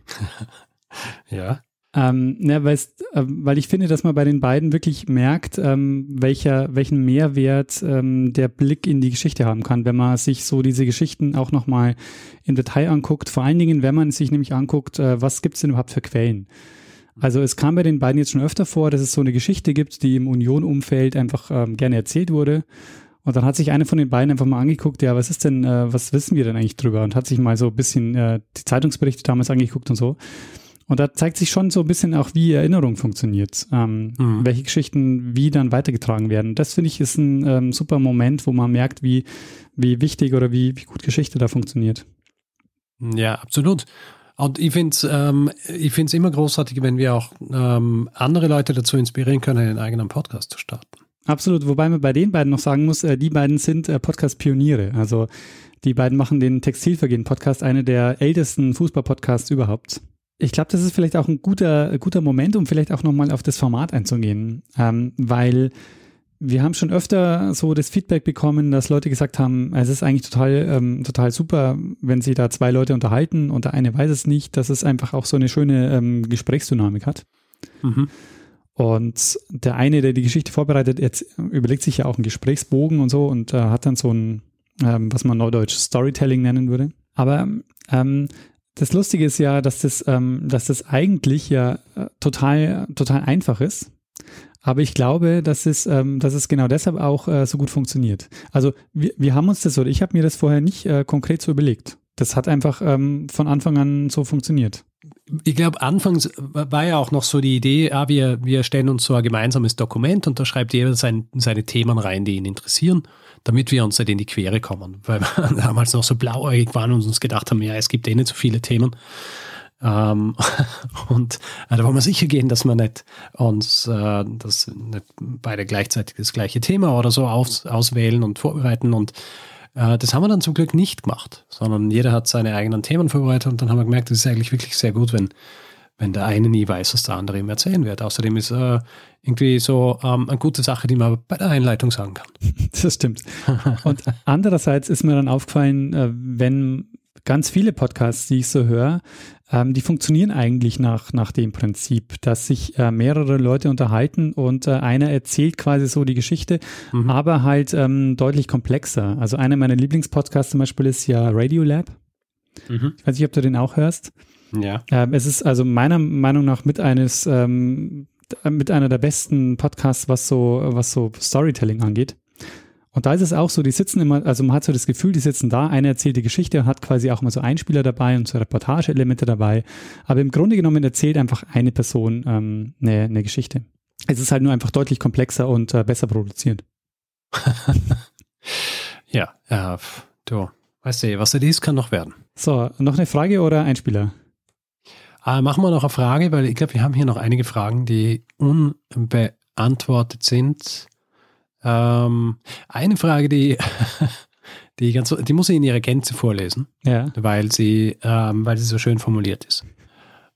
ja. Ähm, ja, weil, äh, weil ich finde, dass man bei den beiden wirklich merkt, ähm, welcher, welchen Mehrwert ähm, der Blick in die Geschichte haben kann, wenn man sich so diese Geschichten auch nochmal im Detail anguckt. Vor allen Dingen, wenn man sich nämlich anguckt, äh, was gibt es denn überhaupt für Quellen? Also es kam bei den beiden jetzt schon öfter vor, dass es so eine Geschichte gibt, die im Union-Umfeld einfach ähm, gerne erzählt wurde. Und dann hat sich eine von den beiden einfach mal angeguckt, ja, was ist denn, äh, was wissen wir denn eigentlich drüber? Und hat sich mal so ein bisschen äh, die Zeitungsberichte damals angeguckt und so. Und da zeigt sich schon so ein bisschen auch, wie Erinnerung funktioniert, ähm, Mhm. welche Geschichten wie dann weitergetragen werden. Das finde ich ist ein ähm, super Moment, wo man merkt, wie, wie wichtig oder wie, wie gut Geschichte da funktioniert. Ja, absolut. Und ich finde es ähm, ich find's immer großartig, wenn wir auch ähm, andere Leute dazu inspirieren können, einen eigenen Podcast zu starten. Absolut, wobei man bei den beiden noch sagen muss, äh, die beiden sind äh, Podcast-Pioniere. Also die beiden machen den Textilvergehen-Podcast, eine der ältesten Fußball-Podcasts überhaupt. Ich glaube, das ist vielleicht auch ein guter, guter Moment, um vielleicht auch nochmal auf das Format einzugehen, ähm, weil wir haben schon öfter so das Feedback bekommen, dass Leute gesagt haben, es ist eigentlich total, ähm, total super, wenn sich da zwei Leute unterhalten und der eine weiß es nicht, dass es einfach auch so eine schöne ähm, Gesprächsdynamik hat. Mhm. Und der eine, der die Geschichte vorbereitet, jetzt überlegt sich ja auch einen Gesprächsbogen und so und äh, hat dann so ein, ähm, was man neudeutsch Storytelling nennen würde. Aber ähm, das Lustige ist ja, dass das, ähm, dass das eigentlich ja äh, total, total einfach ist. Aber ich glaube, dass es, ähm, dass es genau deshalb auch äh, so gut funktioniert. Also wir, wir haben uns das, oder ich habe mir das vorher nicht äh, konkret so überlegt. Das hat einfach ähm, von Anfang an so funktioniert. Ich glaube, anfangs war ja auch noch so die Idee, ah, wir, wir stellen uns so ein gemeinsames Dokument und da schreibt jeder sein, seine Themen rein, die ihn interessieren, damit wir uns nicht in die Quere kommen. Weil wir damals noch so blauäugig waren und uns gedacht haben, ja, es gibt eh nicht so viele Themen. Ähm, und äh, da wollen wir sicher gehen, dass wir nicht uns äh, das nicht beide gleichzeitig das gleiche Thema oder so aus, auswählen und vorbereiten. Und das haben wir dann zum Glück nicht gemacht, sondern jeder hat seine eigenen Themen vorbereitet und dann haben wir gemerkt, das ist eigentlich wirklich sehr gut, wenn, wenn der eine nie weiß, was der andere ihm erzählen wird. Außerdem ist äh, irgendwie so ähm, eine gute Sache, die man bei der Einleitung sagen kann. Das stimmt. Und andererseits ist mir dann aufgefallen, äh, wenn ganz viele Podcasts, die ich so höre, ähm, die funktionieren eigentlich nach, nach dem Prinzip, dass sich äh, mehrere Leute unterhalten und äh, einer erzählt quasi so die Geschichte, mhm. aber halt ähm, deutlich komplexer. Also einer meiner Lieblingspodcasts zum Beispiel ist ja Radiolab. Mhm. Ich weiß nicht, ob du den auch hörst. Ja. Ähm, es ist also meiner Meinung nach mit eines ähm, mit einer der besten Podcasts, was so was so Storytelling angeht. Und da ist es auch so, die sitzen immer, also man hat so das Gefühl, die sitzen da, einer erzählt die Geschichte und hat quasi auch immer so Einspieler dabei und so Reportageelemente dabei. Aber im Grunde genommen erzählt einfach eine Person ähm, eine, eine Geschichte. Es ist halt nur einfach deutlich komplexer und äh, besser produziert. ja, äh, du, weißt du, was das ist, kann noch werden. So, noch eine Frage oder Einspieler? Äh, machen wir noch eine Frage, weil ich glaube, wir haben hier noch einige Fragen, die unbeantwortet sind. Ähm, eine Frage, die, die, ganz, die muss ich in ihrer Gänze vorlesen, ja. weil, sie, ähm, weil sie so schön formuliert ist.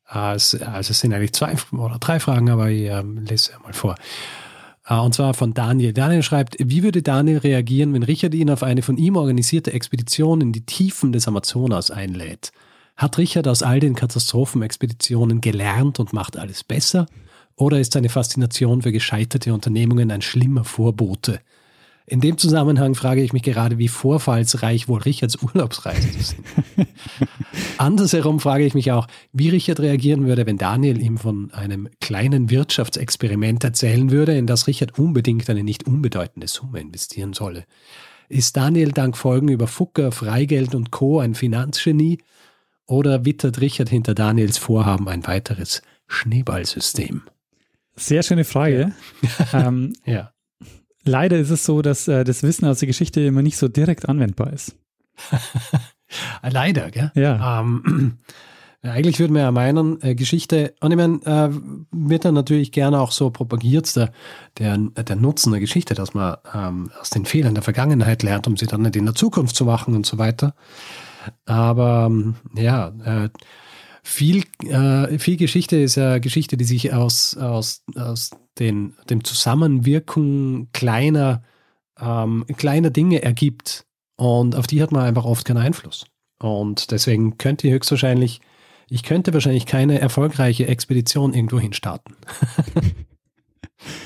Also, also es sind eigentlich zwei oder drei Fragen, aber ich ähm, lese sie mal vor. Äh, und zwar von Daniel. Daniel schreibt, wie würde Daniel reagieren, wenn Richard ihn auf eine von ihm organisierte Expedition in die Tiefen des Amazonas einlädt? Hat Richard aus all den Katastrophenexpeditionen gelernt und macht alles besser? Oder ist seine Faszination für gescheiterte Unternehmungen ein schlimmer Vorbote? In dem Zusammenhang frage ich mich gerade, wie vorfallsreich wohl Richards Urlaubsreisen sind. Andersherum frage ich mich auch, wie Richard reagieren würde, wenn Daniel ihm von einem kleinen Wirtschaftsexperiment erzählen würde, in das Richard unbedingt eine nicht unbedeutende Summe investieren solle. Ist Daniel dank Folgen über Fucker, Freigeld und Co. ein Finanzgenie? Oder wittert Richard hinter Daniels Vorhaben ein weiteres Schneeballsystem? Sehr schöne Frage. Ja. ähm, ja. Leider ist es so, dass äh, das Wissen aus der Geschichte immer nicht so direkt anwendbar ist. leider, gell? Ja. Ähm, eigentlich würde man ja meinen, äh, Geschichte, und ich meine, äh, wird dann natürlich gerne auch so propagiert, der, der, der Nutzen der Geschichte, dass man ähm, aus den Fehlern der Vergangenheit lernt, um sie dann nicht in der Zukunft zu machen und so weiter. Aber ähm, ja, äh, viel, äh, viel Geschichte ist ja Geschichte, die sich aus, aus, aus den, dem Zusammenwirken kleiner, ähm, kleiner Dinge ergibt. Und auf die hat man einfach oft keinen Einfluss. Und deswegen könnte ich höchstwahrscheinlich, ich könnte wahrscheinlich keine erfolgreiche Expedition irgendwo hin starten.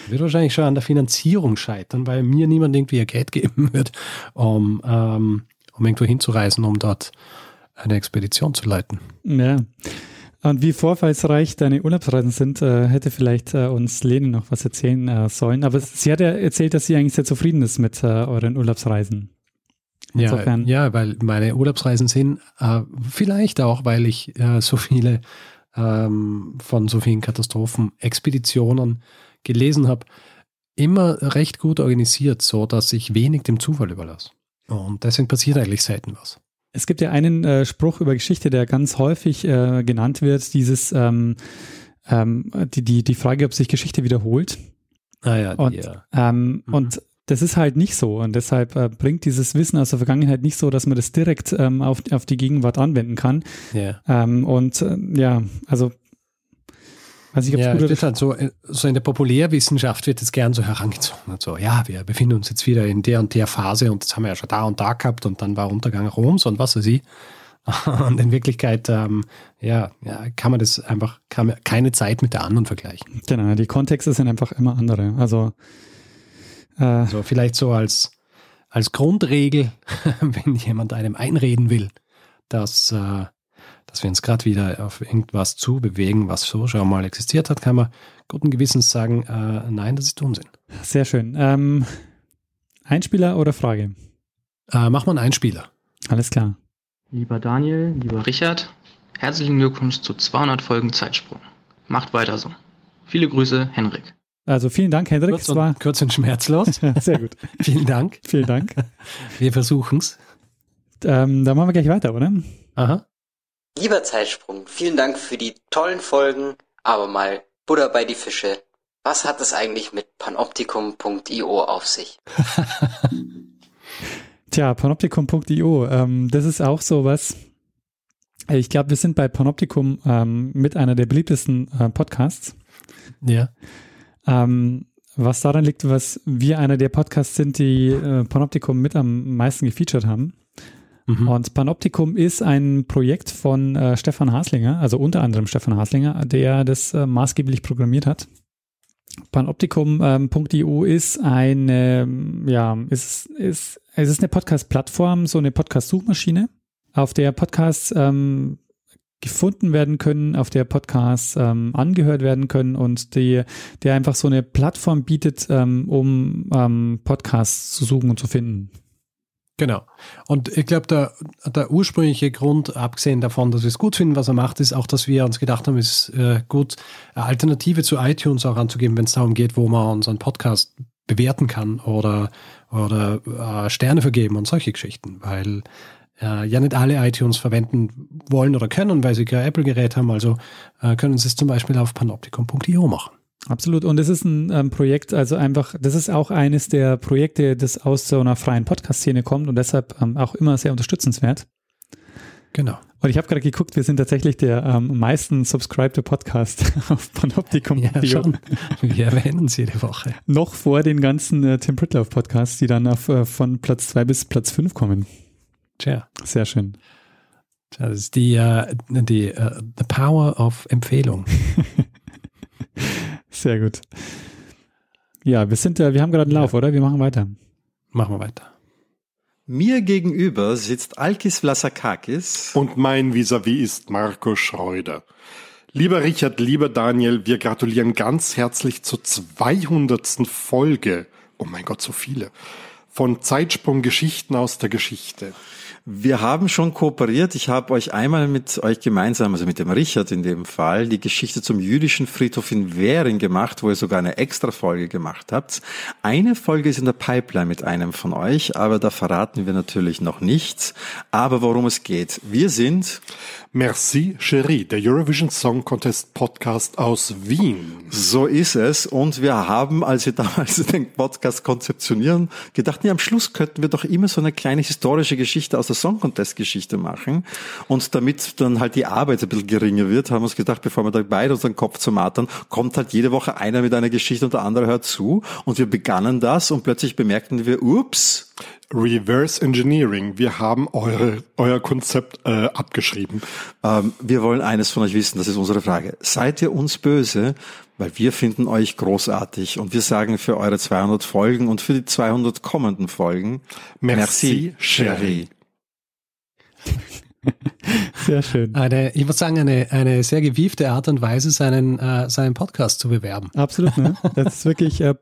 wird wahrscheinlich schon an der Finanzierung scheitern, weil mir niemand irgendwie ihr Geld geben wird, um, ähm, um irgendwo hinzureisen, um dort eine Expedition zu leiten. Ja. Und wie vorfallsreich deine Urlaubsreisen sind, äh, hätte vielleicht äh, uns Lene noch was erzählen äh, sollen. Aber sie hat ja erzählt, dass sie eigentlich sehr zufrieden ist mit euren Urlaubsreisen. Insofern. Ja, ja, weil meine Urlaubsreisen sind äh, vielleicht auch, weil ich äh, so viele ähm, von so vielen Katastrophenexpeditionen gelesen habe, immer recht gut organisiert, so dass ich wenig dem Zufall überlasse. Und deswegen passiert eigentlich selten was. Es gibt ja einen äh, Spruch über Geschichte, der ganz häufig äh, genannt wird, dieses ähm, ähm, die, die, die Frage, ob sich Geschichte wiederholt. Ah ja, und, ja. Ähm, mhm. und das ist halt nicht so und deshalb äh, bringt dieses Wissen aus der Vergangenheit nicht so, dass man das direkt ähm, auf, auf die Gegenwart anwenden kann. Ja. Ähm, und äh, ja, also also ich ja, das halt so, äh, so in der Populärwissenschaft wird jetzt gern so herangezogen. So, ja, wir befinden uns jetzt wieder in der und der Phase und das haben wir ja schon da und da gehabt und dann war Untergang Roms und was weiß ich. Und in Wirklichkeit, ähm, ja, ja, kann man das einfach, kann man keine Zeit mit der anderen vergleichen. Genau, die Kontexte sind einfach immer andere. Also, äh, also vielleicht so als, als Grundregel, wenn jemand einem einreden will, dass äh, dass wir uns gerade wieder auf irgendwas zubewegen, was so schon mal existiert hat, kann man guten Gewissens sagen, äh, nein, das ist Unsinn. Sehr schön. Ähm, Einspieler oder Frage? Äh, mach mal einen Einspieler. Alles klar. Lieber Daniel, lieber Richard, Herzlichen Glückwunsch zu 200 Folgen Zeitsprung. Macht weiter so. Viele Grüße, Henrik. Also vielen Dank, Henrik. Kurz und, kurz und schmerzlos. Sehr gut. Vielen Dank. Vielen Dank. Wir versuchen's. Ähm, dann machen wir gleich weiter, oder? Aha. Lieber Zeitsprung, vielen Dank für die tollen Folgen, aber mal Buddha bei die Fische. Was hat es eigentlich mit panoptikum.io auf sich? Tja, panoptikum.io, ähm, das ist auch sowas. Ich glaube, wir sind bei Panoptikum ähm, mit einer der beliebtesten äh, Podcasts. Ja. Ähm, was daran liegt, was wir einer der Podcasts sind, die äh, Panoptikum mit am meisten gefeatured haben. Mhm. Und Panoptikum ist ein Projekt von äh, Stefan Haslinger, also unter anderem Stefan Haslinger, der das äh, maßgeblich programmiert hat. Panoptikum.io ähm, ist eine, ja, ist, ist, es ist eine Podcast-Plattform, so eine Podcast-Suchmaschine, auf der Podcasts ähm, gefunden werden können, auf der Podcasts ähm, angehört werden können und die, der einfach so eine Plattform bietet, ähm, um ähm, Podcasts zu suchen und zu finden. Genau. Und ich glaube, der, der ursprüngliche Grund, abgesehen davon, dass wir es gut finden, was er macht, ist auch, dass wir uns gedacht haben, es ist äh, gut, eine Alternative zu iTunes auch anzugeben, wenn es darum geht, wo man unseren Podcast bewerten kann oder, oder äh, Sterne vergeben und solche Geschichten, weil äh, ja nicht alle iTunes verwenden wollen oder können, weil sie kein Apple-Gerät haben. Also äh, können sie es zum Beispiel auf panopticon.io machen. Absolut. Und es ist ein ähm, Projekt, also einfach, das ist auch eines der Projekte, das aus so einer freien Podcast-Szene kommt und deshalb ähm, auch immer sehr unterstützenswert. Genau. Und ich habe gerade geguckt, wir sind tatsächlich der am ähm, meisten subscribed Podcast auf Panoptikum. Ja, schon. Wir erwähnen sie jede Woche. Noch vor den ganzen äh, Tim Pritloff Podcasts, die dann auf, äh, von Platz zwei bis Platz fünf kommen. Tja. Sehr schön. Das ist die, uh, die uh, the power of Empfehlung. Sehr gut. Ja, wir sind, wir haben gerade einen Lauf, ja. oder? Wir machen weiter. Machen wir weiter. Mir gegenüber sitzt Alkis Vlasakakis. Und mein Vis-à-vis -vis ist Marco Schreuder. Lieber Richard, lieber Daniel, wir gratulieren ganz herzlich zur 200. Folge. Oh mein Gott, so viele. Von Zeitsprung Geschichten aus der Geschichte. Wir haben schon kooperiert. Ich habe euch einmal mit euch gemeinsam, also mit dem Richard in dem Fall, die Geschichte zum jüdischen Friedhof in Währing gemacht, wo ihr sogar eine extra Folge gemacht habt. Eine Folge ist in der Pipeline mit einem von euch, aber da verraten wir natürlich noch nichts. Aber worum es geht. Wir sind Merci Cherie, der Eurovision Song Contest Podcast aus Wien. So ist es. Und wir haben, als wir damals den Podcast konzeptionieren, gedacht, nee, am Schluss könnten wir doch immer so eine kleine historische Geschichte aus der Song Contest Geschichte machen. Und damit dann halt die Arbeit ein bisschen geringer wird, haben wir uns gedacht, bevor wir da beide unseren Kopf zu martern, kommt halt jede Woche einer mit einer Geschichte und der andere hört zu. Und wir begannen das und plötzlich bemerkten wir, ups, Reverse Engineering. Wir haben eure, euer Konzept äh, abgeschrieben. Ähm, wir wollen eines von euch wissen, das ist unsere Frage. Seid ihr uns böse? Weil wir finden euch großartig und wir sagen für eure 200 Folgen und für die 200 kommenden Folgen Merci, Merci Sherry. Sehr schön. Eine, ich würde sagen, eine, eine sehr gewiefte Art und Weise, seinen, äh, seinen Podcast zu bewerben. Absolut, ne? Das ist wirklich äh,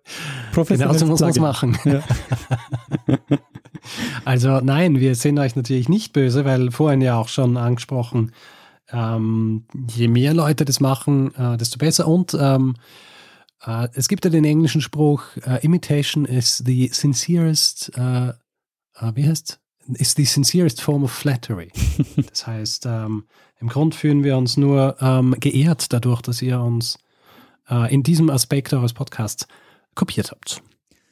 professionell. Genau so muss man es machen. Ja. also nein, wir sind euch natürlich nicht böse, weil vorhin ja auch schon angesprochen, ähm, je mehr Leute das machen, äh, desto besser. Und ähm, äh, es gibt ja den englischen Spruch, uh, Imitation is the sincerest, uh, uh, wie heißt is the sincerest form of flattery. das heißt, ähm, im Grund fühlen wir uns nur ähm, geehrt dadurch, dass ihr uns äh, in diesem Aspekt eures Podcasts kopiert habt.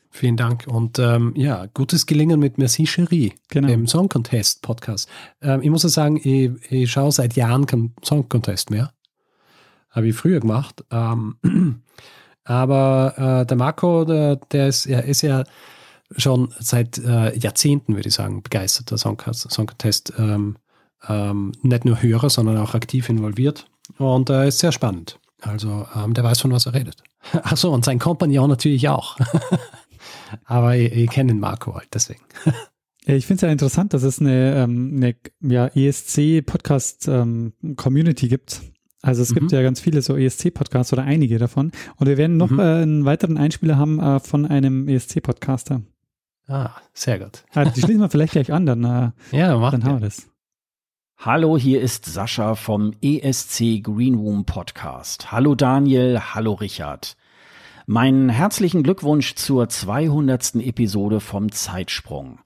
Vielen Dank und ähm, ja, gutes Gelingen mit Merci Cherie, genau. dem Song Contest Podcast. Ähm, ich muss ja sagen, ich, ich schaue seit Jahren keinen Song Contest mehr. Habe ich früher gemacht. Ähm, aber äh, der Marco, der, der ist, er ist ja schon seit äh, Jahrzehnten, würde ich sagen, begeisterter Songcast, Songcontest, ähm, ähm, nicht nur Hörer, sondern auch aktiv involviert. Und er äh, ist sehr spannend. Also ähm, der weiß, von was er redet. Achso, und sein Kompagnon natürlich auch. Aber ich, ich kenne den Marco halt, deswegen. Ich finde es ja interessant, dass es eine, ähm, eine ja, ESC-Podcast-Community ähm, gibt. Also es mhm. gibt ja ganz viele so ESC-Podcasts oder einige davon. Und wir werden noch mhm. äh, einen weiteren Einspieler haben äh, von einem ESC-Podcaster. Ah, sehr gut. Ja, die schließen wir vielleicht gleich an, dann, äh, ja, dann haben wir das. Hallo, hier ist Sascha vom ESC Green Room Podcast. Hallo Daniel, hallo Richard. Meinen herzlichen Glückwunsch zur 200. Episode vom Zeitsprung.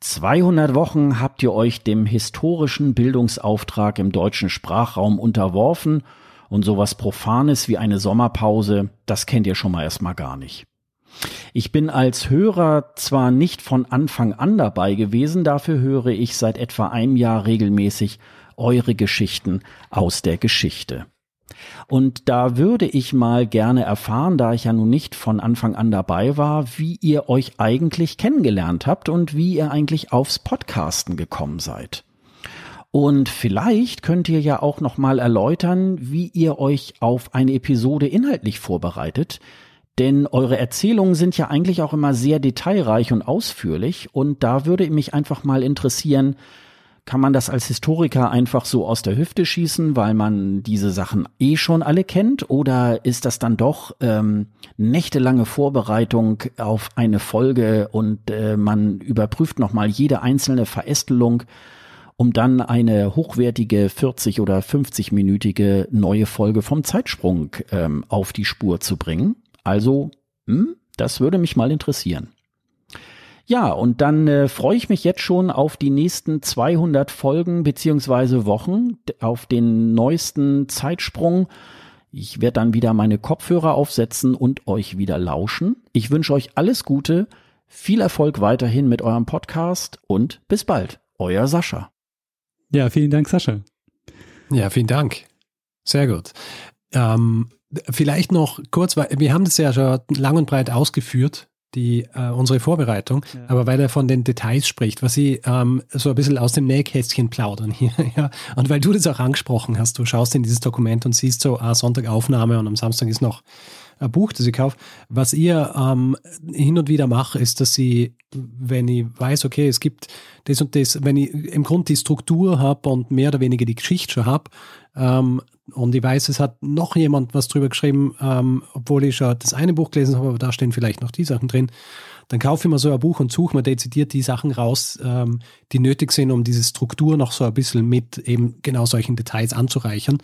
200 Wochen habt ihr euch dem historischen Bildungsauftrag im deutschen Sprachraum unterworfen und sowas Profanes wie eine Sommerpause, das kennt ihr schon mal erstmal gar nicht. Ich bin als Hörer zwar nicht von Anfang an dabei gewesen, dafür höre ich seit etwa einem Jahr regelmäßig eure Geschichten aus der Geschichte. Und da würde ich mal gerne erfahren, da ich ja nun nicht von Anfang an dabei war, wie ihr euch eigentlich kennengelernt habt und wie ihr eigentlich aufs Podcasten gekommen seid. Und vielleicht könnt ihr ja auch noch mal erläutern, wie ihr euch auf eine Episode inhaltlich vorbereitet, denn eure Erzählungen sind ja eigentlich auch immer sehr detailreich und ausführlich und da würde mich einfach mal interessieren, kann man das als Historiker einfach so aus der Hüfte schießen, weil man diese Sachen eh schon alle kennt? Oder ist das dann doch ähm, nächtelange Vorbereitung auf eine Folge und äh, man überprüft nochmal jede einzelne Verästelung, um dann eine hochwertige 40 oder 50-minütige neue Folge vom Zeitsprung ähm, auf die Spur zu bringen? Also, hm, das würde mich mal interessieren. Ja, und dann äh, freue ich mich jetzt schon auf die nächsten 200 Folgen beziehungsweise Wochen, auf den neuesten Zeitsprung. Ich werde dann wieder meine Kopfhörer aufsetzen und euch wieder lauschen. Ich wünsche euch alles Gute, viel Erfolg weiterhin mit eurem Podcast und bis bald. Euer Sascha. Ja, vielen Dank, Sascha. Ja, vielen Dank. Sehr gut. Ähm, vielleicht noch kurz, weil wir haben das ja schon lang und breit ausgeführt, die, äh, unsere Vorbereitung, ja. aber weil er von den Details spricht, was sie ähm, so ein bisschen aus dem Nähkästchen plaudern hier, ja. Und weil du das auch angesprochen hast, du schaust in dieses Dokument und siehst so, ah, Sonntagaufnahme und am Samstag ist noch Buch, das ich kaufe. Was ihr ähm, hin und wieder macht, ist, dass sie, wenn ich weiß, okay, es gibt das und das, wenn ich im Grunde die Struktur habe und mehr oder weniger die Geschichte schon habe, ähm, und ich weiß, es hat noch jemand was drüber geschrieben, ähm, obwohl ich schon das eine Buch gelesen habe, aber da stehen vielleicht noch die Sachen drin. Dann kaufe ich mir so ein Buch und suche mir dezidiert die Sachen raus, ähm, die nötig sind, um diese Struktur noch so ein bisschen mit eben genau solchen Details anzureichern,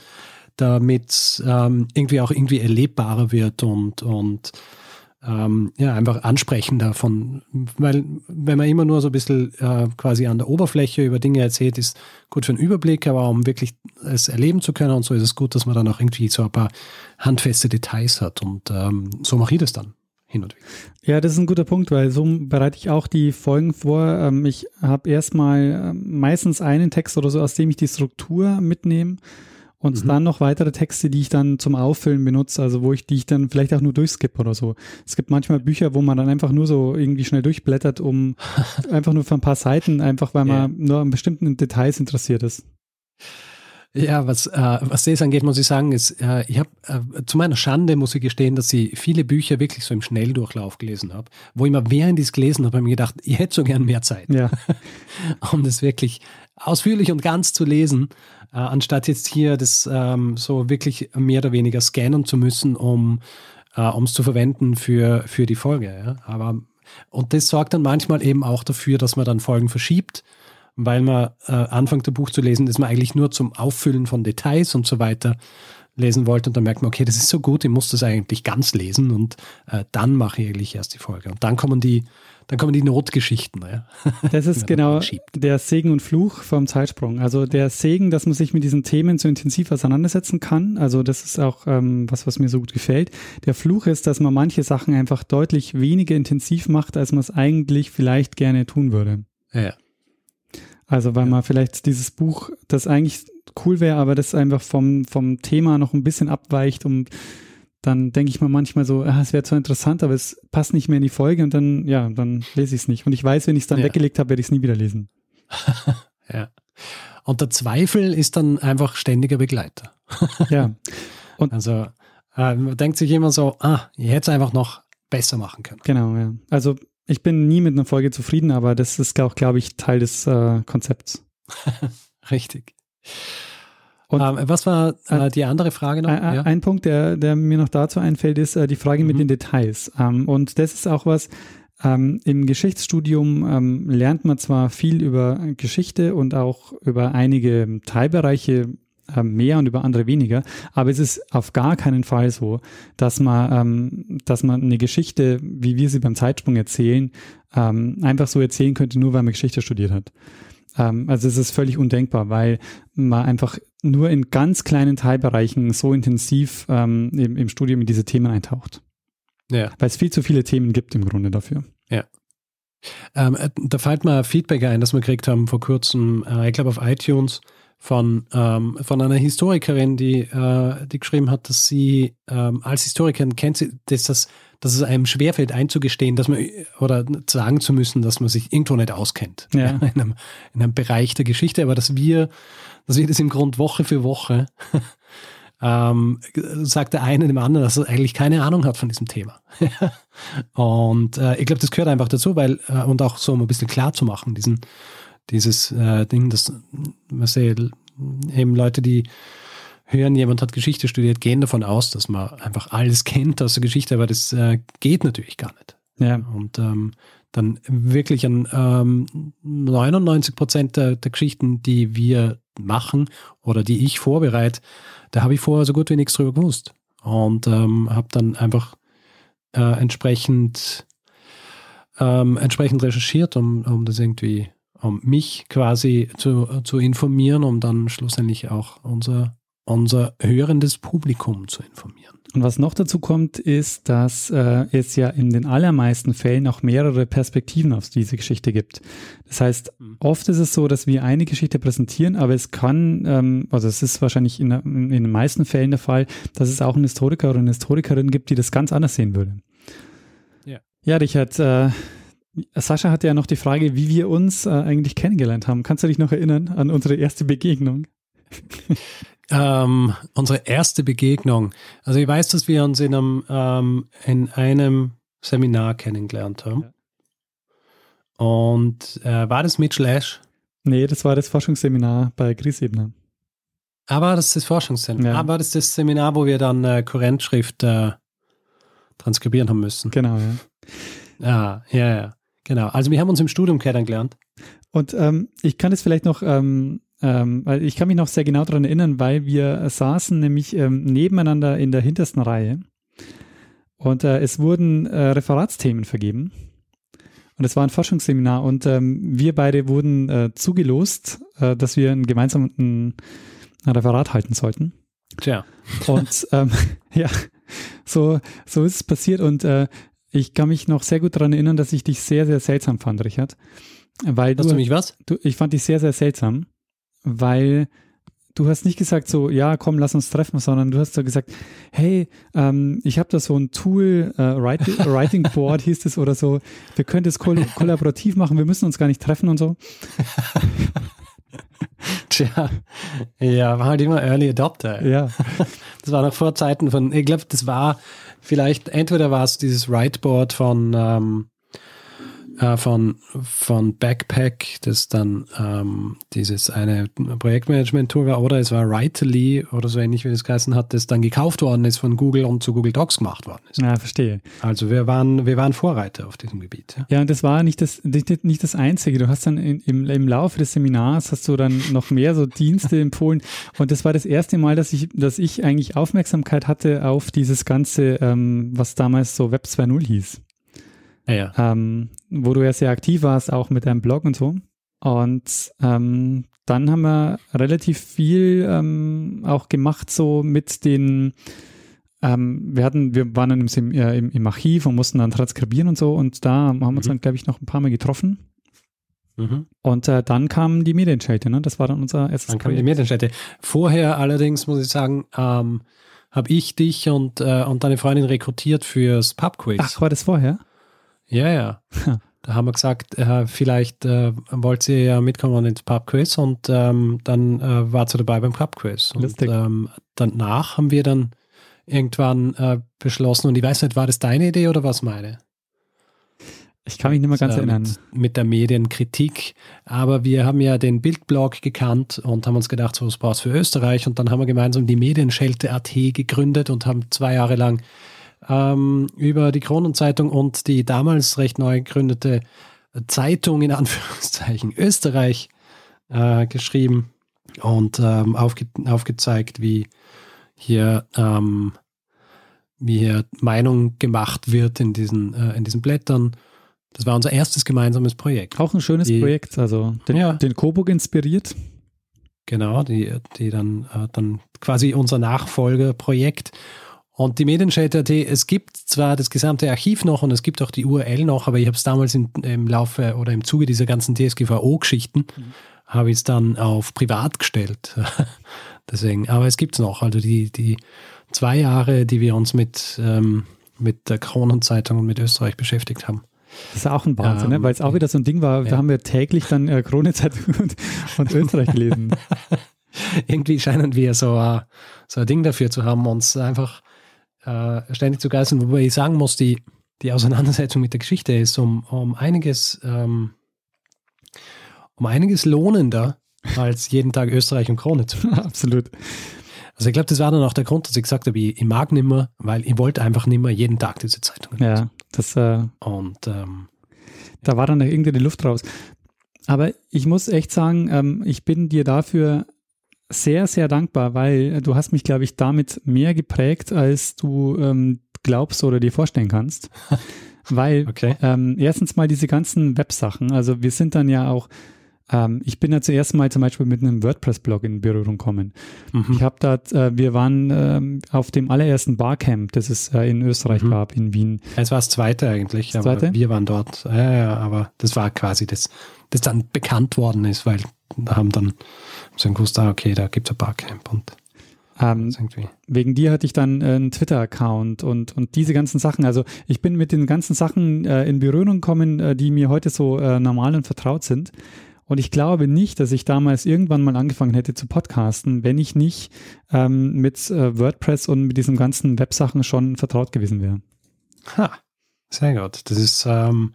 damit ähm, irgendwie auch irgendwie erlebbarer wird und, und ähm, ja, einfach ansprechender von, weil wenn man immer nur so ein bisschen äh, quasi an der Oberfläche über Dinge erzählt, ist gut für einen Überblick, aber um wirklich es erleben zu können und so ist es gut, dass man dann auch irgendwie so ein paar handfeste Details hat und ähm, so mache ich das dann hin und wieder. Ja, das ist ein guter Punkt, weil so bereite ich auch die Folgen vor. Ähm, ich habe erstmal ähm, meistens einen Text oder so, aus dem ich die Struktur mitnehme und mhm. dann noch weitere Texte, die ich dann zum Auffüllen benutze, also wo ich, die ich dann vielleicht auch nur durchskippe oder so. Es gibt manchmal Bücher, wo man dann einfach nur so irgendwie schnell durchblättert, um einfach nur für ein paar Seiten, einfach weil man yeah. nur an bestimmten Details interessiert ist. Ja, was, äh, was das angeht, muss ich sagen, ist, äh, ich habe äh, zu meiner Schande muss ich gestehen, dass ich viele Bücher wirklich so im Schnelldurchlauf gelesen habe, wo ich mir während ich es gelesen habe, habe ich mir gedacht, ich hätte so gern mehr Zeit, ja. um das wirklich ausführlich und ganz zu lesen äh, anstatt jetzt hier das ähm, so wirklich mehr oder weniger scannen zu müssen, um äh, es zu verwenden für, für die Folge. Ja? Aber, und das sorgt dann manchmal eben auch dafür, dass man dann Folgen verschiebt, weil man äh, anfängt, ein Buch zu lesen, das man eigentlich nur zum Auffüllen von Details und so weiter lesen wollte und dann merkt man, okay, das ist so gut, ich muss das eigentlich ganz lesen und äh, dann mache ich eigentlich erst die Folge. Und dann kommen die dann kommen die Notgeschichten. Ja. Das ist genau der Segen und Fluch vom Zeitsprung. Also der Segen, dass man sich mit diesen Themen so intensiv auseinandersetzen kann. Also das ist auch ähm, was, was mir so gut gefällt. Der Fluch ist, dass man manche Sachen einfach deutlich weniger intensiv macht, als man es eigentlich vielleicht gerne tun würde. Ja. Also weil ja. man vielleicht dieses Buch, das eigentlich cool wäre, aber das einfach vom, vom Thema noch ein bisschen abweicht und dann denke ich mir manchmal so, ah, es wäre zwar interessant, aber es passt nicht mehr in die Folge und dann, ja, dann lese ich es nicht. Und ich weiß, wenn ich es dann ja. weggelegt habe, werde ich es nie wieder lesen. ja. Und der Zweifel ist dann einfach ständiger Begleiter. ja. Und also äh, man denkt sich immer so, ah, ich hätte es einfach noch besser machen können. Genau, ja. Also ich bin nie mit einer Folge zufrieden, aber das ist auch, glaube ich, Teil des äh, Konzepts. Richtig. Und ähm, was war äh, die andere Frage noch? Ein, ja. ein Punkt, der, der mir noch dazu einfällt, ist äh, die Frage mhm. mit den Details. Ähm, und das ist auch was, ähm, im Geschichtsstudium ähm, lernt man zwar viel über Geschichte und auch über einige Teilbereiche äh, mehr und über andere weniger, aber es ist auf gar keinen Fall so, dass man, ähm, dass man eine Geschichte, wie wir sie beim Zeitsprung erzählen, ähm, einfach so erzählen könnte, nur weil man Geschichte studiert hat. Ähm, also es ist völlig undenkbar, weil man einfach nur in ganz kleinen Teilbereichen so intensiv ähm, im, im Studium in diese Themen eintaucht. Ja. Weil es viel zu viele Themen gibt im Grunde dafür. Ja. Ähm, äh, da fällt mir Feedback ein, das wir gekriegt haben vor kurzem, äh, ich glaube auf iTunes, von, ähm, von einer Historikerin, die, äh, die geschrieben hat, dass sie ähm, als Historikerin kennt sie, dass, das, dass es einem schwerfällt einzugestehen, dass man oder sagen zu müssen, dass man sich irgendwo nicht auskennt Ja. in, einem, in einem Bereich der Geschichte, aber dass wir, dass wir das im Grund Woche für Woche ähm, sagt der eine dem anderen, dass er eigentlich keine Ahnung hat von diesem Thema. und äh, ich glaube, das gehört einfach dazu, weil, äh, und auch so um ein bisschen klar zu machen, diesen, dieses äh, Ding, dass man sieht, eben Leute, die hören, jemand hat Geschichte studiert, gehen davon aus, dass man einfach alles kennt aus der Geschichte, aber das äh, geht natürlich gar nicht. Ja. Und ähm, dann wirklich an ähm, 99 Prozent der, der Geschichten, die wir machen oder die ich vorbereite, da habe ich vorher so gut wie nichts drüber gewusst. Und ähm, habe dann einfach äh, entsprechend, ähm, entsprechend recherchiert, um, um das irgendwie, um mich quasi zu, zu informieren, um dann schlussendlich auch unser, unser hörendes Publikum zu informieren. Und was noch dazu kommt, ist, dass äh, es ja in den allermeisten Fällen auch mehrere Perspektiven auf diese Geschichte gibt. Das heißt, oft ist es so, dass wir eine Geschichte präsentieren, aber es kann, ähm, also es ist wahrscheinlich in, in den meisten Fällen der Fall, dass es auch einen Historiker oder eine Historikerin gibt, die das ganz anders sehen würde. Ja. Ja, Richard, äh, Sascha hatte ja noch die Frage, wie wir uns äh, eigentlich kennengelernt haben. Kannst du dich noch erinnern an unsere erste Begegnung? Ähm, unsere erste Begegnung. Also ich weiß, dass wir uns in einem, ähm, in einem Seminar kennengelernt haben. Und äh, war das mit Slash? Nee, das war das Forschungsseminar bei Griesebner. Aber das ist das Forschungsseminar. Ja. Aber das ist das Seminar, wo wir dann äh, Kurrentschrift äh, transkribieren haben müssen. Genau, ja. Ja, ja, ja. Genau. Also wir haben uns im Studium kennengelernt. Und ähm, ich kann es vielleicht noch, ähm, ähm, weil ich kann mich noch sehr genau daran erinnern, weil wir saßen nämlich ähm, nebeneinander in der hintersten Reihe und äh, es wurden äh, Referatsthemen vergeben. Und es war ein Forschungsseminar und ähm, wir beide wurden äh, zugelost, äh, dass wir ein gemeinsam ein, ein Referat halten sollten. Tja. Und ähm, ja, so, so ist es passiert und äh, ich kann mich noch sehr gut daran erinnern, dass ich dich sehr, sehr seltsam fand, Richard. Weil Hast du mich was? Du, ich fand dich sehr, sehr seltsam, weil du hast nicht gesagt so, ja, komm, lass uns treffen, sondern du hast so gesagt, hey, ähm, ich habe da so ein Tool, äh, Writing, Writing Board hieß es oder so, wir können das koll kollaborativ machen, wir müssen uns gar nicht treffen und so. Tja, ja, war halt immer Early Adopter. Ja. Das war noch vor Zeiten von, ich glaube, das war vielleicht, entweder war es dieses Writeboard von, ähm, äh, von, von Backpack, das dann ähm, dieses eine Projektmanagement-Tool war, oder es war Writely oder so ähnlich wie das geheißen hat, das dann gekauft worden ist von Google und zu Google Docs gemacht worden ist. Ja, verstehe. Also wir waren, wir waren Vorreiter auf diesem Gebiet. Ja. Ja, und das war nicht das, nicht, nicht das Einzige. Du hast dann in, im, im Laufe des Seminars hast du dann noch mehr so Dienste empfohlen. Und das war das erste Mal, dass ich, dass ich eigentlich Aufmerksamkeit hatte auf dieses Ganze, ähm, was damals so Web 2.0 hieß. Ja, ja. Ähm, wo du ja sehr aktiv warst, auch mit deinem Blog und so. Und ähm, dann haben wir relativ viel ähm, auch gemacht, so mit den, ähm, wir hatten, wir waren dann im, äh, im, im Archiv und mussten dann transkribieren und so und da haben wir uns dann, glaube ich, noch ein paar Mal getroffen. Mhm. Und äh, dann kamen die Medienschelte, ne? Das war dann unser erstes Dann kam die. Medienstätte. Vorher allerdings, muss ich sagen, ähm, habe ich dich und, äh, und deine Freundin rekrutiert fürs Pubquiz. Ach, war das vorher? Ja, ja. Da haben wir gesagt, äh, vielleicht äh, wollt ihr ja mitkommen ins Pubquiz und ähm, dann äh, wart ihr dabei beim Pubquiz. Und ähm, danach haben wir dann irgendwann äh, beschlossen, und ich weiß nicht, war das deine Idee oder was meine? Ich kann mich nicht mehr ganz äh, erinnern. Mit, mit der Medienkritik. Aber wir haben ja den Bildblog gekannt und haben uns gedacht, so was brauchst du für Österreich. Und dann haben wir gemeinsam die Medienschelte.at gegründet und haben zwei Jahre lang ähm, über die Kronenzeitung und die damals recht neu gegründete Zeitung in Anführungszeichen Österreich äh, geschrieben und ähm, aufge aufgezeigt, wie hier, ähm, wie hier Meinung gemacht wird in diesen, äh, in diesen Blättern. Das war unser erstes gemeinsames Projekt. Auch ein schönes die, Projekt, also den, ja. den Coburg inspiriert. Genau, die, die dann, äh, dann quasi unser Nachfolgeprojekt. Und die Medienschädel.at, es gibt zwar das gesamte Archiv noch und es gibt auch die URL noch, aber ich habe es damals in, im Laufe oder im Zuge dieser ganzen DSGVO-Geschichten, mhm. habe ich es dann auf privat gestellt. Deswegen, aber es gibt es noch. Also die, die zwei Jahre, die wir uns mit, ähm, mit der Kronenzeitung und mit Österreich beschäftigt haben. Das ist auch ein Wahnsinn, ähm, ne? weil es auch wieder so ein Ding war, ja. da haben wir täglich dann äh, Krone-Zeitung und, und Österreich gelesen. Irgendwie scheinen wir so, uh, so ein Ding dafür zu haben, uns einfach uh, ständig zu geißeln, wobei ich sagen muss, die, die Auseinandersetzung mit der Geschichte ist um, um einiges um, um einiges lohnender, als jeden Tag Österreich und Krone zu. Absolut. Also ich glaube, das war dann auch der Grund, dass ich gesagt habe, ich, ich mag nimmer, weil ich wollte einfach nimmer jeden Tag diese Zeitung. Ja, das äh, und ähm, da war dann irgendwie die Luft raus. Aber ich muss echt sagen, ähm, ich bin dir dafür sehr, sehr dankbar, weil du hast mich, glaube ich, damit mehr geprägt, als du ähm, glaubst oder dir vorstellen kannst. weil okay. ähm, erstens mal diese ganzen Websachen, also wir sind dann ja auch ähm, ich bin ja zuerst mal zum Beispiel mit einem WordPress-Blog in Berührung gekommen. Mhm. Ich habe da, äh, wir waren ähm, auf dem allerersten Barcamp, das es äh, in Österreich mhm. gab, in Wien. Es war das zweite eigentlich, das zweite? wir waren dort. Ja, ja, aber das war quasi das, das dann bekannt worden ist, weil da haben dann so gewusst, ah, okay, da gibt es ein Barcamp und ähm, wegen dir hatte ich dann äh, einen Twitter-Account und, und diese ganzen Sachen. Also ich bin mit den ganzen Sachen äh, in Berührung gekommen, äh, die mir heute so äh, normal und vertraut sind. Und ich glaube nicht, dass ich damals irgendwann mal angefangen hätte zu podcasten, wenn ich nicht ähm, mit äh, WordPress und mit diesen ganzen Websachen schon vertraut gewesen wäre. Ha, sehr gut. Das ist ähm,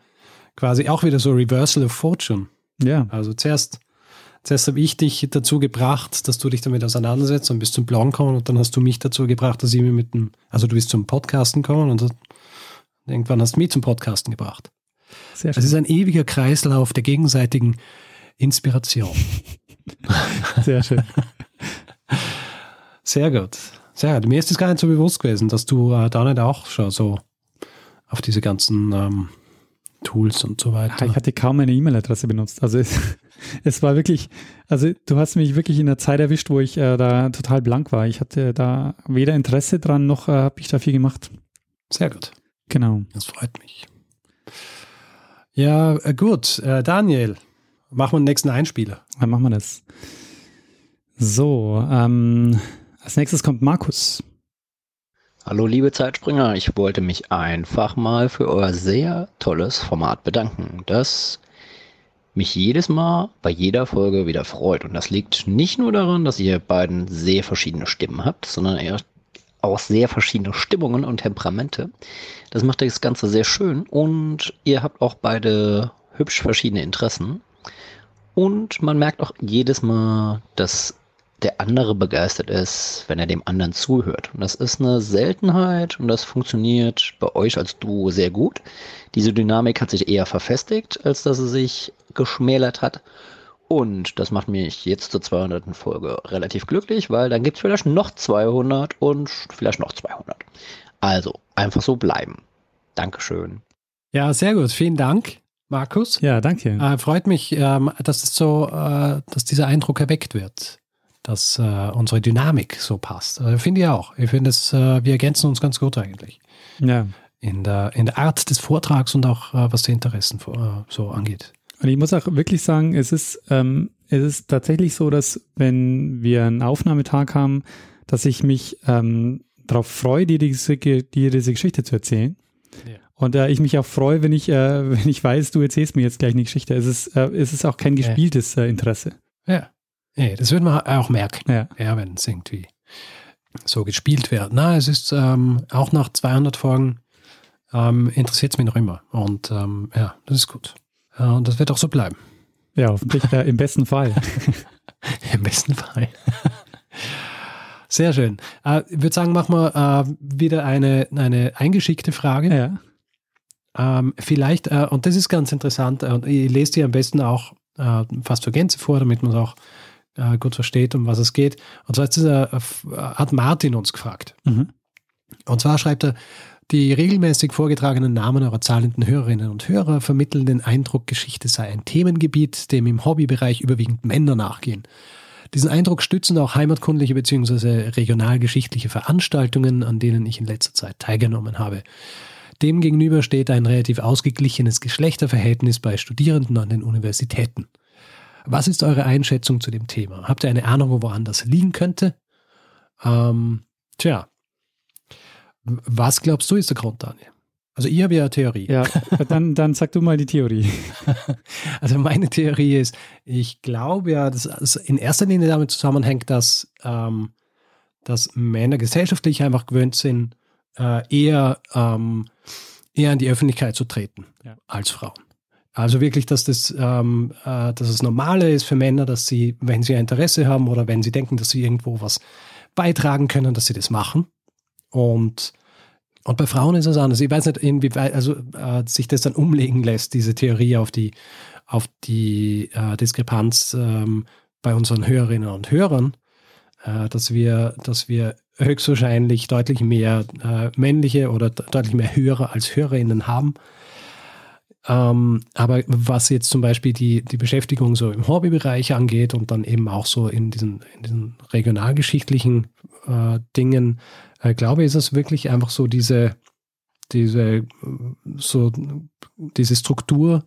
quasi auch wieder so Reversal of Fortune. Ja. Also zuerst, zuerst habe ich dich dazu gebracht, dass du dich damit auseinandersetzt und bist zum Bloggen gekommen und dann hast du mich dazu gebracht, dass ich mir mit dem, also du bist zum Podcasten gekommen und irgendwann hast du mich zum Podcasten gebracht. Sehr schön. Es ist ein ewiger Kreislauf der gegenseitigen Inspiration. Sehr schön. Sehr gut. Sehr gut. Mir ist das gar nicht so bewusst gewesen, dass du äh, da nicht auch schon so auf diese ganzen ähm, Tools und so weiter. Ich hatte kaum eine E-Mail-Adresse benutzt. Also es, es, war wirklich, also du hast mich wirklich in der Zeit erwischt, wo ich äh, da total blank war. Ich hatte da weder Interesse dran, noch äh, habe ich da viel gemacht. Sehr gut. Genau. Das freut mich. Ja, äh, gut. Äh, Daniel, Machen wir den nächsten Einspieler. Dann machen wir das. So, ähm, als nächstes kommt Markus. Hallo liebe Zeitspringer, ich wollte mich einfach mal für euer sehr tolles Format bedanken, das mich jedes Mal bei jeder Folge wieder freut. Und das liegt nicht nur daran, dass ihr beiden sehr verschiedene Stimmen habt, sondern eher auch sehr verschiedene Stimmungen und Temperamente. Das macht das Ganze sehr schön und ihr habt auch beide hübsch verschiedene Interessen. Und man merkt auch jedes Mal, dass der andere begeistert ist, wenn er dem anderen zuhört. Und das ist eine Seltenheit und das funktioniert bei euch als Duo sehr gut. Diese Dynamik hat sich eher verfestigt, als dass sie sich geschmälert hat. Und das macht mich jetzt zur 200. Folge relativ glücklich, weil dann gibt es vielleicht noch 200 und vielleicht noch 200. Also einfach so bleiben. Dankeschön. Ja, sehr gut. Vielen Dank. Markus. Ja, danke. Äh, freut mich, ähm, dass es so, äh, dass dieser Eindruck erweckt wird, dass äh, unsere Dynamik so passt. Äh, finde ich auch. Ich finde äh, wir ergänzen uns ganz gut eigentlich. Ja. In der, in der Art des Vortrags und auch äh, was die Interessen so angeht. Und ich muss auch wirklich sagen, es ist, ähm, es ist tatsächlich so, dass wenn wir einen Aufnahmetag haben, dass ich mich ähm, darauf freue, dir diese, dir diese Geschichte zu erzählen. Ja. Und äh, ich mich auch freue, wenn ich, äh, wenn ich weiß, du erzählst mir jetzt gleich eine Geschichte. Es ist, äh, es ist auch kein gespieltes äh, Interesse. Ja. Ja. Das wird man auch merken, ja. ja wenn es irgendwie so gespielt wird. Na, es ist ähm, auch nach 200 Folgen ähm, interessiert es mich noch immer. Und ähm, ja, das ist gut. Ja, und das wird auch so bleiben. Ja, hoffentlich äh, im besten Fall. Im besten Fall. Sehr schön. Äh, ich würde sagen, machen wir äh, wieder eine, eine eingeschickte Frage. Ja. Ähm, vielleicht, äh, und das ist ganz interessant, äh, und ich lese die am besten auch äh, fast zur Gänze vor, damit man es auch äh, gut versteht, um was es geht. Und zwar ist dieser, äh, hat Martin uns gefragt. Mhm. Und zwar schreibt er, die regelmäßig vorgetragenen Namen eurer zahlenden Hörerinnen und Hörer vermitteln den Eindruck, Geschichte sei ein Themengebiet, dem im Hobbybereich überwiegend Männer nachgehen. Diesen Eindruck stützen auch heimatkundliche bzw. regionalgeschichtliche Veranstaltungen, an denen ich in letzter Zeit teilgenommen habe. Demgegenüber steht ein relativ ausgeglichenes Geschlechterverhältnis bei Studierenden an den Universitäten. Was ist eure Einschätzung zu dem Thema? Habt ihr eine Ahnung, wo woanders liegen könnte? Ähm, tja, was glaubst du ist der Grund, Daniel? Also ich habe ja eine Theorie. Ja, dann, dann sag du mal die Theorie. Also meine Theorie ist, ich glaube ja, dass es in erster Linie damit zusammenhängt, dass, ähm, dass Männer gesellschaftlich einfach gewöhnt sind, äh, eher, ähm, eher in die Öffentlichkeit zu treten Ja. als Frauen. Also wirklich, dass das, ähm, äh, dass es normale ist für Männer, dass sie, wenn sie ein Interesse haben oder wenn sie denken, dass sie irgendwo was beitragen können, dass sie das machen. Und, und bei Frauen ist es anders. Ich weiß nicht, inwieweit also, äh, sich das dann umlegen lässt, diese Theorie auf die, auf die äh, Diskrepanz ähm, bei unseren Hörerinnen und Hörern, äh, dass, wir, dass wir höchstwahrscheinlich deutlich mehr äh, männliche oder de- deutlich mehr Hörer als Hörerinnen haben. Ähm, aber was jetzt zum Beispiel die, die Beschäftigung so im Hobbybereich angeht und dann eben auch so in diesen, in diesen regionalgeschichtlichen äh, Dingen, äh, glaube ich, ist es wirklich einfach so diese, diese, so diese Struktur,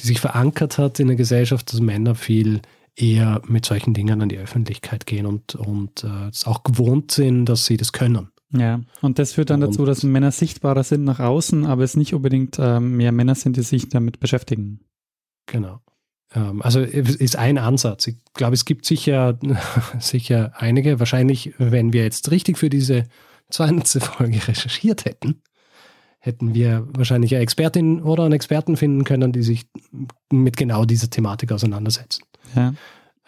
die sich verankert hat in der Gesellschaft, dass Männer viel eher mit solchen Dingen an die Öffentlichkeit gehen und, und äh, es auch gewohnt sind, dass sie das können. Ja, und das führt dann dazu, dass Männer sichtbarer sind nach außen, aber es nicht unbedingt ähm, mehr Männer sind, die sich damit beschäftigen. Genau. Ähm, also es ist ein Ansatz. Ich glaube, es gibt sicher, sicher einige. Wahrscheinlich, wenn wir jetzt richtig für diese 200. Folge recherchiert hätten, hätten wir wahrscheinlich eine Expertin oder einen Experten finden können, die sich mit genau dieser Thematik auseinandersetzen. Ja.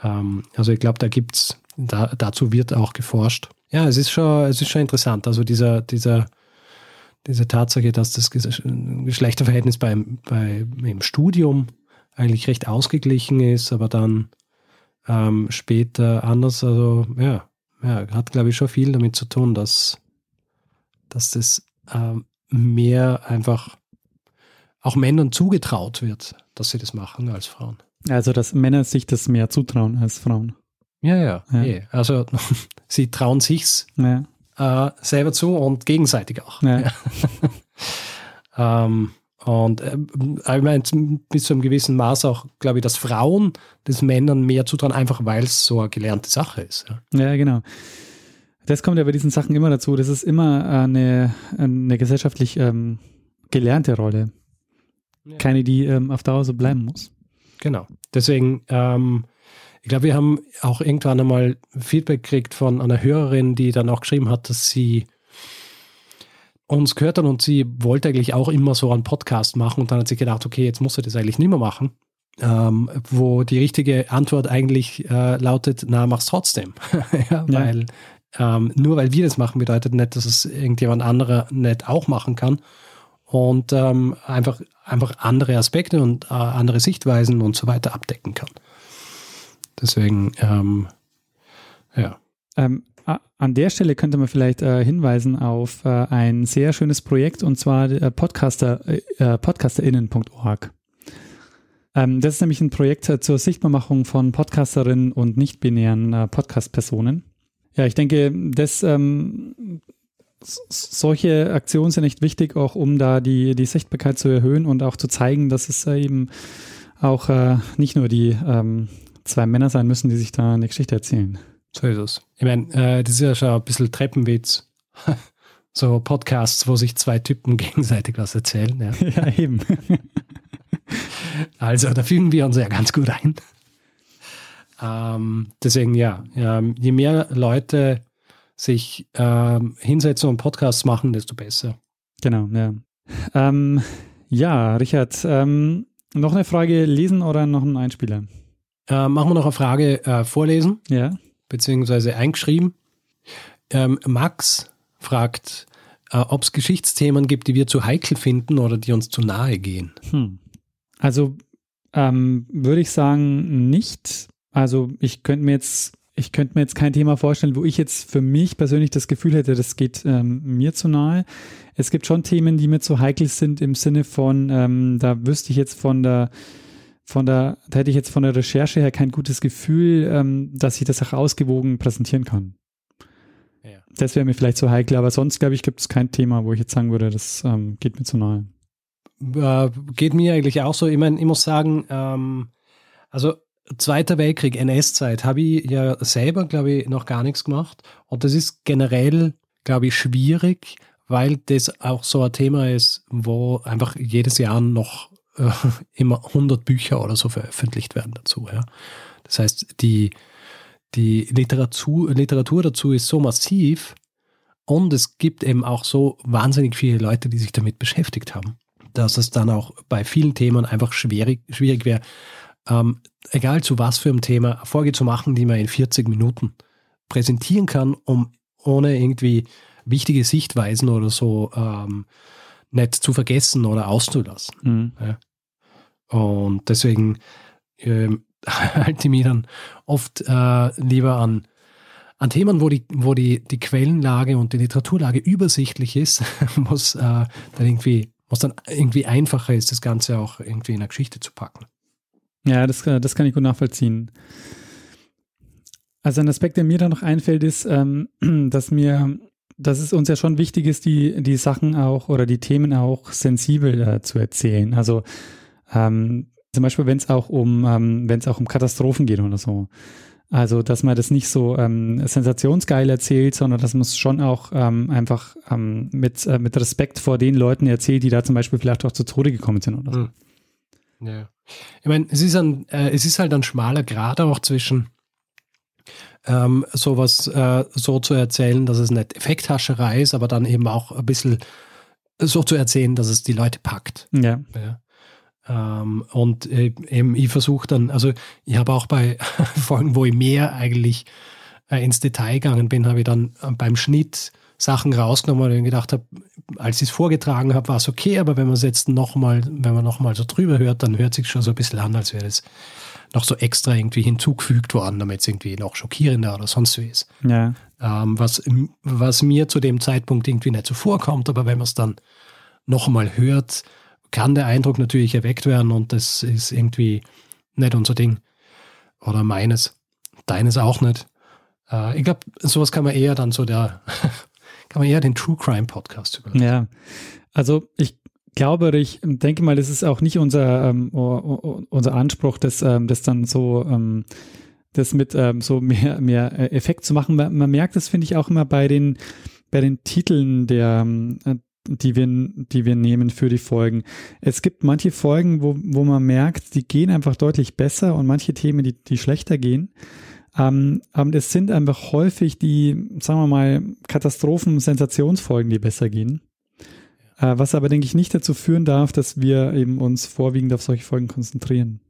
Ähm, also ich glaube, da gibt's, da, dazu wird auch geforscht. Ja, es ist schon, es ist schon interessant. Also dieser, dieser, diese Tatsache, dass das Ges- Geschlechterverhältnis beim, bei, im Studium eigentlich recht ausgeglichen ist, aber dann ähm, später anders. Also ja, ja hat glaube ich schon viel damit zu tun, dass, dass das ähm, mehr einfach auch Männern zugetraut wird, dass sie das machen als Frauen. Also, dass Männer sich das mehr zutrauen als Frauen. Ja, ja. Ja. eh. Also sie trauen sich's Ja. äh, selber zu und gegenseitig auch. Ja. ähm, und äh, ich meine, bis zu einem gewissen Maß auch, glaube ich, dass Frauen des Männern mehr zutrauen, einfach weil es so eine gelernte Sache ist. Ja. Ja, genau. Das kommt ja bei diesen Sachen immer dazu. Das ist immer eine, eine gesellschaftlich ähm, gelernte Rolle. Keine, die ähm, auf Dauer so bleiben muss. Genau. Deswegen, ähm, ich glaube, wir haben auch irgendwann einmal Feedback gekriegt von einer Hörerin, die dann auch geschrieben hat, dass sie uns gehört hat und sie wollte eigentlich auch immer so einen Podcast machen und dann hat sie gedacht, okay, jetzt muss sie das eigentlich nicht mehr machen. Ähm, wo die richtige Antwort eigentlich äh, lautet, na, mach's trotzdem. ja, weil ähm, nur weil wir das machen, bedeutet nicht, dass es irgendjemand anderer nicht auch machen kann. Und ähm, einfach, einfach andere Aspekte und äh, andere Sichtweisen und so weiter abdecken kann. Deswegen, ähm, ja. Ähm, an der Stelle könnte man vielleicht äh, hinweisen auf äh, ein sehr schönes Projekt und zwar äh, Podcaster, äh, podcasterinnen.org. Ähm, das ist nämlich ein Projekt äh, zur Sichtbarmachung von Podcasterinnen und nicht-binären äh, Podcast-Personen. Ja, ich denke, das, ähm, solche Aktionen sind echt wichtig, auch um da die, die Sichtbarkeit zu erhöhen und auch zu zeigen, dass es äh, eben auch äh, nicht nur die ähm, zwei Männer sein müssen, die sich da eine Geschichte erzählen. So ist es. Ich meine, äh, das ist ja schon ein bisschen Treppenwitz. so Podcasts, wo sich zwei Typen gegenseitig was erzählen. Ja, ja eben. also da fügen wir uns ja ganz gut ein. Ähm, deswegen ja, ähm, je mehr Leute sich ähm, hinsetzen und Podcasts machen, desto besser. Genau, ja. Ähm, ja, Richard, ähm, noch eine Frage lesen oder noch einen Einspieler? Äh, machen wir noch eine Frage äh, vorlesen. Ja. Beziehungsweise eingeschrieben. Ähm, Max fragt, äh, ob es Geschichtsthemen gibt, die wir zu heikel finden oder die uns zu nahe gehen. Hm. Also ähm, würde ich sagen, nicht. Also ich könnte mir jetzt, ich könnte mir jetzt kein Thema vorstellen, wo ich jetzt für mich persönlich das Gefühl hätte, das geht ähm, mir zu nahe. Es gibt schon Themen, die mir zu heikel sind im Sinne von, ähm, da wüsste ich jetzt von der von der, da hätte ich jetzt von der Recherche her kein gutes Gefühl, ähm, dass ich das auch ausgewogen präsentieren kann. Ja. Das wäre mir vielleicht zu heikel, aber sonst, glaube ich, gibt es kein Thema, wo ich jetzt sagen würde, das ähm, geht mir zu nahe. Äh, geht mir eigentlich auch so. Ich meine, ich muss sagen, ähm, also Zweiter Weltkrieg, NS-Zeit, habe ich ja selber, glaube ich, noch gar nichts gemacht. Und das ist generell, glaube ich, schwierig, weil das auch so ein Thema ist, wo einfach jedes Jahr noch äh, immer 100 Bücher oder so veröffentlicht werden dazu. Ja. Das heißt, die, die Literatur, Literatur dazu ist so massiv und es gibt eben auch so wahnsinnig viele Leute, die sich damit beschäftigt haben, dass es dann auch bei vielen Themen einfach schwierig, schwierig wäre, ähm, egal zu was für einem Thema, Erfolge zu machen, die man in 40 Minuten präsentieren kann, um ohne irgendwie wichtige Sichtweisen oder so ähm, nicht zu vergessen oder auszulassen. Mhm. Ja. Und deswegen ähm, halte ich mich dann oft äh, lieber an, an Themen, wo die, wo die, die Quellenlage und die Literaturlage übersichtlich ist, wo es äh, dann irgendwie, was dann irgendwie einfacher ist, das Ganze auch irgendwie in eine Geschichte zu packen. Ja, das, äh, das kann ich gut nachvollziehen. Also ein Aspekt, der mir da noch einfällt, ist, ähm, dass mir dass es uns ja schon wichtig ist, die, die Sachen auch oder die Themen auch sensibel äh, zu erzählen. Also ähm, zum Beispiel, wenn es auch um, ähm, wenn es auch um Katastrophen geht oder so. Also, dass man das nicht so ähm, sensationsgeil erzählt, sondern dass man es schon auch ähm, einfach ähm, mit, äh, mit Respekt vor den Leuten erzählt, die da zum Beispiel vielleicht auch zu Tode gekommen sind oder so. Hm. Ja. Ich meine, es äh, es ist halt ein schmaler Grad auch zwischen ähm, sowas äh, so zu erzählen, dass es nicht Effekthascherei ist, aber dann eben auch ein bisschen so zu erzählen, dass es die Leute packt. Ja. ja. Ähm, und äh, eben, ich versuche dann, also ich habe auch bei Folgen, wo ich mehr eigentlich äh, ins Detail gegangen bin, habe ich dann äh, beim Schnitt Sachen rausgenommen und gedacht habe, als ich es vorgetragen habe, war es okay, aber wenn man es jetzt nochmal, wenn man nochmal so drüber hört, dann hört sich schon so ein bisschen an, als wäre es noch so extra irgendwie hinzugefügt worden, damit es irgendwie noch schockierender oder sonst wie ist. Ja. Ähm, was, was mir zu dem Zeitpunkt irgendwie nicht so vorkommt, aber wenn man es dann nochmal hört, kann der Eindruck natürlich erweckt werden und das ist irgendwie nicht unser Ding. Oder meines. Deines auch nicht. Äh, ich glaube, sowas kann man eher dann so der, kann man eher den True Crime Podcast überlassen. Ja. Also ich glaube, ich denke mal, das ist auch nicht unser, ähm, unser Anspruch, das, ähm, das dann so, ähm, das mit ähm, so mehr, mehr äh, Effekt zu machen. Man, man merkt das, finde ich, auch immer bei den, bei den Titeln der, ähm, die wir, die wir nehmen für die Folgen. Es gibt manche Folgen, wo, wo man merkt, die gehen einfach deutlich besser und manche Themen, die, die schlechter gehen. Ähm, aber es sind einfach häufig die, sagen wir mal, Katastrophen-Sensationsfolgen, die besser gehen. Äh, was aber, denke ich, nicht dazu führen darf, dass wir eben uns vorwiegend auf solche Folgen konzentrieren.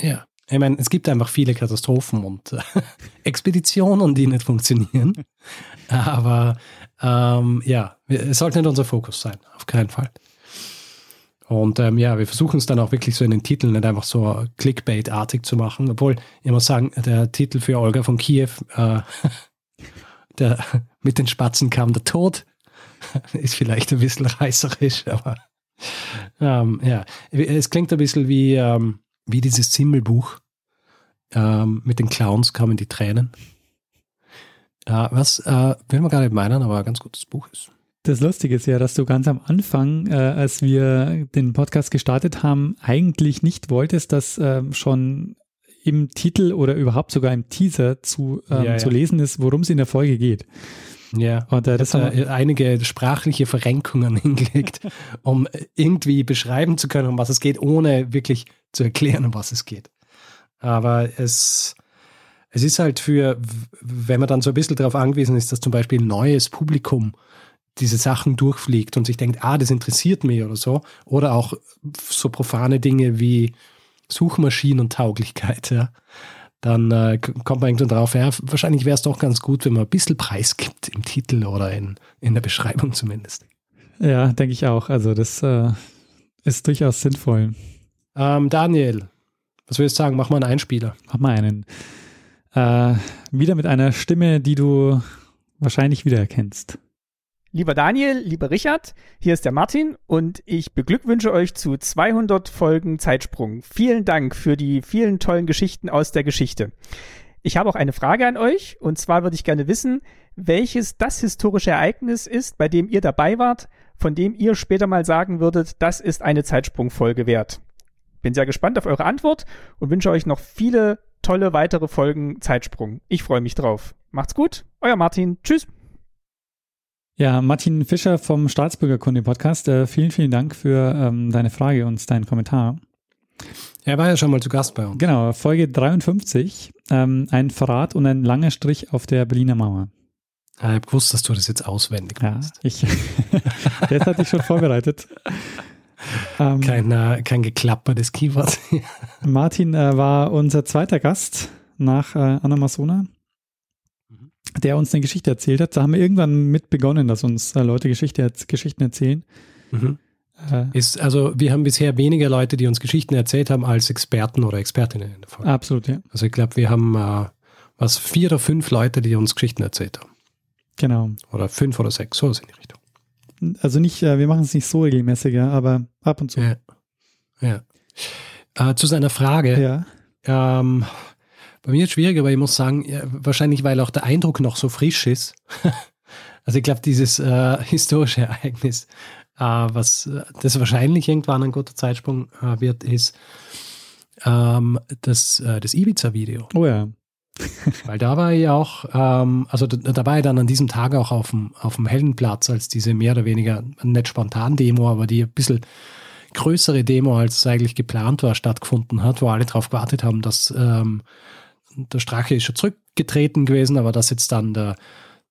Ja. Ich meine, es gibt einfach viele Katastrophen und äh, Expeditionen, die nicht funktionieren. Aber ähm, ja, es sollte nicht unser Fokus sein, auf keinen Fall. Und ähm, ja, wir versuchen es dann auch wirklich so in den Titeln nicht einfach so Clickbait-artig zu machen. Obwohl, ich muss sagen, der Titel für Olga von Kiew, äh, der, mit den Spatzen kam der Tod, ist vielleicht ein bisschen reißerisch, aber ähm, ja, es klingt ein bisschen wie, ähm, wie dieses Zimmelbuch. Ähm, mit den Clowns kamen die Tränen. Äh, was äh, will man gar nicht meinen, aber ein ganz gutes Buch ist. Das Lustige ist ja, dass du ganz am Anfang, äh, als wir den Podcast gestartet haben, eigentlich nicht wolltest, dass äh, schon im Titel oder überhaupt sogar im Teaser zu, ähm, ja, ja. zu lesen ist, worum es in der Folge geht. Ja, und das haben wir einige sprachliche Verrenkungen hingelegt, um irgendwie beschreiben zu können, um was es geht, ohne wirklich zu erklären, um was es geht. Aber es, es ist halt für, wenn man dann so ein bisschen darauf angewiesen ist, dass zum Beispiel ein neues Publikum diese Sachen durchfliegt und sich denkt, ah, das interessiert mich oder so. Oder auch so profane Dinge wie Suchmaschinentauglichkeit, ja. Dann äh, kommt man irgendwann drauf, ja, wahrscheinlich wäre es doch ganz gut, wenn man ein bisschen Preis gibt im Titel oder in, in der Beschreibung zumindest. Ja, denke ich auch. Also das äh, ist durchaus sinnvoll. Ähm, Daniel, was würdest du sagen? Mach mal einen Einspieler. Mach mal einen. Äh, wieder mit einer Stimme, die du wahrscheinlich wiedererkennst. Lieber Daniel, lieber Richard, hier ist der Martin und ich beglückwünsche euch zu 200 Folgen Zeitsprung. Vielen Dank für die vielen tollen Geschichten aus der Geschichte. Ich habe auch eine Frage an euch und zwar würde ich gerne wissen, welches das historische Ereignis ist, bei dem ihr dabei wart, von dem ihr später mal sagen würdet, das ist eine Zeitsprungfolge wert. Bin sehr gespannt auf eure Antwort und wünsche euch noch viele tolle weitere Folgen Zeitsprung. Ich freue mich drauf. Macht's gut, euer Martin. Tschüss. Ja, Martin Fischer vom Staatsbürgerkunde-Podcast. Äh, vielen, vielen Dank für ähm, deine Frage und deinen Kommentar. Er war ja schon mal zu Gast bei uns. Genau, Folge 53. Ähm, ein Verrat und ein langer Strich auf der Berliner Mauer. Ich habe gewusst, dass du das jetzt auswendig ja, machst. Ich, das hatte ich schon vorbereitet. Ähm, kein, äh, kein Geklapper des Keywords. Martin äh, war unser zweiter Gast nach äh, Anna Masona der uns eine Geschichte erzählt hat. Da haben wir irgendwann mit begonnen, dass uns äh, Leute Geschichte, Geschichten erzählen. Mhm. Äh, ist, also wir haben bisher weniger Leute, die uns Geschichten erzählt haben, als Experten oder Expertinnen in der Folge. Absolut, ja. Also ich glaube, wir haben äh, was vier oder fünf Leute, die uns Geschichten erzählt haben. Genau. Oder fünf oder sechs, so in die Richtung. Also nicht, äh, wir machen es nicht so regelmäßiger, aber ab und zu. Ja. ja. Äh, zu seiner Frage. Ja. Ähm, bei mir ist es schwierig, aber ich muss sagen, ja, wahrscheinlich, weil auch der Eindruck noch so frisch ist. also ich glaube, dieses äh, historische Ereignis, äh, was äh, das wahrscheinlich irgendwann ein guter Zeitsprung äh, wird, ist ähm, das, äh, das Ibiza-Video. Oh ja. Weil da war ich auch, ähm, also da, da, war ich dann an diesem Tag auch auf dem, auf dem Heldenplatz, als diese mehr oder weniger nicht spontan Demo, aber die ein bisschen größere Demo, als es eigentlich geplant war, stattgefunden hat, wo alle darauf gewartet haben, dass ähm, der Strache ist schon zurückgetreten gewesen, aber dass jetzt dann der,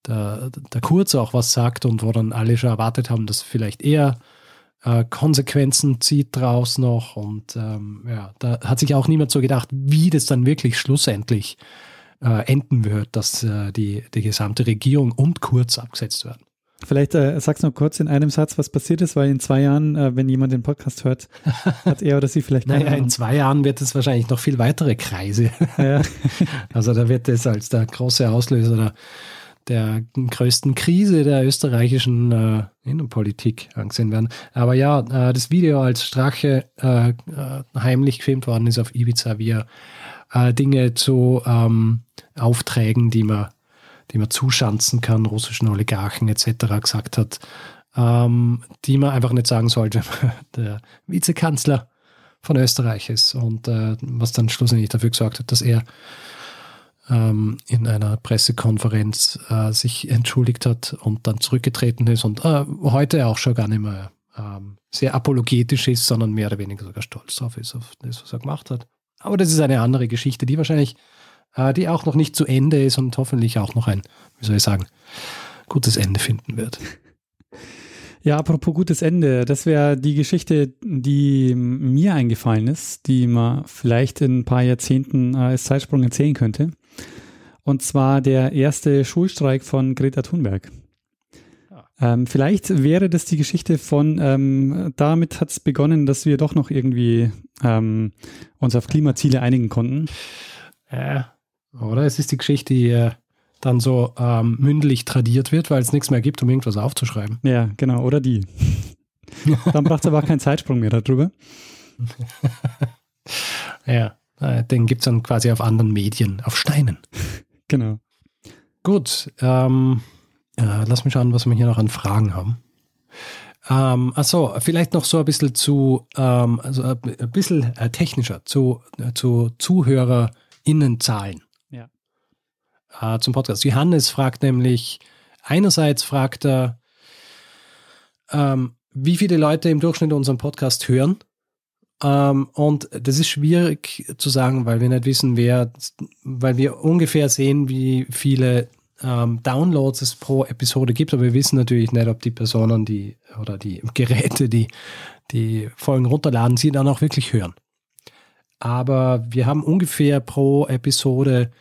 der, der Kurz auch was sagt und wo dann alle schon erwartet haben, dass vielleicht eher äh, Konsequenzen zieht draus noch. Und ähm, ja, da hat sich auch niemand so gedacht, wie das dann wirklich schlussendlich äh, enden wird, dass äh, die, die gesamte Regierung und Kurz abgesetzt werden. Vielleicht äh, sagst du noch kurz in einem Satz, was passiert ist, weil in zwei Jahren, äh, wenn jemand den Podcast hört, hat er oder sie vielleicht keine Naja, in zwei Jahren wird es wahrscheinlich noch viel weitere Kreise. Ja. also da wird es als der große Auslöser der, der größten Krise der österreichischen äh, Innenpolitik angesehen werden. Aber ja, äh, das Video als Strache äh, äh, heimlich gefilmt worden ist auf Ibiza, wie er Dinge zu ähm, Aufträgen, die man die man zuschanzen kann, russischen Oligarchen etc. gesagt hat, ähm, die man einfach nicht sagen sollte, der Vizekanzler von Österreich ist und äh, was dann schlussendlich dafür gesorgt hat, dass er ähm, in einer Pressekonferenz äh, sich entschuldigt hat und dann zurückgetreten ist und äh, heute auch schon gar nicht mehr ähm, sehr apologetisch ist, sondern mehr oder weniger sogar stolz drauf ist, auf das, was er gemacht hat. Aber das ist eine andere Geschichte, die wahrscheinlich die auch noch nicht zu Ende ist und hoffentlich auch noch ein, wie soll ich sagen, gutes Ende finden wird. Ja, apropos gutes Ende, das wäre die Geschichte, die mir eingefallen ist, die man vielleicht in ein paar Jahrzehnten äh, als Zeitsprung erzählen könnte. Und zwar der erste Schulstreik von Greta Thunberg. Ah. Ähm, vielleicht wäre das die Geschichte von, ähm, damit hat es begonnen, dass wir doch noch irgendwie ähm, uns auf Klimaziele einigen konnten. Ja, oder? Es ist die Geschichte, die äh, dann so ähm, mündlich tradiert wird, weil es nichts mehr gibt, um irgendwas aufzuschreiben. Ja, genau. Oder die. dann braucht es aber keinen Zeitsprung mehr darüber. ja, äh, den gibt es dann quasi auf anderen Medien, auf Steinen. Genau. Gut, ähm, äh, lass mich schauen, was wir hier noch an Fragen haben. Ähm, achso, vielleicht noch so ein bisschen zu, ähm, also ein bisschen äh, technischer, zu, äh, zu ZuhörerInnenzahlen äh, zum Podcast. Johannes fragt nämlich, einerseits fragt er, ähm, wie viele Leute im Durchschnitt unseren Podcast hören. Ähm, und das ist schwierig zu sagen, weil wir nicht wissen, wer, weil wir ungefähr sehen, wie viele ähm, Downloads es pro Episode gibt, aber wir wissen natürlich nicht, ob die Personen, die oder die Geräte, die die Folgen runterladen, sie dann auch wirklich hören. aber wir haben ungefähr pro Episode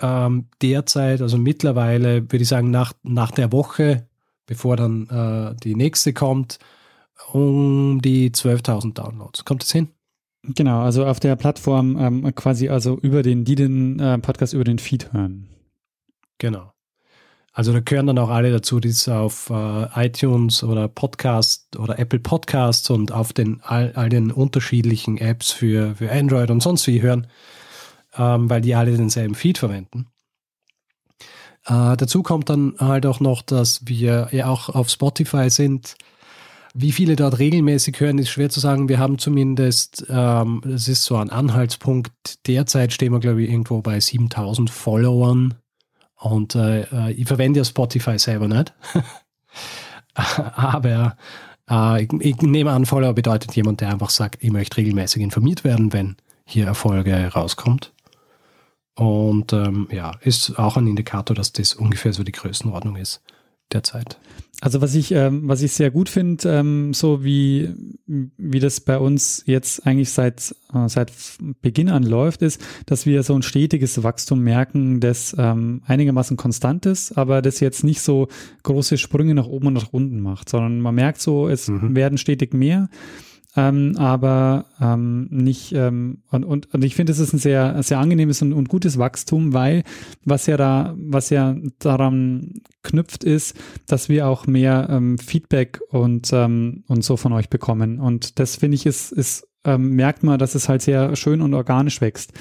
ähm, derzeit, also mittlerweile, würde ich sagen, nach, nach der Woche, bevor dann äh, die nächste kommt, um die 12.000 Downloads. Kommt das hin? Genau, also auf der Plattform ähm, quasi, also über den, die den äh, Podcast über den Feed hören. Genau. Also da gehören dann auch alle dazu, die es auf äh, iTunes oder Podcast oder Apple Podcasts und auf den all, all den unterschiedlichen Apps für, für Android und sonst wie hören, ähm, weil die alle denselben Feed verwenden. Äh, dazu kommt dann halt auch noch, dass wir ja auch auf Spotify sind. Wie viele dort regelmäßig hören, ist schwer zu sagen. Wir haben zumindest, ähm, das ist so ein Anhaltspunkt, derzeit stehen wir, glaube ich, irgendwo bei 7000 Followern und äh, ich verwende ja Spotify selber nicht. Aber äh, ich, ich, nehme an, Follower bedeutet jemand, der einfach sagt, ich möchte regelmäßig informiert werden, wenn hier Erfolge rauskommt. Und ähm, ja, ist auch ein Indikator, dass das ungefähr so die Größenordnung ist derzeit. Also was ich, ähm, was ich sehr gut finde, ähm, so wie, wie das bei uns jetzt eigentlich seit, äh, seit Beginn an läuft, ist, dass wir so ein stetiges Wachstum merken, das ähm, einigermaßen konstant ist, aber das jetzt nicht so große Sprünge nach oben und nach unten macht, sondern man merkt so, es mhm. werden stetig mehr ähm, aber ähm, nicht ähm, und, und, und ich finde, es ist ein sehr sehr angenehmes und, und gutes Wachstum, weil was ja da was ja daran knüpft ist, dass wir auch mehr ähm, Feedback und ähm, und so von euch bekommen und das finde ich ist ist ähm, merkt man, dass es halt sehr schön und organisch wächst.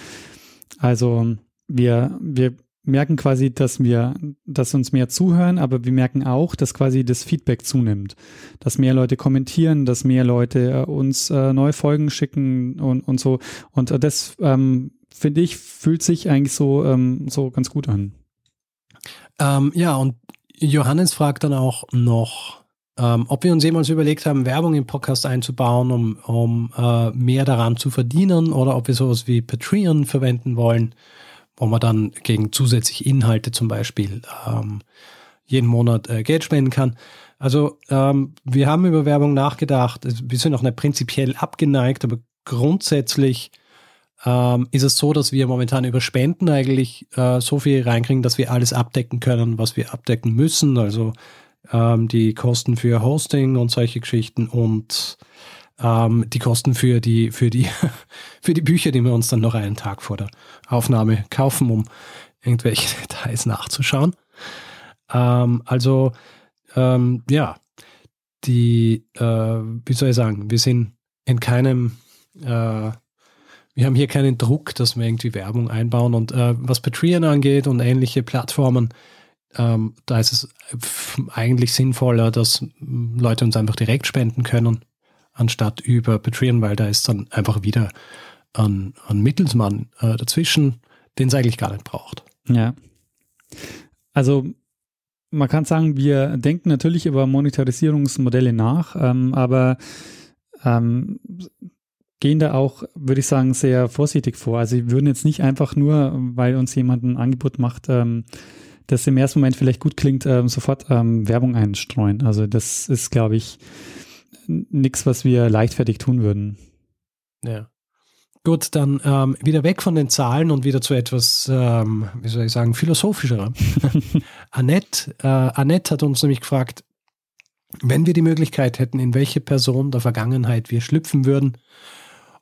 Also wir wir merken quasi, dass wir, dass uns mehr zuhören, aber wir merken auch, dass quasi das Feedback zunimmt, dass mehr Leute kommentieren, dass mehr Leute äh, uns äh, neue Folgen schicken und, und so. Und äh, das ähm, finde ich fühlt sich eigentlich so ähm, so ganz gut an. Ähm, ja und Johannes fragt dann auch noch, ähm, ob wir uns jemals überlegt haben, Werbung im Podcast einzubauen, um, um äh, mehr daran zu verdienen, oder ob wir sowas wie Patreon verwenden wollen wo man dann gegen zusätzliche Inhalte zum Beispiel ähm, jeden Monat äh, Geld spenden kann. Also ähm, wir haben über Werbung nachgedacht. Wir sind auch nicht prinzipiell abgeneigt, aber grundsätzlich ähm, ist es so, dass wir momentan über Spenden eigentlich äh, so viel reinkriegen, dass wir alles abdecken können, was wir abdecken müssen. Also ähm, die Kosten für Hosting und solche Geschichten und ähm, die Kosten für die, für, die, für die Bücher, die wir uns dann noch einen Tag vor der Aufnahme kaufen, um irgendwelche Details nachzuschauen. Ähm, also ähm, ja, die, äh, wie soll ich sagen, wir sind in keinem, äh, wir haben hier keinen Druck, dass wir irgendwie Werbung einbauen. Und äh, was Patreon angeht und ähnliche Plattformen, ähm, da ist es eigentlich sinnvoller, dass Leute uns einfach direkt spenden können anstatt über Patreon, weil da ist dann einfach wieder ein, ein Mittelsmann äh, dazwischen, den es eigentlich gar nicht braucht. Ja. Also man kann sagen, wir denken natürlich über Monetarisierungsmodelle nach, ähm, aber ähm, gehen da auch, würde ich sagen, sehr vorsichtig vor. Also wir würden jetzt nicht einfach nur, weil uns jemand ein Angebot macht, ähm, das im ersten Moment vielleicht gut klingt, ähm, sofort ähm, Werbung einstreuen. Also das ist, glaube ich, nichts, was wir leichtfertig tun würden. Ja. Gut, dann ähm, wieder weg von den Zahlen und wieder zu etwas, ähm, wie soll ich sagen, philosophischerem. Annette, äh, Annette hat uns nämlich gefragt, wenn wir die Möglichkeit hätten, in welche Person der Vergangenheit wir schlüpfen würden,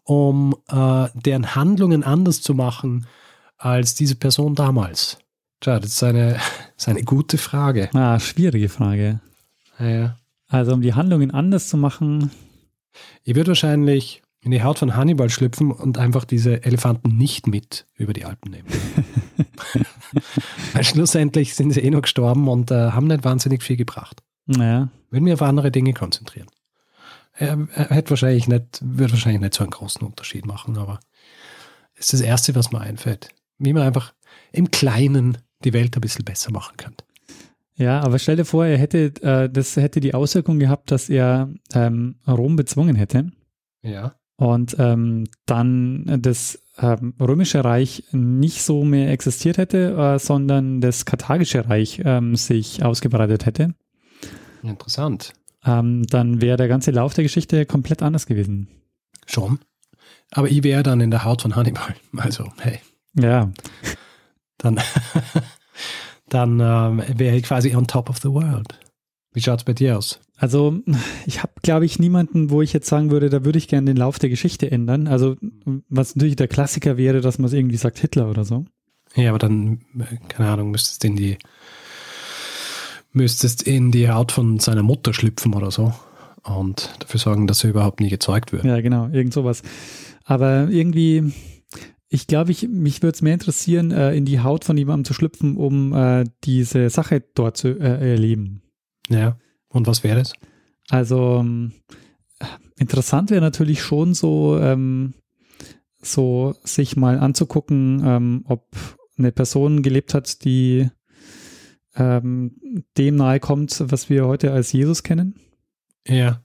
um äh, deren Handlungen anders zu machen als diese Person damals. Tja, das ist eine, das ist eine gute Frage. Ah, schwierige Frage. Ja, ja. Also um die Handlungen anders zu machen. Ich würde wahrscheinlich in die Haut von Hannibal schlüpfen und einfach diese Elefanten nicht mit über die Alpen nehmen. Weil schlussendlich sind sie eh noch gestorben und äh, haben nicht wahnsinnig viel gebracht. Naja. Würde mich auf andere Dinge konzentrieren. Er, er hätte wahrscheinlich nicht, würde wahrscheinlich nicht so einen großen Unterschied machen, aber ist das Erste, was mir einfällt. Wie man einfach im Kleinen die Welt ein bisschen besser machen könnte. Ja, aber stell dir vor, er hätte, äh, das hätte die Auswirkung gehabt, dass er ähm, Rom bezwungen hätte. Ja. Und ähm, dann das ähm, römische Reich nicht so mehr existiert hätte, äh, sondern das karthagische Reich ähm, sich ausgebreitet hätte. Interessant. Ähm, dann wäre der ganze Lauf der Geschichte komplett anders gewesen. Schon. Aber ich wäre dann in der Haut von Hannibal. Also, hey. Ja. Dann, dann ähm, wäre ich quasi on top of the world. Wie schaut es bei dir aus? Also ich habe, glaube ich, niemanden, wo ich jetzt sagen würde, da würde ich gerne den Lauf der Geschichte ändern. Also was natürlich der Klassiker wäre, dass man es irgendwie sagt Hitler oder so. Ja, aber dann, keine Ahnung, müsstest in die müsstest in die Haut von seiner Mutter schlüpfen oder so und dafür sorgen, dass er überhaupt nie gezeugt wird. Ja, genau, irgend sowas. Aber irgendwie, ich glaube, ich, mich würde es mehr interessieren, äh, in die Haut von jemandem zu schlüpfen, um äh, diese Sache dort zu äh, erleben. Ja, und was wäre das? Also ähm, interessant wäre natürlich schon so, ähm, so sich mal anzugucken, ähm, ob eine Person gelebt hat, die ähm, dem nahe kommt, was wir heute als Jesus kennen. Ja.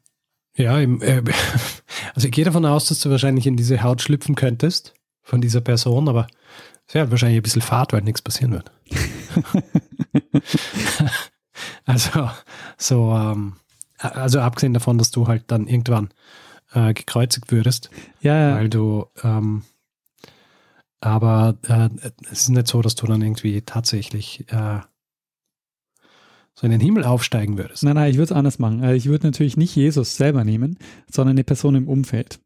Ja, im, äh, also ich gehe davon aus, dass du wahrscheinlich in diese Haut schlüpfen könntest von dieser Person, aber es wäre halt wahrscheinlich ein bisschen Fahrt, weil nichts passieren wird. also, so, ähm, also abgesehen davon, dass du halt dann irgendwann äh, gekreuzigt würdest. Ja, ja. Weil du, ähm, aber äh, es ist nicht so, dass du dann irgendwie tatsächlich äh, so in den Himmel aufsteigen würdest. Nein, nein, ich würde es anders machen. Also ich würde natürlich nicht Jesus selber nehmen, sondern eine Person im Umfeld.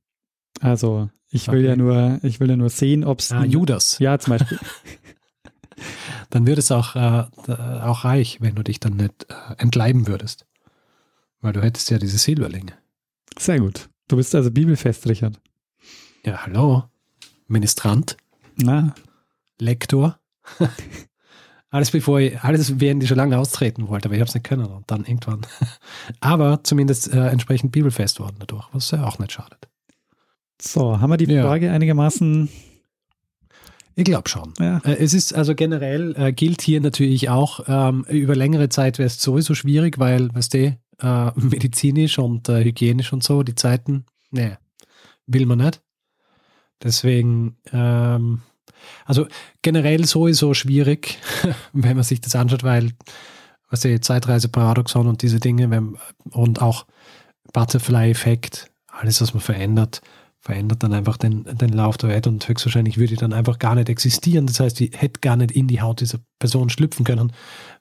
Also ich will Okay. ja nur, ich will ja nur sehen, ob es Ah, Judas. Ja, zum Beispiel. Dann wird es auch, äh, äh, auch reich, wenn du dich dann nicht äh, entleiben würdest. Weil du hättest ja diese Silberlinge. Sehr gut. Du bist also bibelfest, Richard. Ja, hallo. Ministrant. Na. Lektor. alles bevor ich, alles während ich schon lange austreten wollte, aber ich habe es nicht können und dann irgendwann. aber zumindest äh, entsprechend bibelfest worden dadurch, was ja auch nicht schadet. So, haben wir die Ja. Frage einigermaßen. Ich glaube schon. Ja. Äh, Es ist also generell äh, gilt hier natürlich auch, ähm, über längere Zeit wäre es sowieso schwierig, weil, weißt du, äh, medizinisch und äh, hygienisch und so, die Zeiten, nee, will man nicht. Deswegen, ähm, also generell sowieso schwierig, wenn man sich das anschaut, weil, was die Zeitreise-Paradoxon und diese Dinge wenn, und auch Butterfly-Effekt, alles, was man verändert, verändert dann einfach den, den Lauf der Welt und höchstwahrscheinlich würde die dann einfach gar nicht existieren. Das heißt, die hätte gar nicht in die Haut dieser Person schlüpfen können,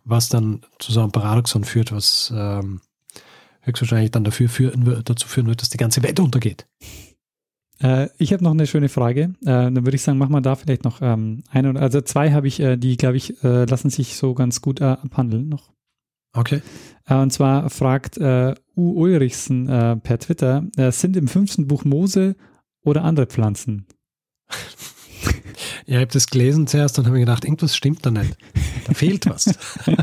was dann zu so einem Paradoxon führt, was ähm, höchstwahrscheinlich dann dafür führen, dazu führen wird, dass die ganze Welt untergeht. Äh, ich habe noch eine schöne Frage. Äh, dann würde ich sagen, machen wir da vielleicht noch ähm, eine oder also zwei habe ich, äh, die glaube ich äh, lassen sich so ganz gut äh, abhandeln noch. Okay. Äh, und zwar fragt U. Ulrichsen per Twitter, sind im fünften Buch Mose oder andere Pflanzen? Ja, ich habe das gelesen zuerst und habe mir gedacht, irgendwas stimmt da nicht. Da fehlt was.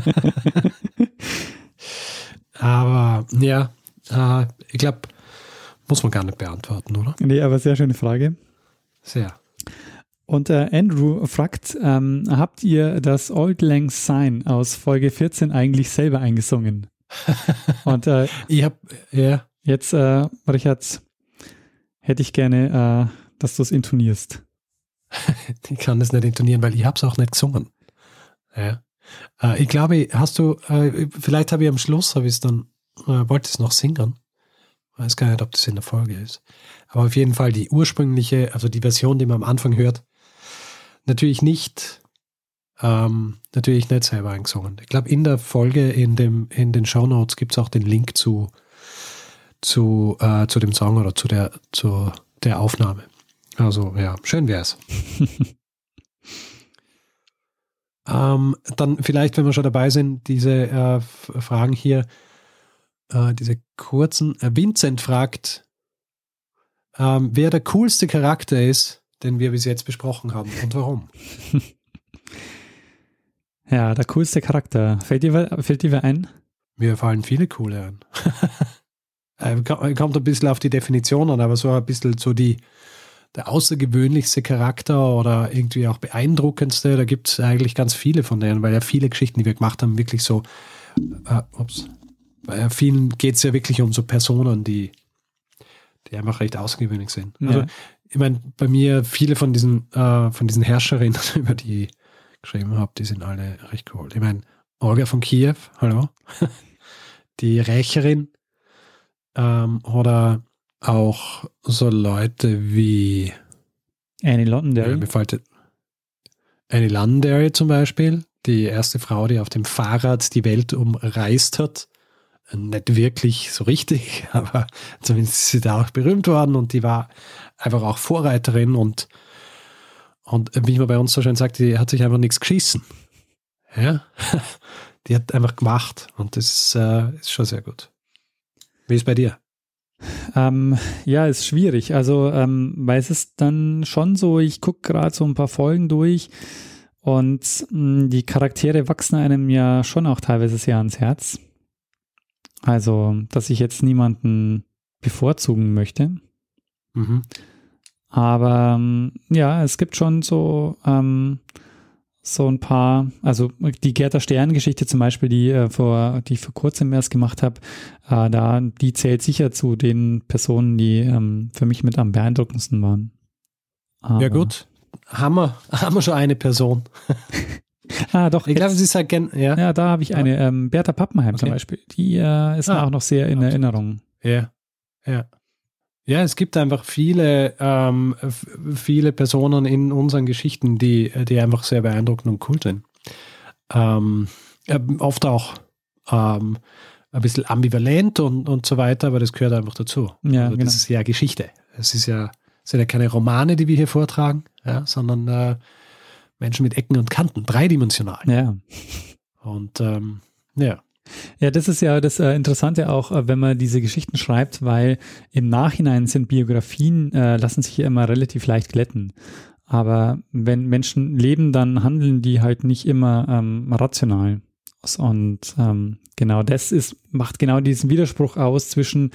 Aber ja, äh, ich glaube, muss man gar nicht beantworten, oder? Nee, aber sehr schöne Frage. Sehr. Und äh, Andrew fragt, ähm, habt ihr das Old Lang Syne aus Folge 14 eigentlich selber eingesungen? Und äh, ich habe, ja. Jetzt, äh, Richard, hätte ich gerne, äh, dass du es intonierst. Ich kann das nicht intonieren, weil ich habe es auch nicht gesungen. Ja. Äh, ich glaube, hast du, äh, vielleicht habe ich am Schluss, habe ich es dann, äh, wollte es noch singen. Weiß gar nicht, ob das in der Folge ist. Aber auf jeden Fall die ursprüngliche, also die Version, die man am Anfang hört, natürlich nicht, ähm, natürlich nicht selber eingesungen. Ich glaube, in der Folge, in, dem, in den Shownotes gibt es auch den Link zu, zu, äh, zu dem Song oder zu der, zu der Aufnahme. Also ja, schön wär's. ähm, dann vielleicht, wenn wir schon dabei sind, diese äh, Fragen hier, äh, diese kurzen. Äh, Vincent fragt, ähm, wer der coolste Charakter ist, den wir bis jetzt besprochen haben und warum. Ja, der coolste Charakter. Fällt dir, fällt dir ein? Mir fallen viele coole an. Äh, ko- Kommt ein bisschen auf die Definition an, aber so ein bisschen so die, der außergewöhnlichste Charakter oder irgendwie auch beeindruckendste, da gibt es eigentlich ganz viele von denen, weil ja viele Geschichten, die wir gemacht haben, wirklich so, äh, ups, bei vielen geht es ja wirklich um so Personen, die, die einfach recht außergewöhnlich sind. Ja. Also, ich meine, bei mir viele von diesen, äh, von diesen Herrscherinnen, über die ich geschrieben habe, die sind alle recht cool. Ich meine, Olga von Kiew, hallo, die Rächerin, ähm, oder auch so Leute wie Annie Londonderry. Ja, mir fällt Annie Londonderry zum Beispiel, die erste Frau, die auf dem Fahrrad die Welt umreist hat. Nicht wirklich so richtig, aber zumindest ist sie da auch berühmt worden und die war einfach auch Vorreiterin und, und wie man bei uns so schön sagt, die hat sich einfach nichts geschissen. Ja, die hat einfach gemacht und das ist, äh, ist schon sehr gut. Wie ist bei dir? Ähm, ja, ist schwierig. Also, ähm, weil es ist dann schon so, ich gucke gerade so ein paar Folgen durch und mh, die Charaktere wachsen einem ja schon auch teilweise sehr ans Herz. Also, dass ich jetzt niemanden bevorzugen möchte. Mhm. Aber ähm, ja, es gibt schon so ähm, so ein paar, also die Gerda Stern-Geschichte zum Beispiel, die, äh, vor, die ich vor kurzem erst gemacht habe, äh, da, die zählt sicher zu den Personen, die ähm, für mich mit am beeindruckendsten waren. Aber ja gut, haben wir, haben wir schon eine Person. ah, doch. Ich glaube, sie ist halt gen ja. ja, da habe ich eine, ähm, Bertha Pappenheim okay. zum Beispiel. Die äh, ist ah, mir auch noch sehr in absolut. Erinnerung. Ja, ja. Ja, es gibt einfach viele, ähm, viele Personen in unseren Geschichten, die, die einfach sehr beeindruckend und cool sind. Ähm, oft auch ähm, ein bisschen ambivalent und, und so weiter, aber das gehört einfach dazu. Ja, also das genau. ist ja Geschichte. Es ist ja, sind ja keine Romane, die wir hier vortragen, ja, sondern äh, Menschen mit Ecken und Kanten, dreidimensional. Ja. Und ähm, ja. Ja, das ist ja das äh, Interessante auch, äh, wenn man diese Geschichten schreibt, weil im Nachhinein sind Biografien, äh, lassen sich ja immer relativ leicht glätten. Aber wenn Menschen leben, dann handeln die halt nicht immer ähm, rational. Und ähm, genau das ist, macht genau diesen Widerspruch aus zwischen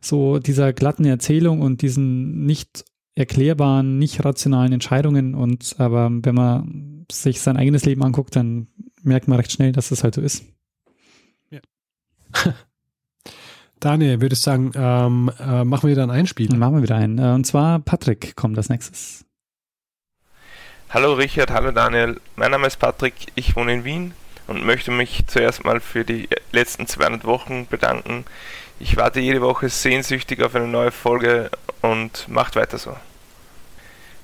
so dieser glatten Erzählung und diesen nicht erklärbaren, nicht rationalen Entscheidungen. Und aber wenn man sich sein eigenes Leben anguckt, dann merkt man recht schnell, dass das halt so ist. Daniel, würdest sagen, ähm, äh, machen wir wieder ein Einspiel? Machen wir wieder ein. Äh, und zwar Patrick kommt als nächstes. Hallo Richard, hallo Daniel. Mein Name ist Patrick, ich wohne in Wien und möchte mich zuerst mal für die letzten 200 Wochen bedanken. Ich warte jede Woche sehnsüchtig auf eine neue Folge und macht weiter so.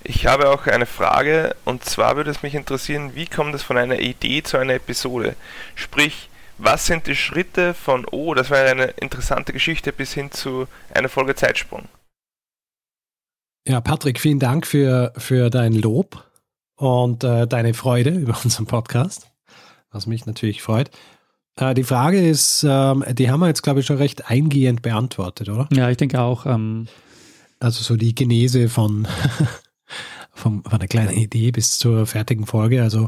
Ich habe auch eine Frage und zwar würde es mich interessieren, wie kommt es von einer Idee zu einer Episode? Sprich, was sind die Schritte von, oh, das war eine interessante Geschichte, bis hin zu einer Folge Zeitsprung? Ja, Patrick, vielen Dank für, für dein Lob und äh, deine Freude über unseren Podcast, was mich natürlich freut. Äh, die Frage ist, ähm, die haben wir jetzt, glaube ich, schon recht eingehend beantwortet, oder? Ja, ich denke auch. Ähm also so die Genese von, von, von einer kleinen Idee bis zur fertigen Folge. Also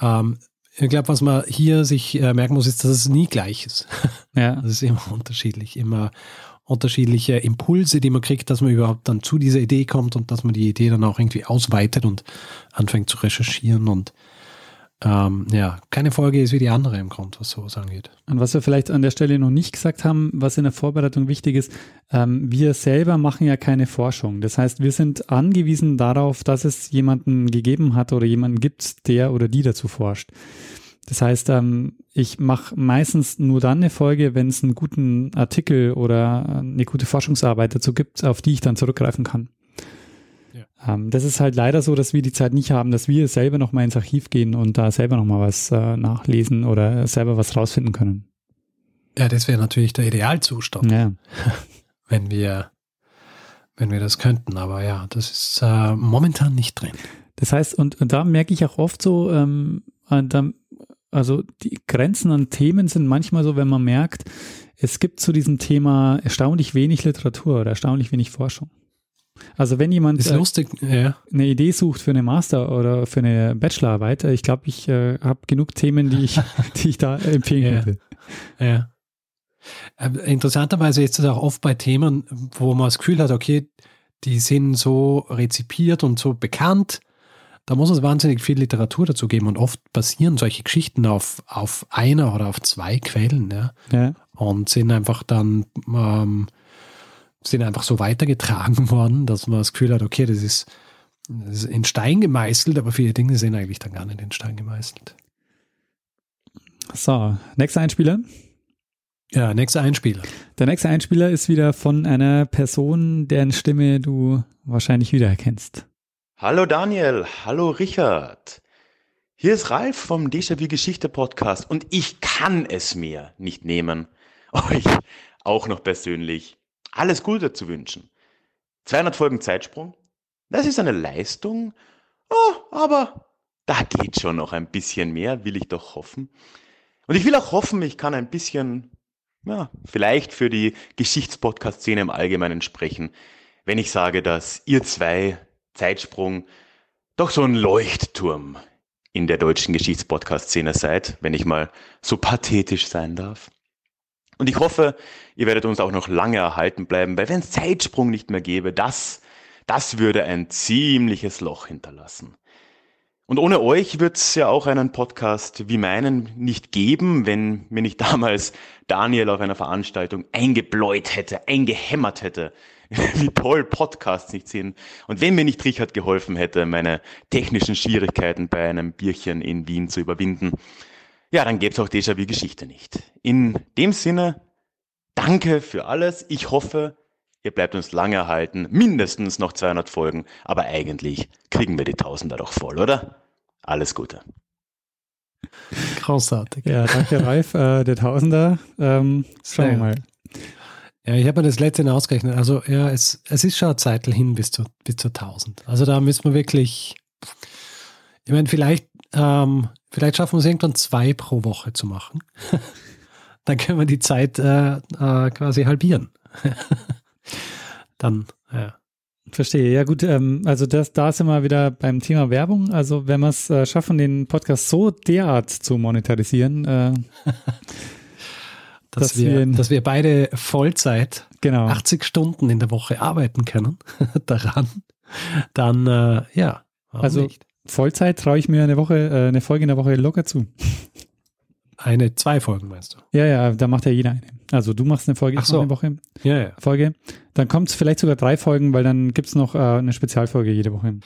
ähm, ich glaube, was man hier sich äh, merken muss, ist, dass es nie gleich ist. Ja. Das ist immer unterschiedlich, immer unterschiedliche Impulse, die man kriegt, dass man überhaupt dann zu dieser Idee kommt und dass man die Idee dann auch irgendwie ausweitet und anfängt zu recherchieren und ähm, ja, keine Folge ist wie die andere im Grund, was sowas angeht. Und was wir vielleicht an der Stelle noch nicht gesagt haben, was in der Vorbereitung wichtig ist, ähm, wir selber machen ja keine Forschung. Das heißt, wir sind angewiesen darauf, dass es jemanden gegeben hat oder jemanden gibt, der oder die dazu forscht. Das heißt, ähm, ich mache meistens nur dann eine Folge, wenn es einen guten Artikel oder eine gute Forschungsarbeit dazu gibt, auf die ich dann zurückgreifen kann. Ähm, das ist halt leider so, dass wir die Zeit nicht haben, dass wir selber nochmal ins Archiv gehen und da selber nochmal was äh, nachlesen oder selber was rausfinden können. Ja, das wäre natürlich der Idealzustand, ja. wenn wir wenn wir das könnten. Aber ja, das ist äh, momentan nicht drin. Das heißt, und, und da merke ich auch oft so, ähm, äh, da, also die Grenzen an Themen sind manchmal so, wenn man merkt, es gibt zu diesem Thema erstaunlich wenig Literatur oder erstaunlich wenig Forschung. Also wenn jemand ist lustig, ja. eine Idee sucht für eine Master- oder für eine Bachelorarbeit, ich glaube, ich äh, habe genug Themen, die ich, die ich da empfehlen ja. könnte. Ja. Äh, interessanterweise ist es auch oft bei Themen, wo man das Gefühl hat, okay, die sind so rezipiert und so bekannt, da muss es wahnsinnig viel Literatur dazu geben und oft basieren solche Geschichten auf, auf einer oder auf zwei Quellen, ja. ja. Und sind einfach dann ähm, sind einfach so weitergetragen worden, dass man das Gefühl hat, okay, das ist, das ist in Stein gemeißelt, aber viele Dinge sind eigentlich dann gar nicht in Stein gemeißelt. So, nächster Einspieler. Ja, nächster Einspieler. Der nächste Einspieler ist wieder von einer Person, deren Stimme du wahrscheinlich wiedererkennst. Hallo Daniel, hallo Richard. Hier ist Ralf vom Déjà-vu Geschichte Podcast und ich kann es mir nicht nehmen, euch auch noch persönlich alles Gute zu wünschen. 200 Folgen Zeitsprung, das ist eine Leistung, oh, aber da geht schon noch ein bisschen mehr, will ich doch hoffen. Und ich will auch hoffen, ich kann ein bisschen ja, vielleicht für die Geschichtspodcast-Szene im Allgemeinen sprechen, wenn ich sage, dass ihr zwei Zeitsprung doch so ein Leuchtturm in der deutschen Geschichtspodcast-Szene seid, wenn ich mal so pathetisch sein darf. Und ich hoffe, ihr werdet uns auch noch lange erhalten bleiben, weil wenn es Zeitsprung nicht mehr gäbe, das, das würde ein ziemliches Loch hinterlassen. Und ohne euch wird es ja auch einen Podcast wie meinen nicht geben, wenn mir nicht damals Daniel auf einer Veranstaltung eingebläut hätte, eingehämmert hätte, wie toll Podcasts nicht sind. Und wenn mir nicht Richard geholfen hätte, meine technischen Schwierigkeiten bei einem Bierchen in Wien zu überwinden, ja, dann gäbe es auch Déjà-vu Geschichte nicht. In dem Sinne, danke für alles. Ich hoffe, ihr bleibt uns lange erhalten, mindestens noch 200 Folgen, aber eigentlich kriegen wir die Tausender doch voll, oder? Alles Gute. Großartig. Ja, danke Ralf, äh, der Tausender. Ähm, schauen wir mal. Ja, ich habe mir das letzte ausgerechnet. Also ja, es, es ist schon ein Zeitl hin bis zu, bis zu 1000. Also da müssen wir wirklich, ich meine, vielleicht, ähm, vielleicht schaffen wir es irgendwann zwei pro Woche zu machen. Dann können wir die Zeit äh, äh, quasi halbieren. Dann, ja. Verstehe, ja gut, ähm, also das, da sind wir wieder beim Thema Werbung. Also wenn wir es äh, schaffen, den Podcast so derart zu monetarisieren, äh, dass, dass, wir, dass wir beide Vollzeit genau. 80 Stunden in der Woche arbeiten können daran, dann äh, ja. Also nicht? Vollzeit traue ich mir eine Woche, äh, eine Folge in der Woche locker zu. Eine, zwei Folgen meinst du? Ja, ja, da macht ja jeder eine. Also du machst eine Folge Ach so. eine Woche. Ja, ja. Folge. Dann kommt es vielleicht sogar drei Folgen, weil dann gibt es noch äh, eine Spezialfolge jede Woche.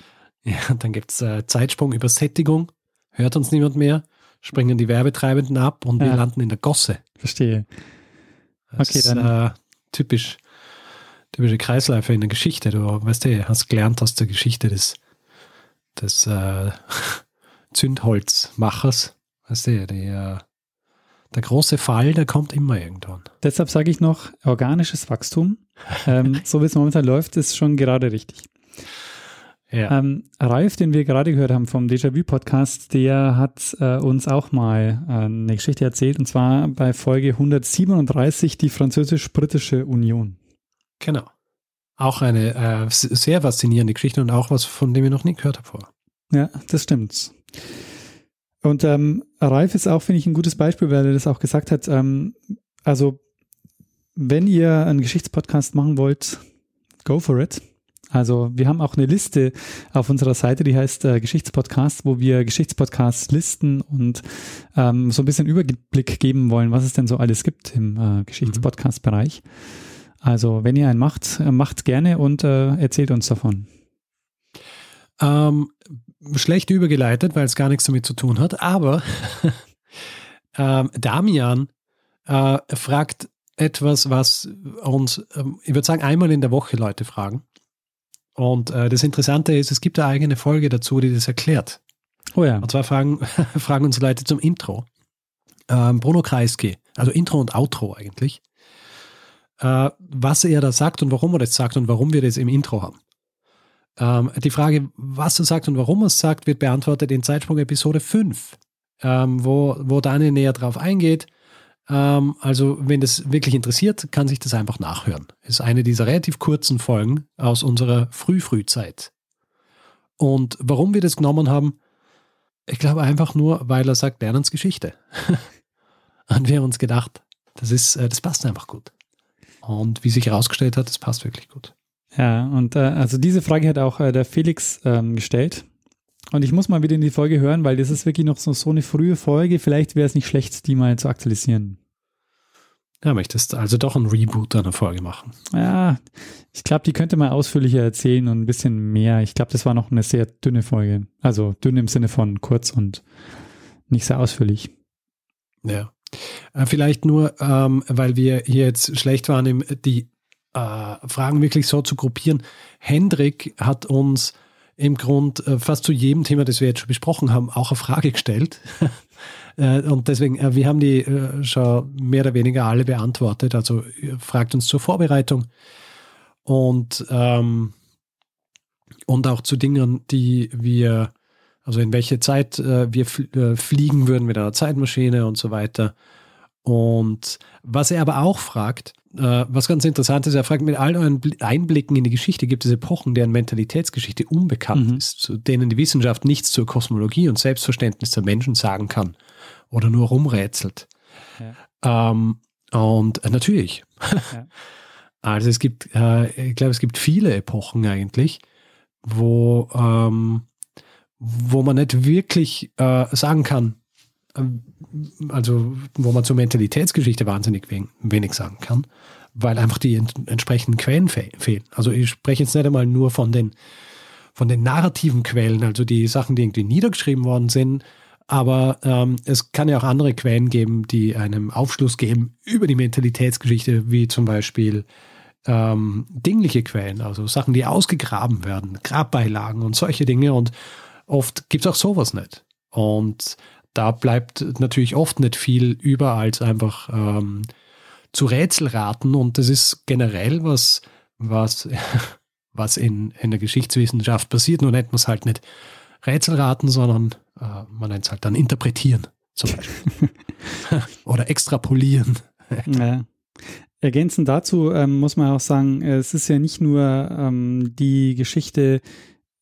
Ja, dann gibt es äh, Zeitsprung über Sättigung. Hört uns niemand mehr. Springen die Werbetreibenden ab und Ja. wir landen in der Gosse. Verstehe. Das Okay, ist dann- äh, typisch, typische Kreisläufe in der Geschichte. Du weißt du, hast gelernt aus der Geschichte des, des äh, Zündholzmachers. Weißt du, die, äh, der große Fall, der kommt immer irgendwann. Deshalb sage ich noch, organisches Wachstum, ähm, so wie es momentan läuft, ist schon gerade richtig. Ja. Ähm, Ralf, den wir gerade gehört haben vom Déjà-vu-Podcast, der hat äh, uns auch mal äh, eine Geschichte erzählt, und zwar bei Folge 137, die französisch-britische Union. Genau. Auch eine äh, sehr faszinierende Geschichte und auch was, von dem ich noch nie gehört habe vorher. Ja, das stimmt. Und ähm, Ralf ist auch, finde ich, ein gutes Beispiel, weil er das auch gesagt hat. Ähm, also, wenn ihr einen Geschichtspodcast machen wollt, go for it. Also, wir haben auch eine Liste auf unserer Seite, die heißt äh, Geschichtspodcast, wo wir Geschichtspodcasts listen und ähm, so ein bisschen Überblick geben wollen, was es denn so alles gibt im äh, Geschichtspodcast-Bereich. Also, wenn ihr einen macht, äh, macht gerne und äh, erzählt uns davon. Ähm, schlecht übergeleitet, weil es gar nichts damit zu tun hat, aber ähm, Damian äh, fragt etwas, was uns, ähm, ich würde sagen, einmal in der Woche Leute fragen. Und äh, das Interessante ist, es gibt eine eigene Folge dazu, die das erklärt. Oh ja. Und zwar fragen, fragen uns Leute zum Intro. Ähm, Bruno Kreisky, also Intro und Outro eigentlich, äh, was er da sagt und warum er das sagt und warum wir das im Intro haben. Ähm, die Frage, was er sagt und warum er es sagt, wird beantwortet in Zeitsprung Episode 5, ähm, wo, wo Daniel näher drauf eingeht. Ähm, also, wenn das wirklich interessiert, kann sich das einfach nachhören. Ist eine dieser relativ kurzen Folgen aus unserer Früh-Frühzeit. Und warum wir das genommen haben, ich glaube einfach nur, weil er sagt, Lernens Geschichte. und wir haben uns gedacht, das ist, äh, das passt einfach gut. Und wie sich herausgestellt hat, das passt wirklich gut. Ja, und äh, also diese Frage hat auch äh, der Felix ähm, gestellt. Und ich muss mal wieder in die Folge hören, weil das ist wirklich noch so, so eine frühe Folge. Vielleicht wäre es nicht schlecht, die mal zu aktualisieren. Ja, möchtest also doch ein Reboot einer Folge machen. Ja, ich glaube, die könnte man ausführlicher erzählen und ein bisschen mehr. Ich glaube, das war noch eine sehr dünne Folge. Also dünn im Sinne von kurz und nicht sehr ausführlich. Ja. Äh, vielleicht nur, ähm, weil wir hier jetzt schlecht waren, die äh, Fragen wirklich so zu gruppieren. Hendrik hat uns im Grund äh, fast zu jedem Thema, das wir jetzt schon besprochen haben, auch eine Frage gestellt. Äh, und deswegen, äh, wir haben die äh, schon mehr oder weniger alle beantwortet. Also fragt uns zur Vorbereitung und, ähm, und auch zu Dingen, die wir, also in welche Zeit wir fliegen würden mit einer Zeitmaschine und so weiter. Und was er aber auch fragt, äh, was ganz interessant ist, er fragt, mit all euren Einblicken in die Geschichte gibt es Epochen, deren Mentalitätsgeschichte unbekannt mhm. ist, zu denen die Wissenschaft nichts zur Kosmologie und Selbstverständnis der Menschen sagen kann oder nur rumrätselt. Ja. Ähm, und äh, natürlich. Ja. Also es gibt, äh, ich glaube, es gibt viele Epochen eigentlich, wo, ähm, wo man nicht wirklich äh, sagen kann, ähm, also wo man zur Mentalitätsgeschichte wahnsinnig wenig sagen kann, weil einfach die entsprechenden Quellen fehlen. Also ich spreche jetzt nicht einmal nur von den, von den narrativen Quellen, also die Sachen, die irgendwie niedergeschrieben worden sind, aber ähm, es kann ja auch andere Quellen geben, die einem Aufschluss geben über die Mentalitätsgeschichte, wie zum Beispiel ähm, dingliche Quellen, also Sachen, die ausgegraben werden, Grabbeilagen und solche Dinge. Und oft gibt es auch sowas nicht. Und da bleibt natürlich oft nicht viel über, als einfach ähm, zu Rätselraten. Und das ist generell was, was, was in, in der Geschichtswissenschaft passiert. Nur nennt man es halt nicht Rätselraten, sondern äh, man nennt es halt dann Interpretieren zum Beispiel. Oder Extrapolieren. ja. Ergänzend dazu ähm, muss man auch sagen, es ist ja nicht nur ähm, die Geschichte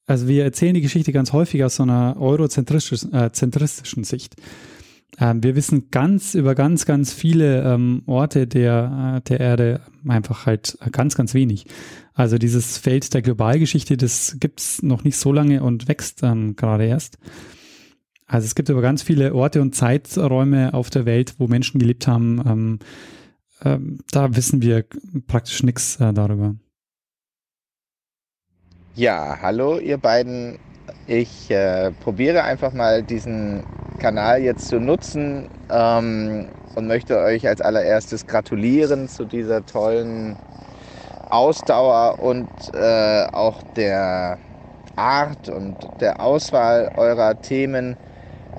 also wir erzählen die Geschichte ganz häufig aus so einer eurozentristischen äh, Sicht. Ähm, wir wissen ganz über ganz, ganz viele ähm, Orte der, äh, der Erde einfach halt ganz, ganz wenig. Also dieses Feld der Globalgeschichte, das gibt's noch nicht so lange und wächst ähm, gerade erst. Also es gibt aber ganz viele Orte und Zeiträume auf der Welt, wo Menschen gelebt haben. Ähm, ähm, da wissen wir praktisch nichts äh, darüber. Ja, hallo ihr beiden. Ich äh, probiere einfach mal diesen Kanal jetzt zu nutzen ähm, und möchte euch als allererstes gratulieren zu dieser tollen Ausdauer und äh, auch der Art und der Auswahl eurer Themen.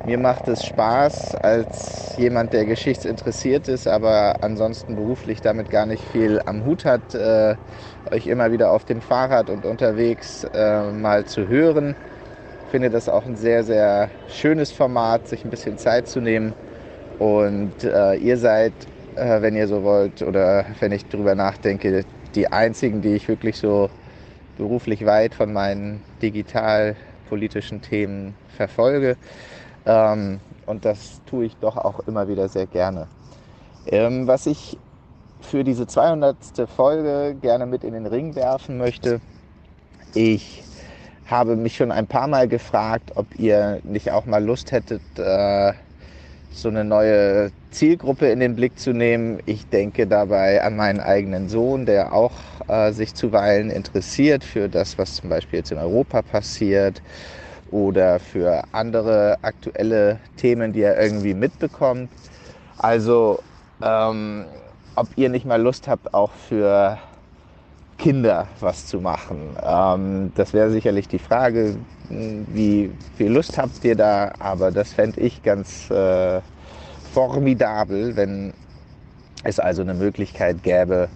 Mir macht es Spaß als jemand, der geschichtsinteressiert ist, aber ansonsten beruflich damit gar nicht viel am Hut hat, äh, euch immer wieder auf dem Fahrrad und unterwegs äh, mal zu hören. Ich finde das auch ein sehr, sehr schönes Format, sich ein bisschen Zeit zu nehmen. Und äh, ihr seid, äh, wenn ihr so wollt, oder wenn ich darüber nachdenke, die einzigen, die ich wirklich so beruflich weit von meinen digitalpolitischen Themen verfolge. Ähm, und das tue ich doch auch immer wieder sehr gerne. Ähm, was ich für diese 200. Folge gerne mit in den Ring werfen möchte, ich habe mich schon ein paar Mal gefragt, ob ihr nicht auch mal Lust hättet, äh, so eine neue Zielgruppe in den Blick zu nehmen. Ich denke dabei an meinen eigenen Sohn, der auch äh, sich zuweilen interessiert für das, was zum Beispiel jetzt in Europa passiert oder für andere aktuelle Themen, die er irgendwie mitbekommt. Also ähm, ob ihr nicht mal Lust habt, auch für Kinder was zu machen. Ähm, das wäre sicherlich die Frage, wie viel Lust habt ihr da, aber das fände ich ganz äh, formidabel, wenn es also eine Möglichkeit gäbe,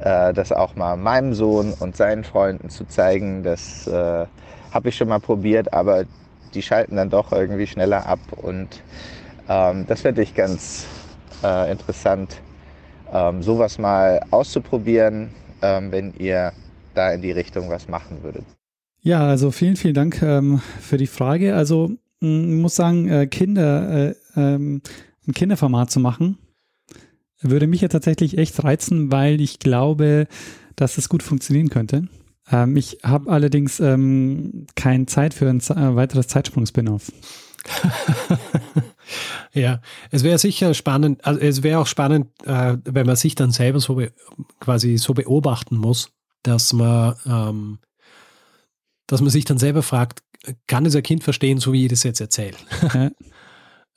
äh, das auch mal meinem Sohn und seinen Freunden zu zeigen. Das äh, habe ich schon mal probiert, aber die schalten dann doch irgendwie schneller ab und ähm, das fände ich ganz äh, interessant, ähm, sowas mal auszuprobieren, ähm, wenn ihr da in die Richtung was machen würdet. Ja, also vielen, vielen Dank ähm, für die Frage. Also ich muss sagen, äh, Kinder, äh, ähm, ein Kinderformat zu machen, würde mich ja tatsächlich echt reizen, weil ich glaube, dass es gut funktionieren könnte. Ähm, ich habe allerdings ähm, keine Zeit für ein äh, weiteres Zeitsprung-Spin-off. ja, es wäre sicher spannend, also es wäre auch spannend, äh, wenn man sich dann selber so quasi so beobachten muss, dass man, ähm, dass man sich dann selber fragt, kann es ein Kind verstehen, so wie ich das jetzt erzähle?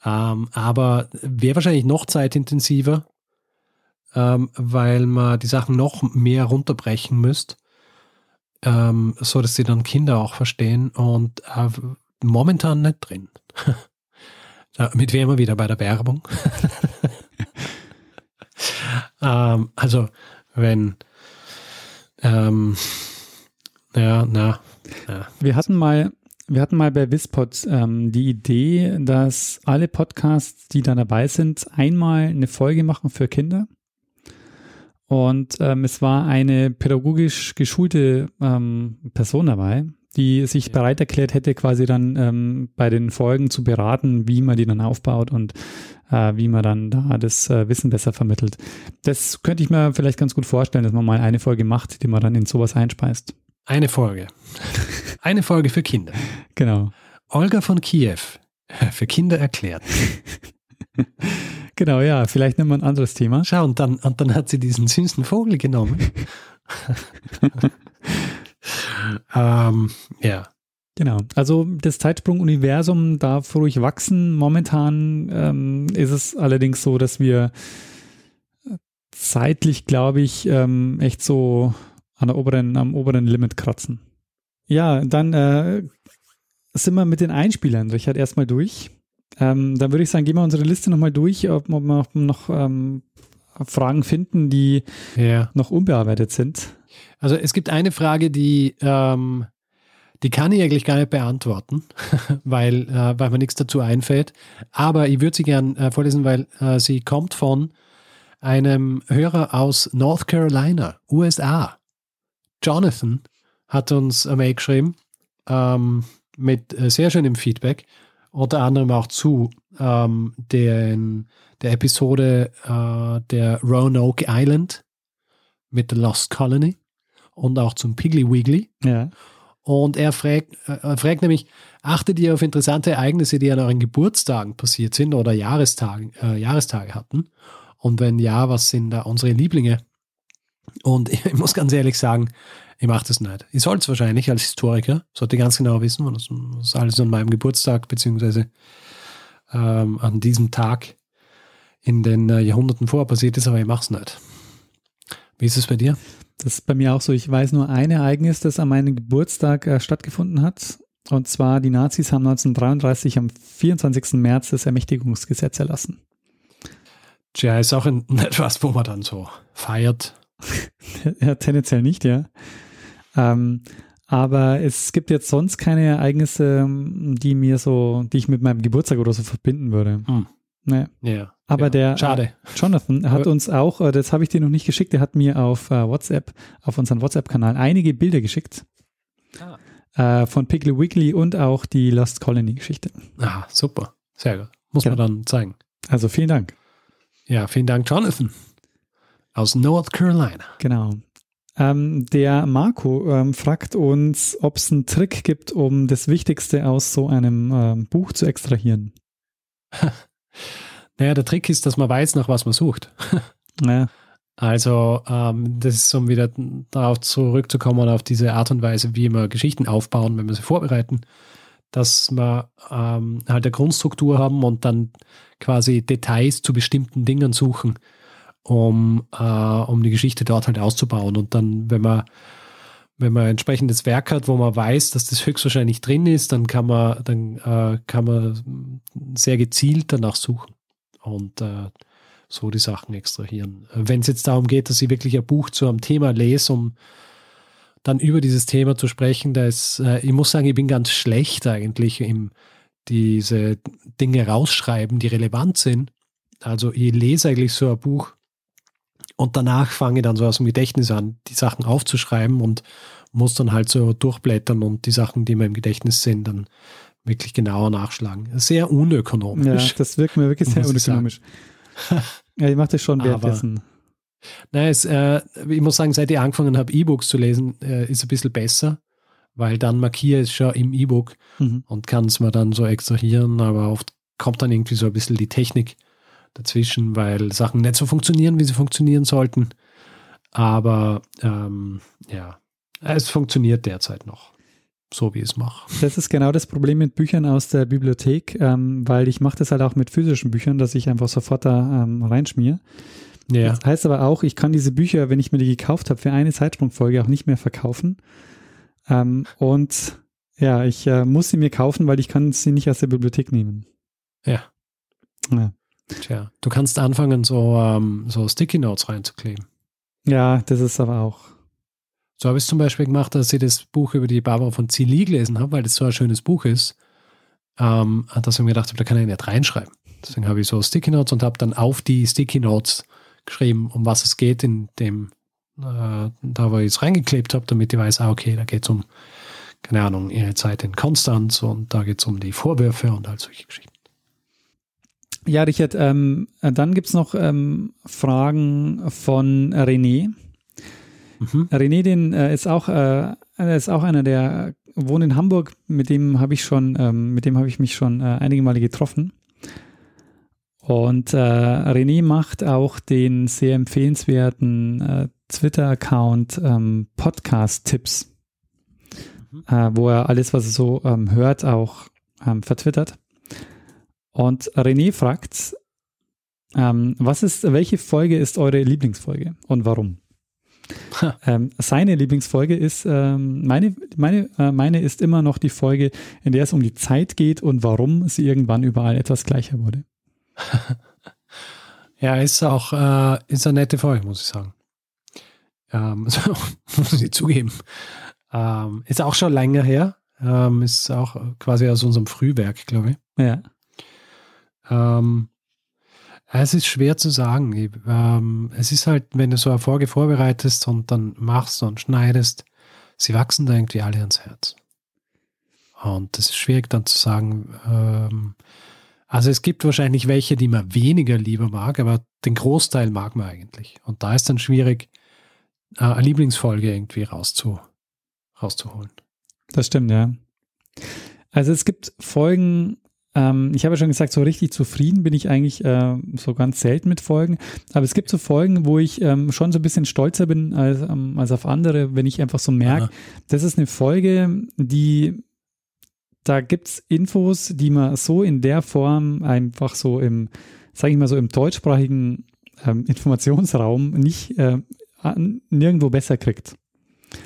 Ähm, aber wäre wahrscheinlich noch zeitintensiver, ähm, weil man die Sachen noch mehr runterbrechen müsste, ähm, so dass sie dann Kinder auch verstehen und äh, momentan nicht drin. Damit wären wir wieder bei der Werbung. ähm, also, wenn, ähm, ja, na, ja. Wir hatten mal, wir hatten mal bei Wispod ähm, die Idee, dass alle Podcasts, die da dabei sind, einmal eine Folge machen für Kinder. Und ähm, es war eine pädagogisch geschulte ähm, Person dabei, die sich bereit erklärt hätte, quasi dann ähm, bei den Folgen zu beraten, wie man die dann aufbaut und äh, wie man dann da das äh, Wissen besser vermittelt. Das könnte ich mir vielleicht ganz gut vorstellen, dass man mal eine Folge macht, die man dann in sowas einspeist. Eine Folge. Eine Folge für Kinder. Genau. Olga von Kiew. Für Kinder erklärt. Genau, ja, vielleicht nehmen wir ein anderes Thema. Schau, und dann, und dann hat sie diesen süßen Vogel genommen. ähm, ja. Genau. Also das Zeitsprung-Universum darf ruhig wachsen. Momentan ähm, ist es allerdings so, dass wir zeitlich, glaube ich, ähm, echt so an der oberen, am oberen Limit kratzen. Ja, dann äh, sind wir mit den Einspielern, Richard, erstmal durch. Ähm, dann würde ich sagen, gehen wir unsere Liste nochmal durch, ob, ob wir noch ähm, Fragen finden, die ja. noch unbearbeitet sind. Also es gibt eine Frage, die, ähm, die kann ich eigentlich gar nicht beantworten, weil, äh, weil mir nichts dazu einfällt. Aber ich würde sie gern äh, vorlesen, weil äh, sie kommt von einem Hörer aus North Carolina, USA. Jonathan hat uns eine Mail geschrieben ähm, mit äh, sehr schönem Feedback unter anderem auch zu ähm, den, der Episode äh, der Roanoke Island mit The Lost Colony und auch zum Piggly Wiggly. Ja. Und er fragt, äh, fragt nämlich, achtet ihr auf interessante Ereignisse, die an euren Geburtstagen passiert sind oder Jahrestagen, äh, Jahrestage hatten? Und wenn ja, was sind da unsere Lieblinge? Und ich muss ganz ehrlich sagen, ich mache das nicht. Ich sollte es wahrscheinlich als Historiker, sollte ganz genau wissen, was, was alles an meinem Geburtstag beziehungsweise ähm, an diesem Tag in den äh, Jahrhunderten vorher passiert ist, aber ich mache es nicht. Wie ist es bei dir? Das ist bei mir auch so. Ich weiß nur ein Ereignis, das an meinem Geburtstag äh, stattgefunden hat. Und zwar, die Nazis haben 1933 am 24. März das Ermächtigungsgesetz erlassen. Tja, ist auch etwas, wo man dann so feiert. ja, tendenziell nicht, ja. Ähm, aber es gibt jetzt sonst keine Ereignisse, die mir so, die ich mit meinem Geburtstag oder so verbinden würde. Hm. Nee. Ja. Aber ja. der Schade. Jonathan hat uns auch, äh, das habe ich dir noch nicht geschickt, der hat mir auf äh, WhatsApp, auf unseren WhatsApp-Kanal einige Bilder geschickt. Ah. Äh, von Piggly Wiggly und auch die Lost Colony-Geschichte. Ah, super. Sehr gut. Muss Genau. man dann zeigen. Also vielen Dank. Ja, vielen Dank, Jonathan. Aus North Carolina. Genau. Ähm, der Marco ähm, fragt uns, ob es einen Trick gibt, um das Wichtigste aus so einem ähm, Buch zu extrahieren. Naja, der Trick ist, dass man weiß, nach was man sucht. Ja. Also, ähm, das ist, um wieder darauf zurückzukommen, auf diese Art und Weise, wie wir Geschichten aufbauen, wenn wir sie vorbereiten, dass wir ähm, halt eine Grundstruktur haben und dann quasi Details zu bestimmten Dingen suchen, um, äh, um die Geschichte dort halt auszubauen. Und dann, wenn man wenn man ein entsprechendes Werk hat, wo man weiß, dass das höchstwahrscheinlich drin ist, dann kann man, dann äh, kann man sehr gezielt danach suchen und äh, so die Sachen extrahieren. Wenn es jetzt darum geht, dass ich wirklich ein Buch zu einem Thema lese, um dann über dieses Thema zu sprechen, da ist, äh, ich muss sagen, ich bin ganz schlecht eigentlich im diese Dinge rausschreiben, die relevant sind. Also ich lese eigentlich so ein Buch und danach fange ich dann so aus dem Gedächtnis an, die Sachen aufzuschreiben und muss dann halt so durchblättern und die Sachen, die mir im Gedächtnis sind, dann wirklich genauer nachschlagen. Sehr Ja, unökonomisch. das wirkt mir wirklich sehr unökonomisch. Ja, ich mache das schon währenddessen. Nein, es, äh, ich muss sagen, seit ich angefangen habe, E-Books zu lesen, äh, ist ein bisschen besser, weil dann markiere ich es schon im E-Book Mhm. und kann es mir dann so extrahieren, aber oft kommt dann irgendwie so ein bisschen die Technik dazwischen, weil Sachen nicht so funktionieren, wie sie funktionieren sollten. Aber ähm, ja, es funktioniert derzeit noch. so wie ich es mache. Das ist genau das Problem mit Büchern aus der Bibliothek, ähm, weil ich mache das halt auch mit physischen Büchern, dass ich einfach sofort da ähm, reinschmier. Ja. Das heißt aber auch, ich kann diese Bücher, wenn ich mir die gekauft habe, für eine Zeitsprungfolge auch nicht mehr verkaufen. Ähm, und ja, ich äh, muss sie mir kaufen, weil ich kann sie nicht aus der Bibliothek nehmen. Ja. Ja, Tja, du kannst anfangen, so, ähm, so Sticky Notes reinzukleben. ja das ist aber auch. So habe ich es zum Beispiel gemacht, als ich das Buch über die Barbara von Zilli gelesen habe, weil das so ein schönes Buch ist, ähm, dass ich mir gedacht habe, da kann ich nicht reinschreiben. Deswegen habe ich so Sticky Notes und habe dann auf die Sticky Notes geschrieben, um was es geht, in dem, äh, da wo ich es reingeklebt habe, damit ich weiß, ah, okay, da geht es um, keine Ahnung, ihre Zeit in Konstanz und da geht es um die Vorwürfe und all solche Geschichten. Ja, Richard, ähm, äh, dann gibt's noch ähm, Fragen von René. René, den äh, ist auch, äh, ist auch einer, der wohnt in Hamburg, mit dem habe ich schon, ähm, mit dem habe ich mich schon äh, einige Male getroffen. Und äh, René macht auch den sehr empfehlenswerten äh, Twitter-Account ähm, Podcast-Tipps, äh, wo er alles, was er so ähm, hört, auch ähm, vertwittert. Und René fragt, ähm, was ist, welche Folge ist eure Lieblingsfolge und warum? ähm, seine Lieblingsfolge ist, ähm, meine, meine, äh, meine ist immer noch die Folge, in der es um die Zeit geht und warum sie irgendwann überall etwas gleicher wurde. Ja, ist auch, äh, ist eine nette Folge, muss ich sagen. Ähm, so, muss ich zugeben. Ähm, ist auch schon länger her. Ähm, ist auch quasi aus unserem Frühwerk, glaube ich. Ja. Ähm, es ist schwer zu sagen. Ich, ähm, es ist halt, wenn du so eine Folge vorbereitest und dann machst und schneidest, sie wachsen da irgendwie alle ans Herz. Und es ist schwierig dann zu sagen, ähm, also es gibt wahrscheinlich welche, die man weniger lieber mag, aber den Großteil mag man eigentlich. Und da ist dann schwierig, äh, eine Lieblingsfolge irgendwie rauszu, rauszuholen. Das stimmt, ja. Also es gibt Folgen, ähm, ich habe ja schon gesagt, so richtig zufrieden bin ich eigentlich äh, so ganz selten mit Folgen. Aber es gibt so Folgen, wo ich ähm, schon so ein bisschen stolzer bin als, ähm, als auf andere, wenn ich einfach so merke, das ist eine Folge, die da gibt's Infos, die man so in der Form einfach so im, sage ich mal so im deutschsprachigen ähm, Informationsraum nicht äh, an- nirgendwo besser kriegt.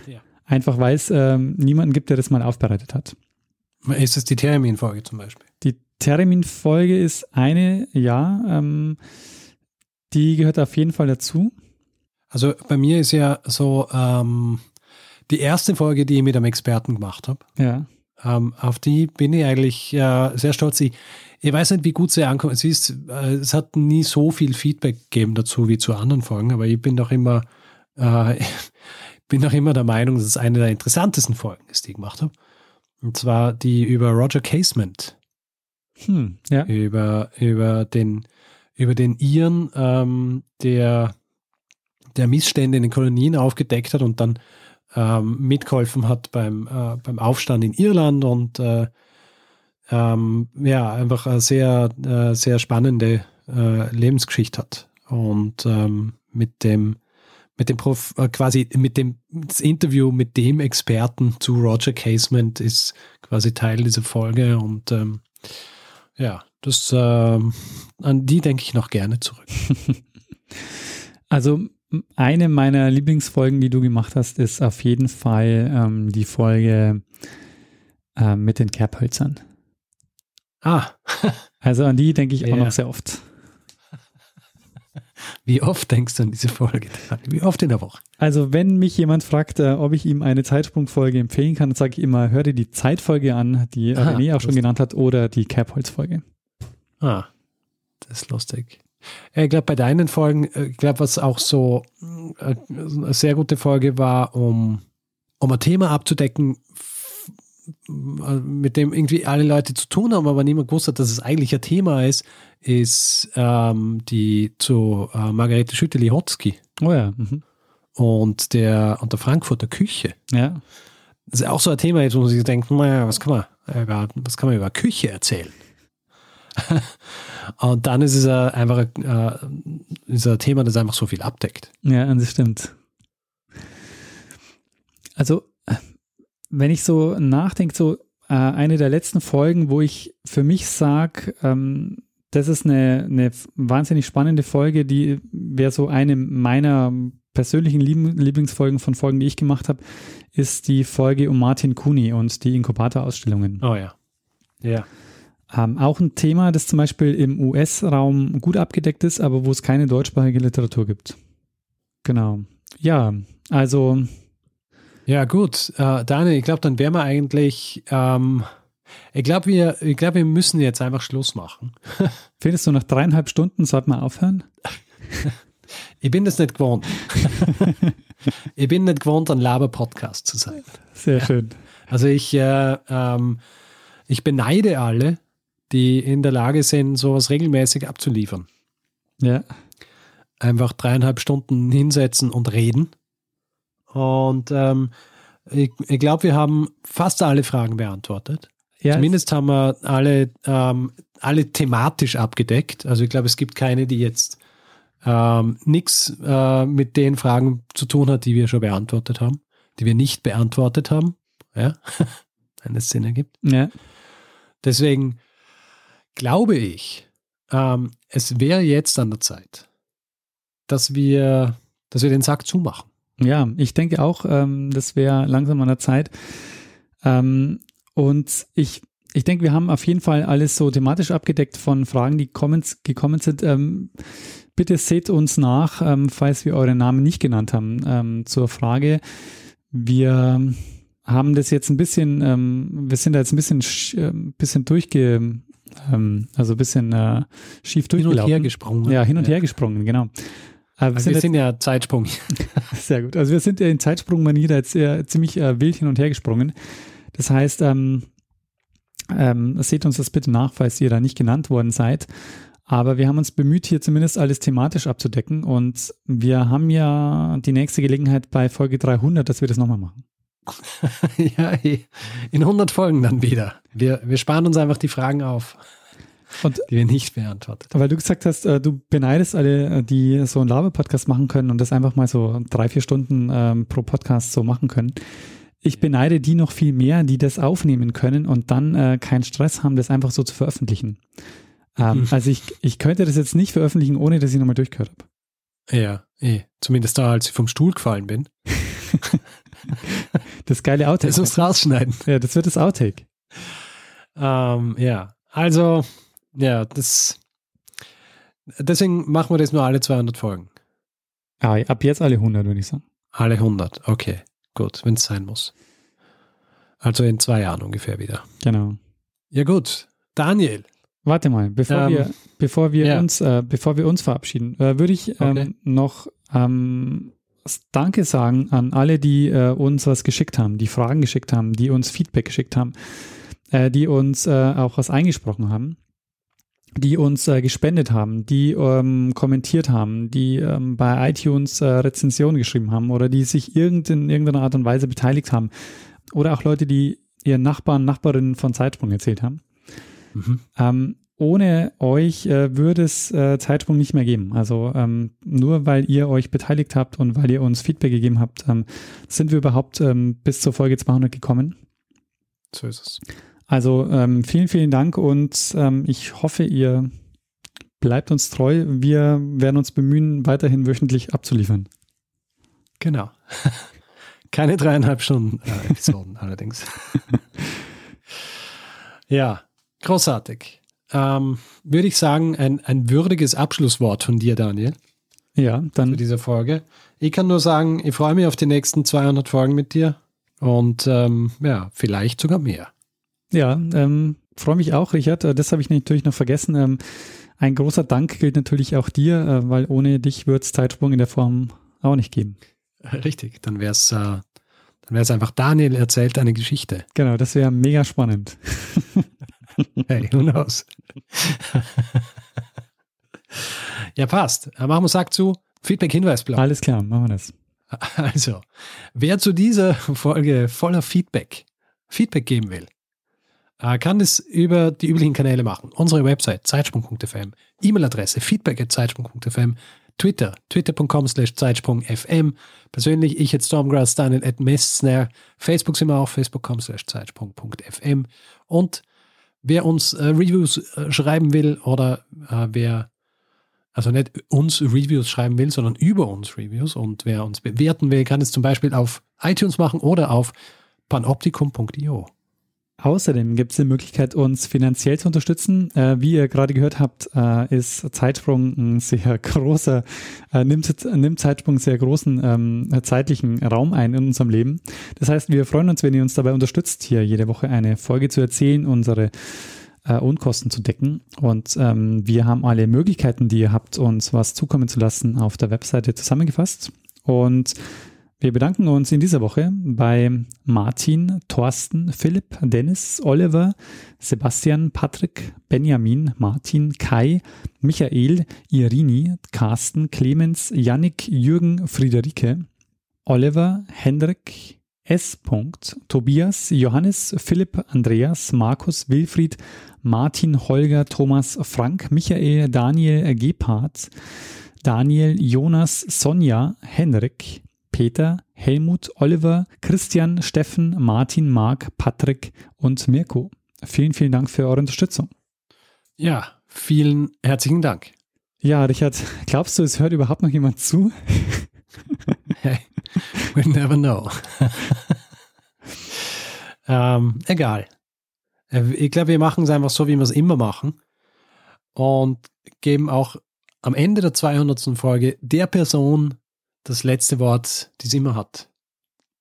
Ja. Einfach weil es ähm, niemanden gibt, der das mal aufbereitet hat. Ist es die Termin-Folge zum Beispiel? Termin-Folge ist eine, ja, ähm, die gehört auf jeden Fall dazu. Also bei mir ist ja so ähm, die erste Folge, die ich mit einem Experten gemacht habe. Ja. Ähm, auf die bin ich eigentlich äh, sehr stolz. Ich, ich weiß nicht, wie gut sie ankommt. Es, ist, äh, es hat nie so viel Feedback gegeben dazu wie zu anderen Folgen, aber ich bin doch immer, äh, bin doch immer der Meinung, dass es eine der interessantesten Folgen ist, die ich gemacht habe. Und zwar die über Roger Casement. Hm, ja. Über, über den, über den Iren, ähm, der, der Missstände in den Kolonien aufgedeckt hat und dann ähm, mitgeholfen hat beim, äh, beim Aufstand in Irland und äh, ähm, ja, einfach eine sehr, äh, sehr spannende äh, Lebensgeschichte hat. Und ähm, mit dem, mit dem Prof, äh, quasi mit dem das Interview mit dem Experten zu Roger Casement ist quasi Teil dieser Folge und ähm, ja, das ähm, an die denke ich noch gerne zurück. Also eine meiner Lieblingsfolgen, die du gemacht hast, ist auf jeden Fall ähm, die Folge äh, mit den Kerbhölzern. Ah. also an die denke ich auch Ja. noch sehr oft. Wie oft denkst du an diese Folge? Wie oft in der Woche? Also wenn mich jemand fragt, äh, ob ich ihm eine Zeitsprungfolge empfehlen kann, dann sage ich immer, hör dir die Zeitfolge an, die Ah, René auch schon genannt hat, oder die Kerbholz-Folge. Ah, das ist lustig. Ja, Ich glaube, bei deinen Folgen, äh, ich glaube, was auch so äh, eine sehr gute Folge war, um, um ein Thema abzudecken, äh, mit dem irgendwie alle Leute zu tun haben, aber niemand gewusst hat, dass es eigentlich ein Thema ist, ist ähm, die zu äh, Margarete Schütte-Lihotzky Oh ja. Mhm. Und der, und der Frankfurter Küche. Ja. Das ist auch so ein Thema, jetzt, wo man sich denkt, naja, was kann man über, was kann man über Küche erzählen? Und dann ist es einfach äh, ist ein Thema, das einfach so viel abdeckt. Ja, das stimmt. Also, wenn ich so nachdenke, so äh, eine der letzten Folgen, wo ich für mich sage, ähm, das ist eine, eine wahnsinnig spannende Folge, die wäre so eine meiner persönlichen Lieb Lieblingsfolgen von Folgen, die ich gemacht habe, ist die Folge um Martin Kuni und die Inkubator-Ausstellungen. Oh ja. Ja. Ähm, auch ein Thema, das zum Beispiel im US-Raum gut abgedeckt ist, aber wo es keine deutschsprachige Literatur gibt. Genau. Ja, also. Ja, gut. Äh, Daniel, ich glaube, dann wären wir eigentlich. Ähm, ich glaube, wir, ich glaub, wir müssen jetzt einfach Schluss machen. Findest du, nach dreieinhalb Stunden sollte man aufhören? ich bin das nicht gewohnt. ich bin nicht gewohnt, ein Laber-Podcast zu sein. Sehr ja. schön. Also ich, äh, ähm, ich beneide alle, die in der Lage sind, sowas regelmäßig abzuliefern. Ja. Einfach dreieinhalb Stunden hinsetzen und reden. Und ähm, ich, ich glaube, wir haben fast alle Fragen beantwortet. Ja, Zumindest haben wir alle, ähm, alle thematisch abgedeckt. Also ich glaube, es gibt keine, die jetzt ähm, nichts äh, mit den Fragen zu tun hat, die wir schon beantwortet haben, die wir nicht beantwortet haben. Ja, wenn es Sinn ergibt. Ja. Deswegen glaube ich, ähm, es wäre jetzt an der Zeit, dass wir, dass wir den Sack zumachen. Ja, ich denke auch, ähm, das wäre langsam an der Zeit. Ähm, und ich, ich denke, wir haben auf jeden Fall alles so thematisch abgedeckt von Fragen, die kommen, gekommen sind. Ähm, bitte seht uns nach, ähm, falls wir eure Namen nicht genannt haben, ähm, zur Frage. Wir haben das jetzt ein bisschen, ähm, wir sind da jetzt ein bisschen, äh, bisschen durchge, ähm, also ein bisschen äh, schief durchgelaufen. Hin und her gesprungen. Ja, hin und ja. her gesprungen, genau. Aber also wir sind, wir sind ja Zeitsprung. Sehr gut. Also wir sind ja in Zeitsprungmanier jetzt eher ziemlich äh, wild hin und her gesprungen. Das heißt, ähm, ähm, seht uns das bitte nach, falls ihr da nicht genannt worden seid. Aber wir haben uns bemüht, hier zumindest alles thematisch abzudecken. Und wir haben ja die nächste Gelegenheit bei Folge 300, dass wir das nochmal machen. ja, in 100 Folgen dann wieder. Wir, wir sparen uns einfach die Fragen auf, und, die wir nicht beantwortet haben. Weil du gesagt hast, äh, du beneidest alle, äh, die so einen Laber-Podcast machen können und das einfach mal so drei, vier Stunden ähm, pro Podcast so machen können. Ich beneide die noch viel mehr, die das aufnehmen können und dann äh, keinen Stress haben, das einfach so zu veröffentlichen. Ähm, mhm. Also ich, ich könnte das jetzt nicht veröffentlichen, ohne dass ich nochmal durchgehört habe. Ja, eh. Zumindest da, als ich vom Stuhl gefallen bin. das geile Outtake. Das muss rausschneiden. Ja, das wird das Outtake. Ähm, ja, also, ja, das. Deswegen machen wir das nur alle 200 Folgen. Ah, ab jetzt alle 100, würde ich sagen. Alle 100, okay. Gut, wenn es sein muss. Also in zwei Jahren ungefähr wieder. Genau. Ja, gut. Daniel. Warte mal, bevor ähm, wir, bevor wir ja. uns, äh, bevor wir uns verabschieden, äh, würde ich ähm, okay. noch ähm, Danke sagen an alle, die äh, uns was geschickt haben, die Fragen geschickt haben, die uns Feedback geschickt haben, äh, die uns äh, auch was eingesprochen haben die uns äh, gespendet haben, die ähm, kommentiert haben, die ähm, bei iTunes Rezensionen geschrieben haben oder die sich irgend in irgendeiner Art und Weise beteiligt haben. Oder auch Leute, die ihren Nachbarn, Nachbarinnen von Zeitsprung erzählt haben. Mhm. Ähm, ohne euch äh, würde es äh, Zeitsprung nicht mehr geben. Also ähm, nur weil ihr euch beteiligt habt und weil ihr uns Feedback gegeben habt, ähm, sind wir überhaupt ähm, bis zur Folge 200 gekommen. So ist es. Also ähm, vielen, vielen Dank und ähm, ich hoffe, ihr bleibt uns treu. Wir werden uns bemühen, weiterhin wöchentlich abzuliefern. Genau. Keine dreieinhalb Stunden äh, Episoden allerdings. ja, großartig. Ähm, würde ich sagen, ein, ein würdiges Abschlusswort von dir, Daniel. Ja, dann. Für diese Folge. Ich kann nur sagen, ich freue mich auf die nächsten 200 Folgen mit dir und ähm, ja, vielleicht sogar mehr. Ja, ähm, freue mich auch, Richard. Äh, das habe ich natürlich noch vergessen. Ähm, ein großer Dank gilt natürlich auch dir, äh, weil ohne dich wird es Zeitsprung in der Form auch nicht geben. Richtig, dann wäre es äh, dann wäre es einfach Daniel erzählt eine Geschichte. Genau, das wäre mega spannend. hey, who knows? ja, passt. Machen wir Sack zu. Feedback-Hinweisblock. Alles klar, machen wir das. Also, wer zu dieser Folge voller Feedback Feedback geben will, äh, kann das über die üblichen Kanäle machen. Unsere Website zeitsprung.fm, E-Mail-Adresse feedback.zeitsprung.fm, Twitter, twitter.com slash Zeitsprung.fm. Persönlich, ich jetzt Stormgrass, Daniel at Messner. Facebook sind wir auch, facebook.com slash Zeitsprung.fm. Und wer uns äh, Reviews äh, schreiben will oder äh, wer also nicht uns Reviews schreiben will, sondern über uns Reviews und wer uns bewerten will, kann es zum Beispiel auf iTunes machen oder auf panoptikum.io. Außerdem gibt es die Möglichkeit, uns finanziell zu unterstützen. Äh, wie ihr gerade gehört habt, äh, ist Zeitsprung ein sehr großer, äh, nimmt, nimmt Zeitsprung sehr großen ähm, zeitlichen Raum ein in unserem Leben. Das heißt, wir freuen uns, wenn ihr uns dabei unterstützt, hier jede Woche eine Folge zu erzählen, unsere äh, Unkosten zu decken. Und ähm, wir haben alle Möglichkeiten, die ihr habt, uns was zukommen zu lassen, auf der Webseite zusammengefasst. Und wir bedanken uns in dieser Woche bei Martin, Thorsten, Philipp, Dennis, Oliver, Sebastian, Patrick, Benjamin, Martin, Kai, Michael, Irini, Carsten, Clemens, Yannick, Jürgen, Friederike, Oliver, Hendrik, S. Tobias, Johannes, Philipp, Andreas, Markus, Wilfried, Martin, Holger, Thomas, Frank, Michael, Daniel, Gebhardt, Daniel, Jonas, Sonja, Henrik, Peter, Helmut, Oliver, Christian, Steffen, Martin, Marc, Patrick und Mirko. Vielen, vielen Dank für eure Unterstützung. Ja, vielen herzlichen Dank. Ja, Richard, glaubst du, es hört überhaupt noch jemand zu? hey, we never know. ähm, egal. Ich glaube, wir machen es einfach so, wie wir es immer machen und geben auch am Ende der 200. Folge der Person das letzte Wort, die es immer hat.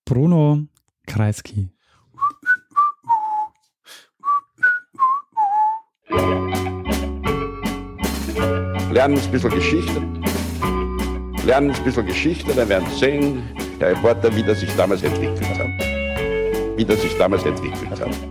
Bruno Kreisky. Lernen ein bisschen Geschichte. Lernen ein bisschen Geschichte, dann werden Sie sehen, der Reporter, wie das sich damals entwickelt hat. Wie das sich damals entwickelt hat.